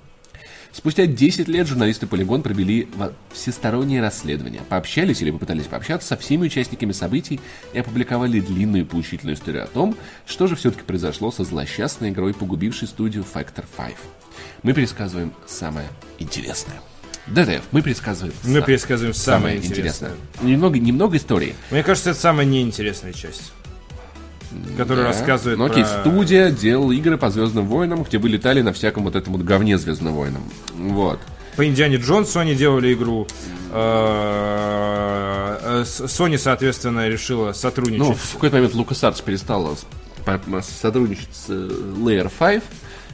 Спустя 10 лет журналисты Polygon провели всестороннее расследование, пообщались или попытались пообщаться со всеми участниками событий и опубликовали длинную и поучительную историю о том, что же все-таки произошло со злосчастной игрой, погубившей студию Factor 5. Мы пересказываем самое интересное. ДТФ, мы пересказываем Мы са- пересказываем самое интересное. Немного, немного истории. Мне кажется, это самая неинтересная часть. Которая Да. рассказывает Ну про... окей, студия делала игры по Звездным войнам, где вы летали на всяком вот этом вот говне Звездным войнам. Вот. По Индиане Джонсу они делали игру. Э, э, с- Sony, соответственно, решила сотрудничать. Ну, в какой-то момент LucasArts перестала сотрудничать с э, Layer 5,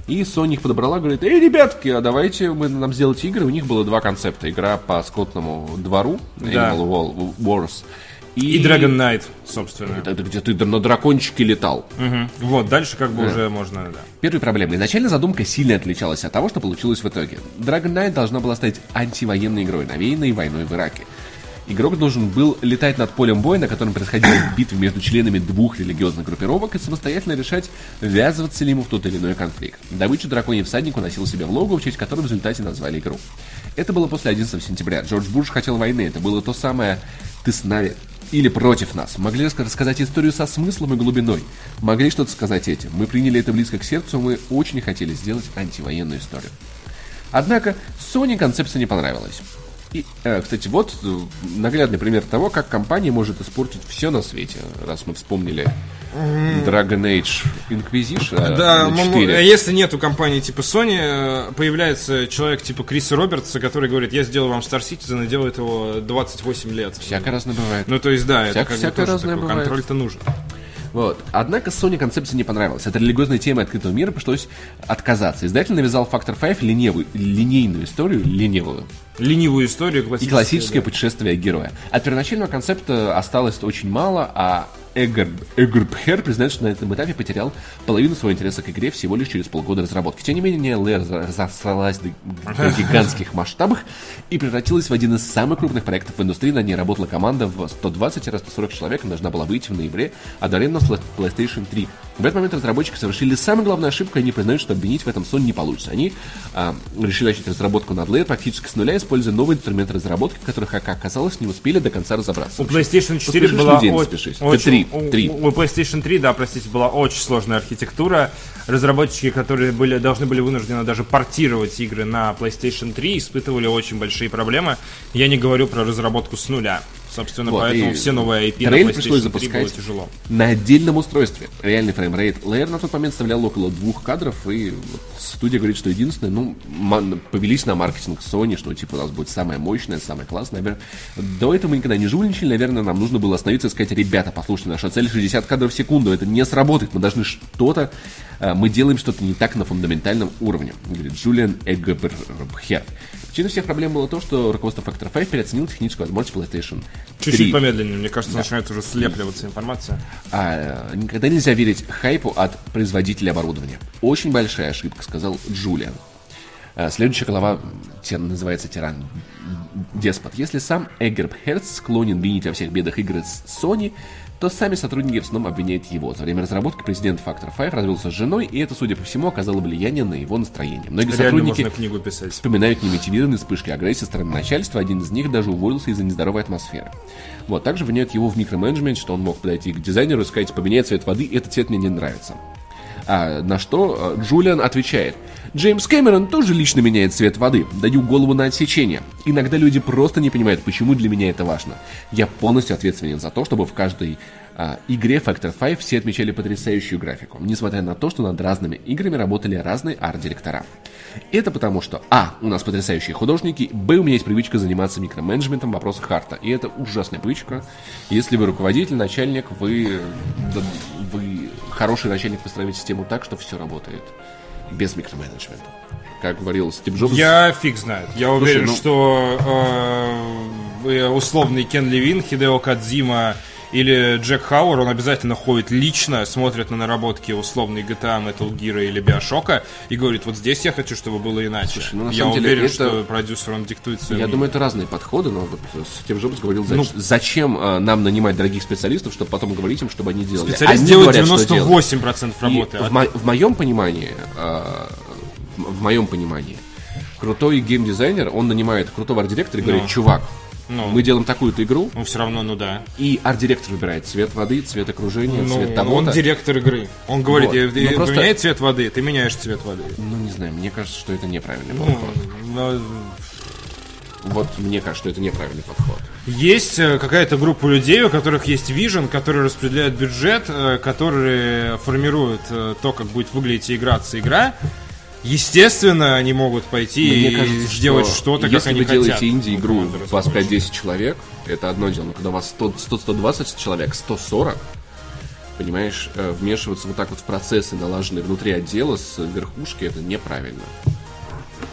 и Sony их подобрала, говорит, эй, ребятки, а давайте мы нам сделать игры. У них было два концепта. Игра по скотному двору, Да. Animal Wall- Wars, И Dragon Knight, собственно. Это где ты на дракончике летал. Мгм. Вот, дальше как бы уже можно, да. Первой проблемой. Изначально задумка сильно отличалась от того, что получилось в итоге. Dragon Knight должна была стать антивоенной игрой, навеянной войной в Ираке. Игрок должен был летать над полем боя, на котором происходили (coughs) битвы между членами двух религиозных группировок и самостоятельно решать, ввязываться ли ему в тот или иной конфликт. Добычу драконий всадник уносил себе в логово, в честь которой в результате назвали игру. Это было после 11 сентября. Джордж Буш хотел войны. Это было то самое «ты с нами» или против нас. Могли рассказать историю со смыслом и глубиной. Могли что-то сказать этим. Мы приняли это близко к сердцу, мы очень хотели сделать антивоенную историю. Однако Sony концепция не понравилась. И, э, кстати, вот э, наглядный пример того, как компания может испортить все на свете, раз мы вспомнили Dragon Age Inquisition э, Да, на м- 4. если нет у компании типа Sony, э, появляется человек типа Криса Робертса, который говорит, я сделал вам Star Citizen и делает его 28 лет. Всяко разное бывает. Ну, то есть, да, это Всяк- как бы всякое тоже такой бывает. контроль-то нужен. Вот. Однако Sony концепция не понравилась. От религиозной темы открытого мира пришлось отказаться. Издатель навязал Factor 5 ленивую, линейную историю, ленивую, Ленивую историю и классическое путешествие героя. От первоначального концепта осталось очень мало, а Эггар, Эггар Пхер признает, что на этом этапе потерял половину своего интереса к игре всего лишь через полгода разработки. Тем не менее, разосралась до, до гигантских масштабах и превратилась в один из самых крупных проектов в индустрии. На ней работала команда в 120-140 человек и должна была выйти в ноябре, одновременно с PlayStation 3. В этот момент разработчики совершили самую главную ошибку, они признают, что обвинить в этом Sony не получится. Они а, решили начать разработку над Lair практически с нуля, используя новые инструменты разработки, в которых, как оказалось, не успели до конца разобраться. У PlayStation 4 Поспешишь, была людей очень, очень- Три, у- три. У, PlayStation 3, да, простите, была очень сложная архитектура. Разработчики, которые были, должны были вынуждены даже портировать игры на PlayStation 3, испытывали очень большие проблемы. Я не говорю про разработку с нуля. Собственно, Вот, поэтому все новые IP на PlayStation 3 было запускать тяжело. на отдельном устройстве. Реальный framerate Lair на тот момент составлял около двух кадров, и студия говорит, что единственное, ну, повелись на маркетинг Sony, что типа у нас будет самое мощное, самое классное. Навер- До этого мы никогда не жульничали, наверное, нам нужно было остановиться и сказать, ребята, послушайте, наша цель 60 кадров в секунду, это не сработает, мы должны что-то, э, мы делаем что-то не так на фундаментальном уровне, говорит Джулиан Эггеберхер. Причиной всех проблем было то, что руководство Factor 5 переоценило техническую возможность PlayStation 3. Чуть-чуть помедленнее, мне кажется, начинает уже слепливаться информация. А, никогда нельзя верить хайпу от производителя оборудования. Очень большая ошибка, сказал Джулиан. А, Следующая глава те- называется «Тиран Деспот». Если сам Эггерб Херц склонен винить во всех бедах игры с Sony, то сами сотрудники в основном обвиняют его. За время разработки президент Factor 5 развелся с женой, и это, судя по всему, оказало влияние на его настроение. Многие Реально сотрудники книгу писать. вспоминают немотивированные вспышки агрессии со стороны начальства. Один из них даже уволился из-за нездоровой атмосферы. Вот, также обвиняют его в микроменеджменте, что он мог подойти к дизайнеру и сказать, поменяй цвет воды, этот цвет мне не нравится. А на что э, Джулиан отвечает, Джеймс Кэмерон тоже лично меняет цвет воды. Даю голову на отсечение. Иногда люди просто не понимают, почему для меня это важно. Я полностью ответственен за то, чтобы в каждой а, игре Factor 5 все отмечали потрясающую графику, несмотря на то, что над разными играми работали разные арт-директора. Это потому что, а, у нас потрясающие художники, б, у меня есть привычка заниматься микроменеджментом в вопросах харта. И это ужасная привычка. Если вы руководитель, начальник, вы, вы хороший начальник, построить систему так, что все работает без микроменеджмента. Как говорил Стив Джобс, Я фиг знает. Я уверен, ну- что э, э, условный Кен Левин, Хидео Кадзима Или Джек Хауэр, он обязательно ходит лично, смотрит на наработки условной GTA, Metal Gear или Биошока и говорит, вот здесь я хочу, чтобы было иначе. Слушай, ну, на я самом деле, уверен, это- что продюсер, он диктует свое Я мнение. думаю, это разные подходы, но вот с тем Джобс говорил, зач- Ну, зачем э, нам нанимать дорогих специалистов, чтобы потом говорить им, чтобы они делали. Специалист Они делает говорят, что делать. 98% И работы. а в, мо- в моем понимании, э, в моем понимании, крутой геймдизайнер, он нанимает крутого арт-директора и говорит, Ну. чувак, Ну. мы делаем такую-то игру, Ну, все равно, ну да. и арт-директор выбирает цвет воды, цвет окружения, Ну, цвет того он директор игры. Он говорит, Вот. я- Ну, я- просто- поменяй цвет воды, ты меняешь цвет воды. Ну, не знаю, мне кажется, что это неправильный Ну, подход. но Вот мне кажется, что это неправильный подход. Есть э, какая-то группа людей, у которых есть вижен, которые распределяют бюджет, э, которые формируют э, то, как будет выглядеть и играться игра. Естественно, они могут пойти Мне и кажется, сделать что что-то, как если они вы хотят. делаете инди-игру, у вас разработчиков. 5-10 человек, это одно дело. Но когда у вас 100 100-120 человек, 140, понимаешь, э, вмешиваться вот так вот в процессы, налаженные внутри отдела с верхушки, это неправильно.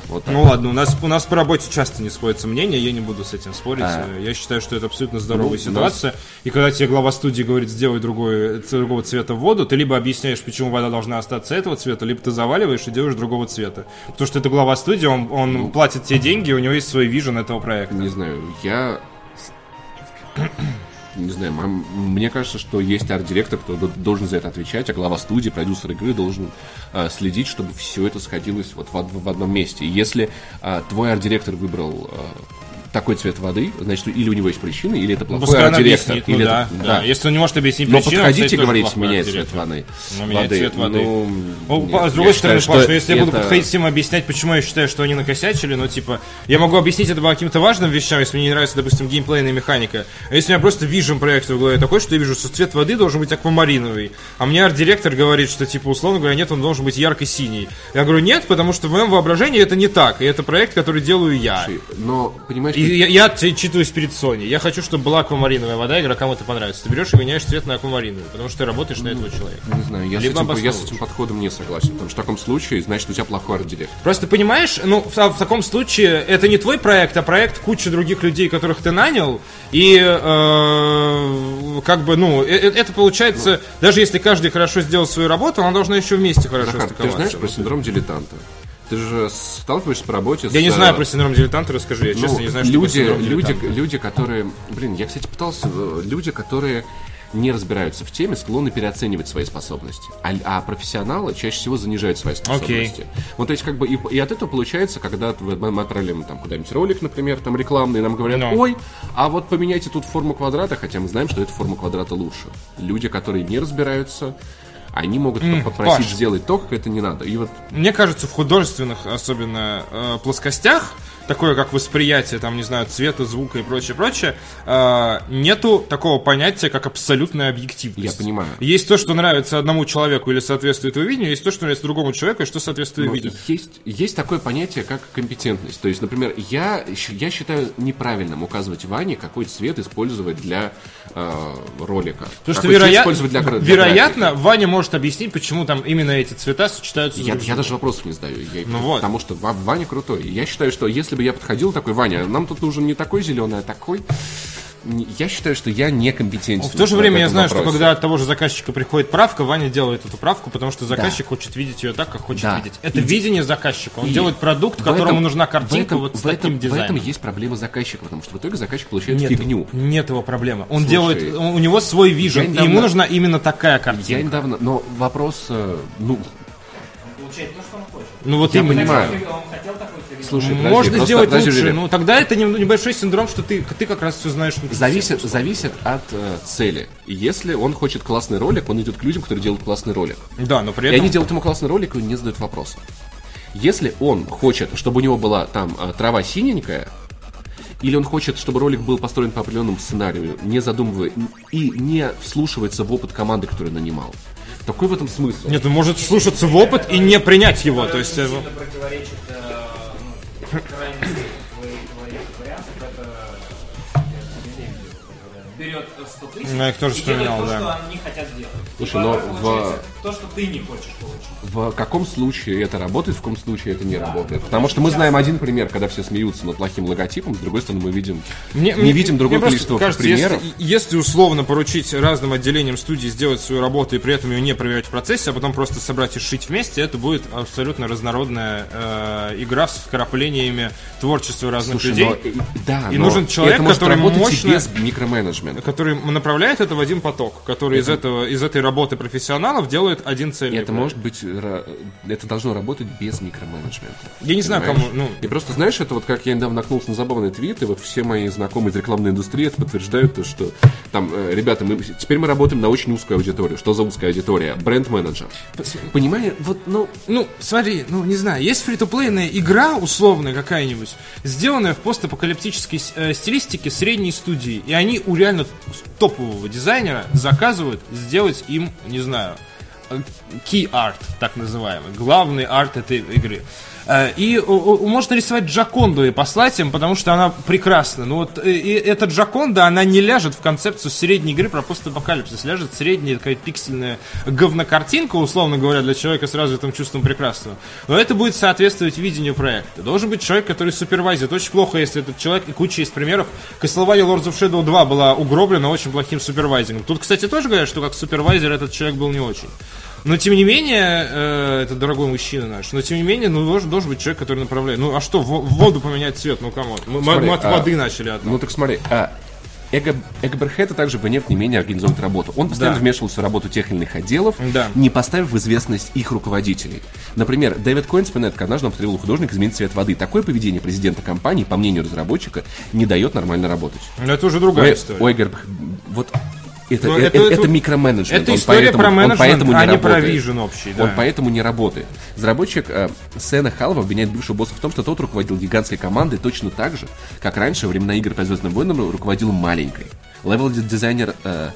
Вот. Ну ладно, у нас, у нас по работе часто не сходятся мнения, я не буду с этим спорить. А. Я считаю, что это абсолютно здоровая Ну, ситуация. И когда тебе глава студии говорит, сделай другой, другого цвета воду, ты либо объясняешь, почему вода должна остаться этого цвета, либо ты заваливаешь и делаешь другого цвета. Потому что это глава студии, он, он Ну. платит тебе деньги, у него есть свой вижен этого проекта. Не знаю, я... Не знаю, мне кажется, что есть арт-директор, кто должен за это отвечать, а глава студии, продюсер игры должен э, следить, чтобы все это сходилось вот в, в одном месте. Если э, твой арт-директор выбрал э, такой цвет воды, значит, или у него есть причины, или это Ну, плохой пускай он арт-директор. объяснит, ну или да, это- да. Если он не может объяснить Но причину, подходите, тоже говорите, меняет цвет воды. Ну, меняет цвет воды. Ну, Ну, нет, с другой считаю, стороны, Паш, ну, если я буду это- подходить всем объяснять, почему я считаю, что они накосячили, ну, типа, я могу объяснить это по каким-то важным вещам, если мне не нравится, допустим, геймплейная механика. А если у меня просто вижен проекта в голове такой, что я вижу, что цвет воды должен быть аквамариновый, а мне арт-директор говорит, что, типа, условно говоря, нет, он должен быть ярко-синий. Я говорю, нет, потому что в моем воображении это не так, и это проект, который делаю я. Но, понимаешь, И я, я читаюсь перед Sony. Я хочу, чтобы была аквамариновая вода, игрокам это понравится. Ты берешь и меняешь цвет на аквамариновый, потому что ты работаешь на этого человека. Не знаю, я, с Либо этим, я с этим подходом не согласен. Потому что в таком случае, значит, у тебя плохой арт-директор. Просто понимаешь, ну, в, в таком случае это не твой проект, а проект кучи других людей, которых ты нанял. И э, как бы, ну, э- э- это получается, даже если каждый хорошо сделал свою работу, она должна еще вместе хорошо Захар, ты знаешь про синдром дилетанта? Ты же сталкиваешься по работе Я с... не э, знаю про синдром дилетанта, расскажи. Я ну, честно не знаю, что люди, синдром люди, дилетанта. люди, которые... Блин, я, кстати, пытался... э, Люди, которые не разбираются в теме, склонны переоценивать свои способности. А, а профессионалы чаще всего занижают свои способности. Вот, то есть, как бы, и, и от этого получается, когда мы мы отправляем там куда-нибудь ролик, например, там рекламный, и нам говорят, Ну. ой, а вот поменяйте тут форму квадрата, хотя мы знаем, что эта форма квадрата лучше. Люди, которые не разбираются, они могут попросить Паш. сделать то, как это не надо. И вот Мне кажется, в художественных, особенно э, плоскостях, такое как восприятие, там, не знаю, цвета, звука и прочее, прочее, э, нету такого понятия, как абсолютная объективность. Я понимаю. Есть то, что нравится одному человеку или соответствует его видению, есть то, что нравится другому человеку и что соответствует видению. есть, есть такое понятие, как компетентность. То есть, например, я, я считаю неправильным указывать Ване, какой цвет использовать для э, ролика. Потому что, вероя- для, для вероятно, графики. Ваня может объяснить, почему там именно эти цвета сочетаются Я, я даже вопросов не задаю. Я- Ну вот. Потому что Ва- Ваня крутой. Я считаю, что если бы я подходил такой, Ваня, нам тут нужен не такой зеленый, а такой. Я считаю, что я некомпетентен. В то же в время я знаю, что вопросе. когда от того же заказчика приходит правка, Ваня делает эту правку, потому что заказчик хочет видеть ее так, как хочет Да. видеть. Это И- видение заказчика. Он И делает продукт, в которому этом- нужна в картинка этом- вот с в этом- таким В этом дизайном. есть проблема заказчика, потому что в итоге заказчик получает Нет, фигню. нет его проблемы. Он Слушай, делает, он- у него свой вижен, и ему нужна именно такая Я картинка. недавно, но вопрос, э, ну, Получает то, что он. Ну вот Я именно. понимаю. Он хотел такой фигню. слушай, подожди, Можно просто- сделать подожди, лучше. Юрий. Ну тогда это небольшой синдром, что ты, ты как раз все знаешь. Зависит, всех. зависит от э, цели. Если он хочет классный ролик, он идет к людям, которые делают классный ролик. Да, но при И этом. они делают ему классный ролик и не задают вопроса. Если он хочет, чтобы у него была там э, трава синенькая, или он хочет, чтобы ролик был построен по определенному сценарию, не задумывая и не вслушивается в опыт команды, которую нанимал. Какой в этом смысл? Нет, он может слушаться в опыт и не принять его. То есть. э, сильно противоречит э, ну, крайности твоих твоих вариантов. Это э, берет 100 тысяч Ну, и делает вспоминал, то, да. что они хотят сделать. Слушай, И но потом в- то, что ты не хочешь получить. В каком случае это работает, в каком случае это не работает? Потому что мы знаем один пример, когда все смеются над плохим логотипом, с другой стороны мы видим, Мне- не мне- видим другое мне количество кажется, примеров. Если, если условно поручить разным отделениям студии сделать свою работу и при этом ее не проверять в процессе, а потом просто собрать и сшить вместе, это будет абсолютно разнородная э, игра с вкраплениями творчества разных Слушай, людей. но, да, И но нужен человек, это может который мощно- без микроменеджмента. который направляет это в один поток, который из этого из этой работы профессионалов делает один цельный. это проект. может быть, это должно работать без микроменеджмента. Я не знаю, Понимаешь? кому. Ну, И просто, знаешь, это вот как я недавно наткнулся на забавный твит, и вот все мои знакомые из рекламной индустрии это подтверждают, то, что там, э, ребята, мы, теперь мы работаем на очень узкую аудиторию. Что за узкая аудитория? Бренд-менеджер. Понимаешь, вот, ну, Ну, смотри, ну, не знаю, есть фри-то-плейная игра условная какая-нибудь, сделанная в постапокалиптической э, стилистике средней студии, и они у реально топового дизайнера заказывают сделать им, не знаю, key art, так называемый, главный арт этой игры. Э, И можно рисовать Джаконду и послать им, потому что она прекрасна. Ну вот э, и эта Джаконда, она не ляжет в концепцию средней игры про постапокалипсис. Ляжет средняя такая пиксельная говнокартинка, условно говоря, для человека с развитым чувством прекрасного. Но это будет соответствовать видению проекта. Должен быть человек, который супервайзит. Очень плохо, если этот человек, и куча есть примеров. Castlevania Lords of Shadow 2 была угроблена очень плохим супервайзингом. Тут, кстати, тоже говорят, что как супервайзер этот человек был не очень. Но тем не менее, э, это дорогой мужчина наш, но тем не менее, ну, должен, должен быть человек, который направляет. Ну, а что, в, в воду поменять цвет, ну, кому? Мы, мы Смотри, от а, воды начали от ну так смотри, а, Эго, Эго Берхета также в нет не менее организовывает работу. Он постоянно Да. вмешивался в работу тех или иных отделов, Да. не поставив в известность их руководителей. Например, Дэвид Коин вспоминает, как однажды он потребовал художника изменить цвет воды. Такое поведение президента компании, по мнению разработчика, не дает нормально работать. Но это уже другая Ой, история. ой, Герб, вот это, Ну, э- это- э- это- это микроменеджмент. это Он история поэтому- про он менеджмент, поэтому а не про работает. вижен общий, да. Он поэтому не работает. Разработчик э, Сэна Халва обвиняет бывшего босса в том, что тот руководил гигантской командой точно так же, как раньше во времена игр по Звездным войнам руководил маленькой. Левел-дизайнер э,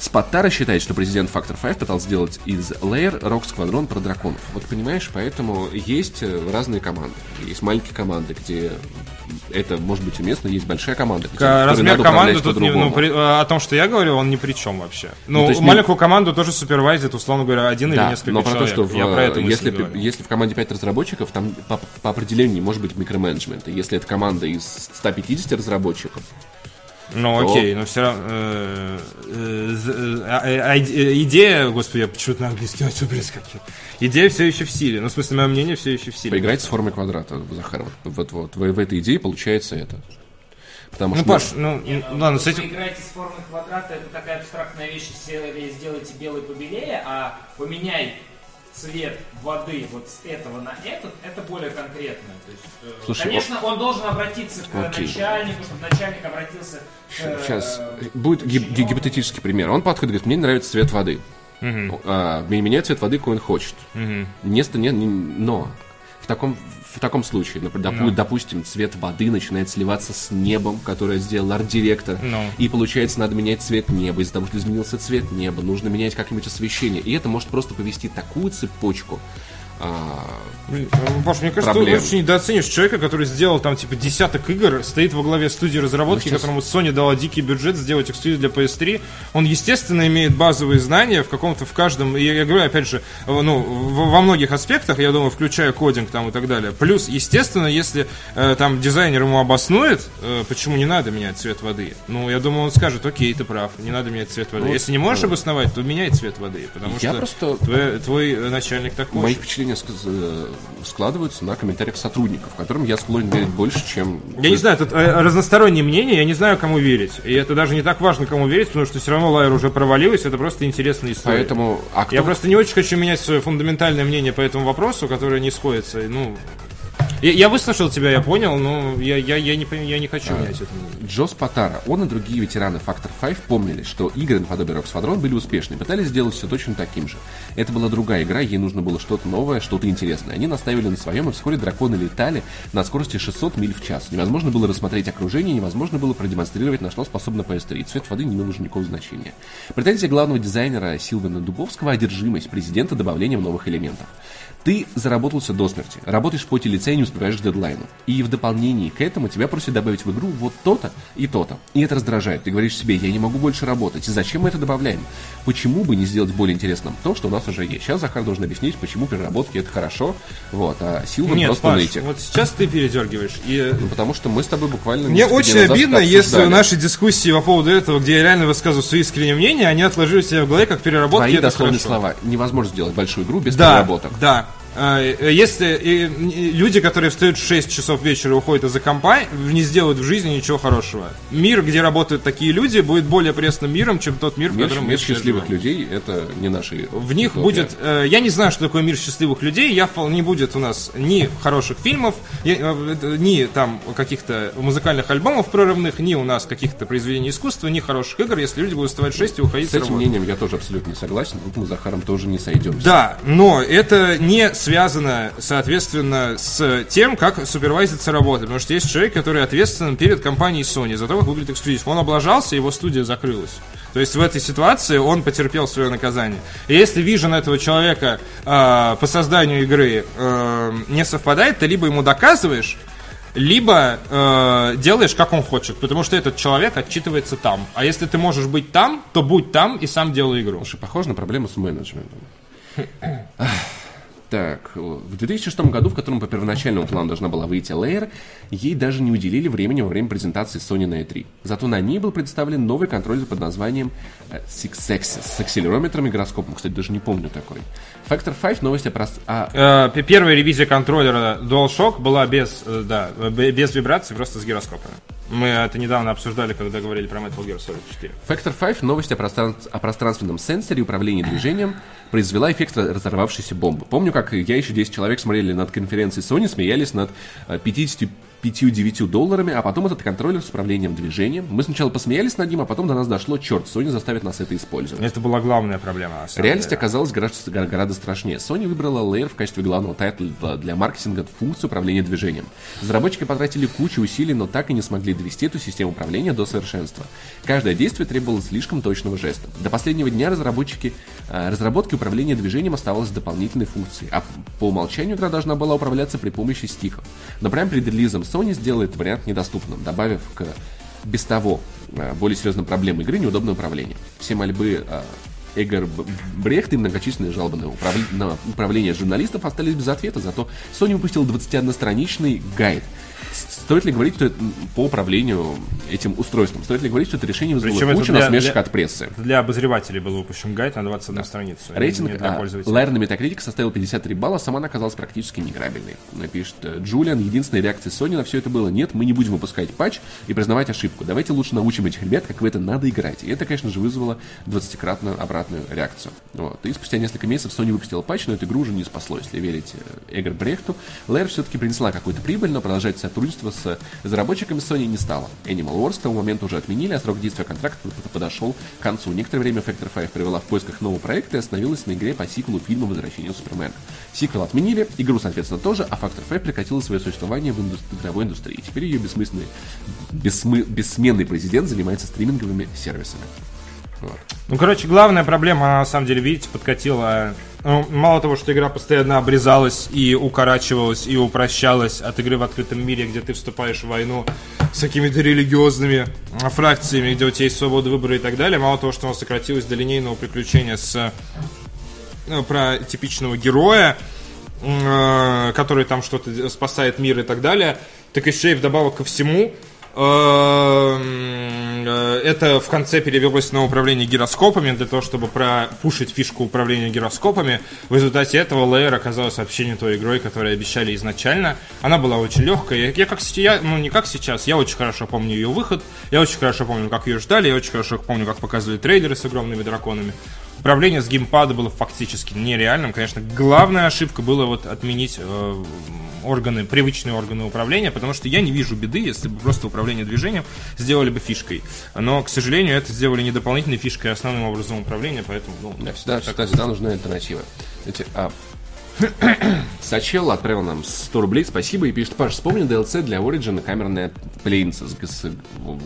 Спаттара считает, что президент Factor 5 пытался сделать из Layer Rock Squadron про драконов. Вот понимаешь, поэтому есть э, разные команды. Есть маленькие команды, где это может быть уместно, есть большая команда, которой Размер команды тут не, ну, при- э, о том, что я говорил, он ни при чем вообще. Ну, то есть не- маленькую команду тоже супервайзит, условно говоря, один или Да, несколько но про то, человек. что в, я про это если, говорю. если в команде 5 разработчиков, там по, по определению не может быть микроменеджмента. Если это команда из 150 разработчиков, Ну то- окей, но все равно... э, э, э, а- а- иде- идея, господи, я почему-то на английский начал перескакивать. Идея все еще в силе. Ну, в смысле, мое мнение все еще в силе. поиграйте с формой квадрата, Захар. Вот, вот, вот в, в этой идее получается это. Потому Ну, что... Паш, ну, Нет, ну, ладно, с вы этим... играете с формой квадрата, это такая абстрактная вещь, сделайте белый побелее, а поменяй цвет воды вот с этого на этот, это более конкретно. То есть, э, Слушай, конечно, он должен обратиться к Окей. начальнику, чтобы начальник обратился к... э, Сейчас будет гип- ги- гипотетический пример. Он подходит и говорит, мне не нравится цвет воды. А, меня цвет воды, какой он хочет. Не, ст- не- не- но в таком, в таком случае, например, допу- допустим, цвет воды начинает сливаться с небом, которое сделал арт-директор, Ну. и получается, надо менять цвет неба. Из-за того, что изменился цвет неба, нужно менять как-нибудь освещение. И это может просто повести такую цепочку. А, Блин, ну, Паш, мне кажется, Проблем. ты очень недооценишь человека, который сделал там типа десяток игр, стоит во главе студии разработки, Ну, сейчас- которому Sony дала дикий бюджет сделать эксклюзив для PS3. Он, естественно, имеет базовые знания в каком-то, в каждом, я, я говорю, опять же, ну, во многих аспектах, я думаю, включая кодинг там и так далее. Плюс, естественно, если э, там дизайнер ему обоснует, э, почему не надо менять цвет воды, ну, я думаю, он скажет, окей, ты прав, не надо менять цвет воды. Ну, если не можешь э, обосновать, то меняй цвет воды, потому Я что просто- твой, твой, э, начальник такой. Мои ск- э, складываются на комментариях сотрудников, которым я склонен верить больше, чем... Я не знаю, тут э, разностороннее мнение, я не знаю, кому верить. И это даже не так важно, кому верить, потому что все равно Лайер уже провалилась, это просто интересная история. Поэтому... А кто... Я просто не очень хочу менять свое фундаментальное мнение по этому вопросу, которое не сходится. Ну, я, я выслушал тебя, я понял, но я, я, я, не, я не хочу менять это мнение. Джо Спатара, он и другие ветераны Factor 5 помнили, что игры наподобие Rock Squadron были успешны, пытались сделать все точно таким же. Это была другая игра, ей нужно было что-то новое, что-то интересное. Они наставили на своем, и вскоре драконы летали на скорости 600 миль в час. Невозможно было рассмотреть окружение, невозможно было продемонстрировать, на что способна PS3. Цвет воды не имел уже никакого значения. Претензия главного дизайнера Силвана Дубовского – одержимость президента добавлением новых элементов. Ты заработался до смерти, работаешь и не успеваешь к дедлайну. И в дополнении к этому тебя просят добавить в игру вот то-то и то-то. И это раздражает. Ты говоришь себе, я не могу больше работать. Зачем мы это добавляем? Почему бы не сделать более интересным то, что у нас уже есть? Сейчас Захар должен объяснить, почему переработки это хорошо, вот, а Силван Нет, просто Паш, нытик. вот сейчас ты передергиваешь. И Ну, потому что мы с тобой буквально... Мне очень обидно, если наши дискуссии по поводу этого, где я реально высказываю свои искренние мнения, они отложили себе в голове как переработки. Твои это дословные хорошо. слова. Невозможно сделать большую игру без Да, переработок. да. А, э, Если э, э, люди, которые встают в 6 часов вечера и уходят из-за компа, не сделают в жизни ничего хорошего. Мир, где работают такие люди, будет более пресным миром, чем тот мир, в Мир, котором мы мир счастливых живем. людей это не наши. В них будет... э, я не знаю, что такое мир счастливых людей. Я вполне не будет у нас ни хороших фильмов, ни там каких-то музыкальных альбомов прорывных, ни у нас каких-то произведений искусства, ни хороших игр, если люди будут вставать в 6 и уходить С этим работы. мнением я тоже абсолютно не согласен. Мы с Захаром тоже не сойдемся. Да, но это не связано, соответственно, с тем, как супервайзится работа. Потому что есть человек, который ответственен перед компанией Sony за то, как выглядит эксклюзив. Он облажался, его студия закрылась. То есть в этой ситуации он потерпел свое наказание. И если вижен этого человека э, по созданию игры э, не совпадает, ты либо ему доказываешь, либо э, делаешь, как он хочет, потому что этот человек отчитывается там. А если ты можешь быть там, то будь там и сам делай игру. Слушай, похоже на проблему с менеджментом. (clears throat) Так, в 2006 году, в котором по первоначальному плану должна была выйти Layer, ей даже не уделили времени во время презентации Sony на E3. Зато на ней был представлен новый контроллер под названием э, Six Axis с акселерометром и гироскопом. Кстати, даже не помню такой. Factor 5 новости про... А... Э, первая ревизия контроллера DualShock была без, э, да, без вибрации просто с гироскопа. Мы это недавно обсуждали, когда говорили про Metal Gear Solid 4. Factor 5, новость о, простран... о пространственном сенсоре и управлении движением, произвела эффект разорвавшейся бомбы. Помню, как я еще 10 человек смотрели над конференцией Sony, смеялись над э, 50 5-9 долларами, а потом этот контроллер с управлением движением. Мы сначала посмеялись над ним, а потом до нас дошло, черт, Sony заставит нас это использовать. Это была главная проблема. Реальность деле. оказалась гораздо, гораздо страшнее. Sony выбрала Layer в качестве главного тайтла для маркетинга функции управления движением. Разработчики потратили кучу усилий, но так и не смогли довести эту систему управления до совершенства. Каждое действие требовало слишком точного жеста. До последнего дня разработчики э, разработки управления движением оставалось дополнительной функцией, а по умолчанию игра должна была управляться при помощи стиков. Но прямо перед релизом Sony сделала этот вариант недоступным, добавив к без того э, более серьезным проблемам игры неудобное управление. Все мольбы э, Эгор Брехт и многочисленные жалобы на, управл- на управление журналистов остались без ответа, зато Sony выпустил 21-страничный гайд. Стоит ли говорить, что это по управлению этим устройством? Стоит ли говорить, что это решение вызвало Причем кучу для- насмешек для- от прессы? Для обозревателей был выпущен гайд на 21 страницу. а не Рейтинг а. Лайер на Metacritic составил 53 балла, сама она оказалась практически неиграбельной. Напишет э, Джулиан, единственной реакцией Sony на все это было, нет, мы не будем выпускать патч и признавать ошибку. Давайте лучше научим этих ребят, как в это надо играть. И это, конечно же, вызвало 20-кратную обратную реакцию. Вот. И спустя несколько месяцев Sony выпустила патч, но эту игру уже не спасло. Если верить э, Эгор Брехту, Лайер все-таки принесла какую-то прибыль, но продолжать сотрудничество с разработчиками Sony не стало. Animal Wars к тому моменту уже отменили, а срок действия контракта подошел к концу. Некоторое время Factor 5 провела в поисках нового проекта и остановилась на игре по сиквелу фильма «Возвращение Супермена». Сиквел отменили, игру, соответственно, тоже, а Factor 5 прекратила свое существование в инду- игровой индустрии. Теперь ее бессмысленный, бессмы- бессменный президент занимается стриминговыми сервисами. Вот. Ну, короче, главная проблема, на самом деле, видите, подкатила. Ну, мало того, что игра постоянно обрезалась и укорачивалась, и упрощалась от игры в открытом мире, где ты вступаешь в войну с какими-то религиозными фракциями, где у тебя есть свобода выбора и так далее. Мало того, что она сократилась до линейного приключения с ну, про типичного героя, э, который там что-то спасает мир и так далее, так еще и вдобавок ко всему это в конце перевелось на управление гироскопами для того, чтобы пропушить фишку управления гироскопами. В результате этого Layer оказалась вообще не той игрой, которую обещали изначально. Она была очень легкая. Я, я как сейчас, ну не как сейчас, я очень хорошо помню ее выход, я очень хорошо помню, как ее ждали, я очень хорошо помню, как показывали трейлеры с огромными драконами. Управление с геймпада было фактически нереальным. Конечно, главная ошибка была вот отменить э, органы, привычные органы управления, потому что я не вижу беды, если бы просто управление движением сделали бы фишкой. Но, к сожалению, это сделали не дополнительной фишкой, а основным образом управления, поэтому, ну, Да, всегда, всегда, всегда нужна альтернатива. Эти, а, (clears throat) Сачел отправил нам 100 рублей, спасибо, и пишет, Паш, вспомни DLC для Origin камерная пленница с, с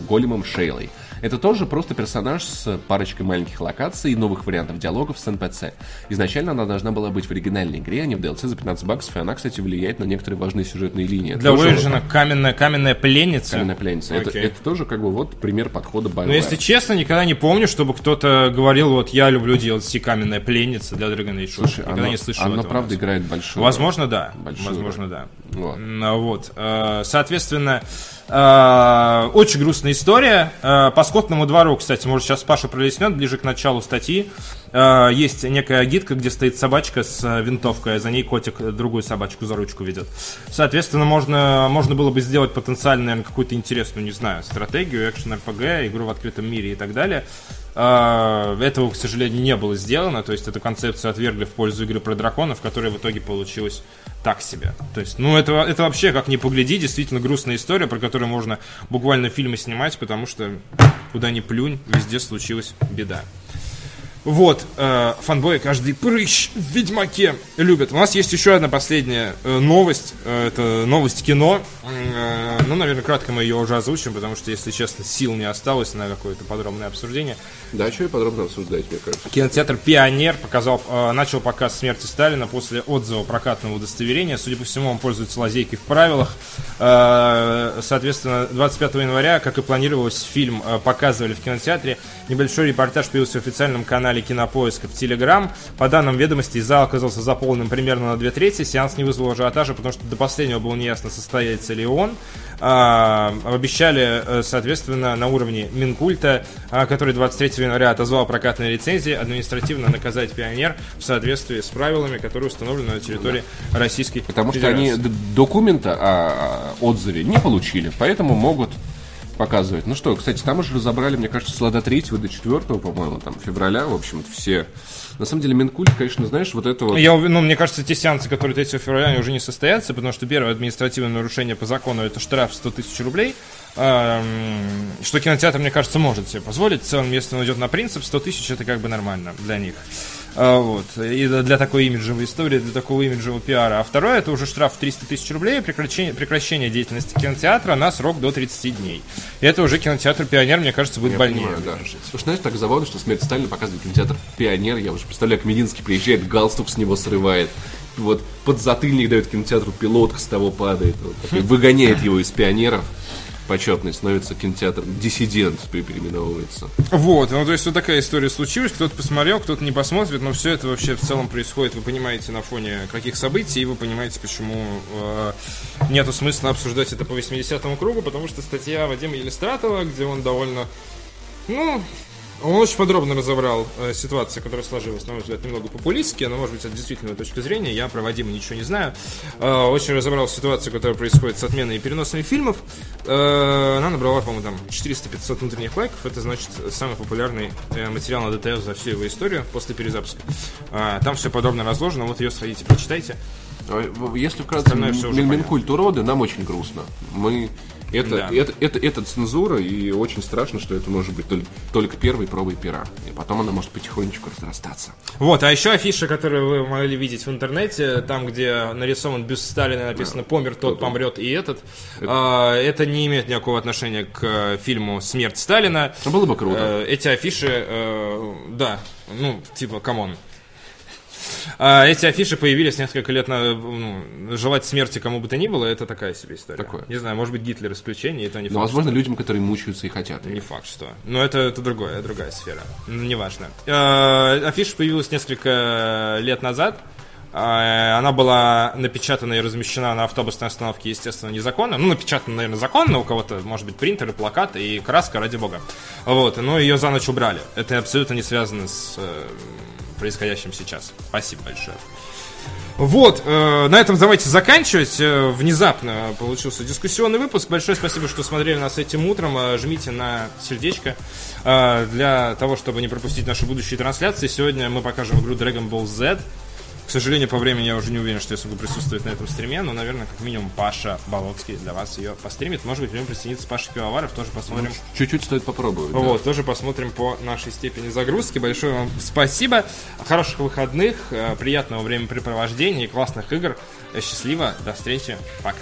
големом Шейлой. Это тоже просто персонаж с парочкой маленьких локаций и новых вариантов диалогов с NPC. Изначально она должна была быть в оригинальной игре, а не в DLC за 15 баксов, и она, кстати, влияет на некоторые важные сюжетные линии. Для Origin каменная, каменная пленница. Каменная пленница. Это, это тоже как бы вот пример подхода BioWare. Но если честно, никогда не помню, чтобы кто-то говорил, вот я люблю DLC каменная пленница для Dragon Age. Слушай, никогда оно, не слышал оно правда играет большую Возможно, да. Большую Возможно, роль. да. Вот. вот. Э, соответственно, очень грустная история. Э, по скотному двору, кстати, может сейчас Паша пролеснет ближе к началу статьи. Есть некая гидка, где стоит собачка с винтовкой, а за ней котик другую собачку за ручку ведет. Соответственно, можно, можно было бы сделать потенциально, наверное, какую-то интересную, не знаю, стратегию, экшен-РПГ, игру в открытом мире и так далее. Этого, к сожалению, не было сделано. То есть эту концепцию отвергли в пользу игры про драконов, которая в итоге получилась так себе. То есть, ну, это, это вообще, как ни погляди, действительно грустная история, про которую можно буквально фильмы снимать, потому что куда ни плюнь, везде случилась беда. Вот, э, фанбои каждый прыщ в Ведьмаке любят. У нас есть еще одна последняя э, новость. Э, это новость кино. Э, ну, наверное, кратко мы ее уже озвучим, потому что, если честно, сил не осталось на какое-то подробное обсуждение. Да, что и подробно обсуждать, мне кажется. Кинотеатр «Пионер» показал, э, начал показ смерти Сталина после отзыва прокатного удостоверения. Судя по всему, он пользуется лазейкой в правилах. Э, соответственно, 25 января, как и планировалось, фильм э, показывали в кинотеатре. Небольшой репортаж появился в официальном канале Кинопоиска в Телеграм. По данным ведомостей, зал оказался заполнен примерно на две трети. Сеанс не вызвал ажиотажа, потому что до последнего было неясно, состоится ли он. А, обещали, э, соответственно, на уровне Минкульта, а, который 23 января отозвал прокатные лицензии, административно наказать «Пионер» в соответствии с правилами, которые установлены на территории да. Российской Потому Федерации. что они документа о отзыве не получили, поэтому могут показывать. Ну что, кстати, там уже разобрали, мне кажется, с лада 3 до 4, по-моему, там, февраля, в общем-то, все. На самом деле, Минкульт, конечно, знаешь, вот это вот... Я, ну, мне кажется, те сеансы, которые 3 февраля, они уже не состоятся, потому что первое административное нарушение по закону это штраф 100 тысяч рублей, что кинотеатр, мне кажется, может себе позволить. В целом, если он идет на принцип, 100 тысяч это как бы нормально для них. А, вот. И для такой имиджевой истории, для такого имиджевого пиара. А второе, это уже штраф в 300 тысяч рублей, прекращение, прекращение деятельности кинотеатра на срок до 30 дней. И это уже кинотеатр «Пионер», мне кажется, будет я больнее. Понимаю, да. Слушай, знаешь, так забавно, что «Смерть Сталина» показывает кинотеатр «Пионер». Я уже представляю, как Мединский приезжает, галстук с него срывает. Вот под затыльник дает кинотеатру пилотка с того падает. Вот, выгоняет его из «Пионеров» почетный, становится кинотеатр «Диссидент» переименовывается. Вот, ну то есть вот такая история случилась, кто-то посмотрел, кто-то не посмотрит, но все это вообще в целом происходит, вы понимаете, на фоне каких событий, и вы понимаете, почему э, нету смысла обсуждать это по 80-му кругу, потому что статья Вадима Елистратова, где он довольно, ну, он очень подробно разобрал э, ситуацию, которая сложилась, на мой взгляд, немного популистски, но, может быть, от действительной точки зрения, я про Вадима ничего не знаю. Э, очень разобрал ситуацию, которая происходит с отменой и переносами фильмов. Э, она набрала, по-моему, там 400-500 внутренних лайков. Это, значит, самый популярный э, материал на ДТФ за всю его историю после перезапуска. Э, там все подробно разложено, вот ее сходите, прочитайте. А, если вкратце, Минкульт уроды, нам очень грустно. Мы это, да. это, это, это цензура, и очень страшно, что это может быть только, только первой пробой пера. И потом она может потихонечку разрастаться. Вот, а еще афиша, которую вы могли видеть в интернете, там, где нарисован бюст Сталина, написано «Помер, тот помрет и этот». Это... А, это не имеет никакого отношения к фильму «Смерть Сталина». Было бы круто. Э, эти афиши, э, да, ну, типа, come on. А, эти афиши появились несколько лет на... Ну, желать смерти кому бы то ни было, это такая себе история. Такое. Не знаю, может быть, Гитлер исключение, это не Но, факт, возможно, что... людям, которые мучаются и хотят. Не факт, что. Но это, это другое, другая сфера. Ну, неважно. А, афиша появилась несколько лет назад. А, она была напечатана и размещена на автобусной остановке, естественно, незаконно. Ну, напечатана, наверное, законно, у кого-то, может быть, принтер и плакат, и краска, ради бога. Вот, но ее за ночь убрали. Это абсолютно не связано с происходящим сейчас. Спасибо большое. Вот, э, на этом давайте заканчивать. Э, внезапно получился дискуссионный выпуск. Большое спасибо, что смотрели нас этим утром. Э, жмите на сердечко э, для того, чтобы не пропустить наши будущие трансляции. Сегодня мы покажем игру Dragon Ball Z. К сожалению, по времени я уже не уверен, что я смогу присутствовать на этом стриме, но, наверное, как минимум Паша Болоцкий для вас ее постримит. Может быть, нему присоединится Паша Пивоваров, тоже посмотрим. Чуть-чуть стоит попробовать. да. Вот, тоже посмотрим по нашей степени загрузки. Большое вам спасибо. Хороших выходных, э, приятного времяпрепровождения и классных игр. Счастливо, до встречи, пока.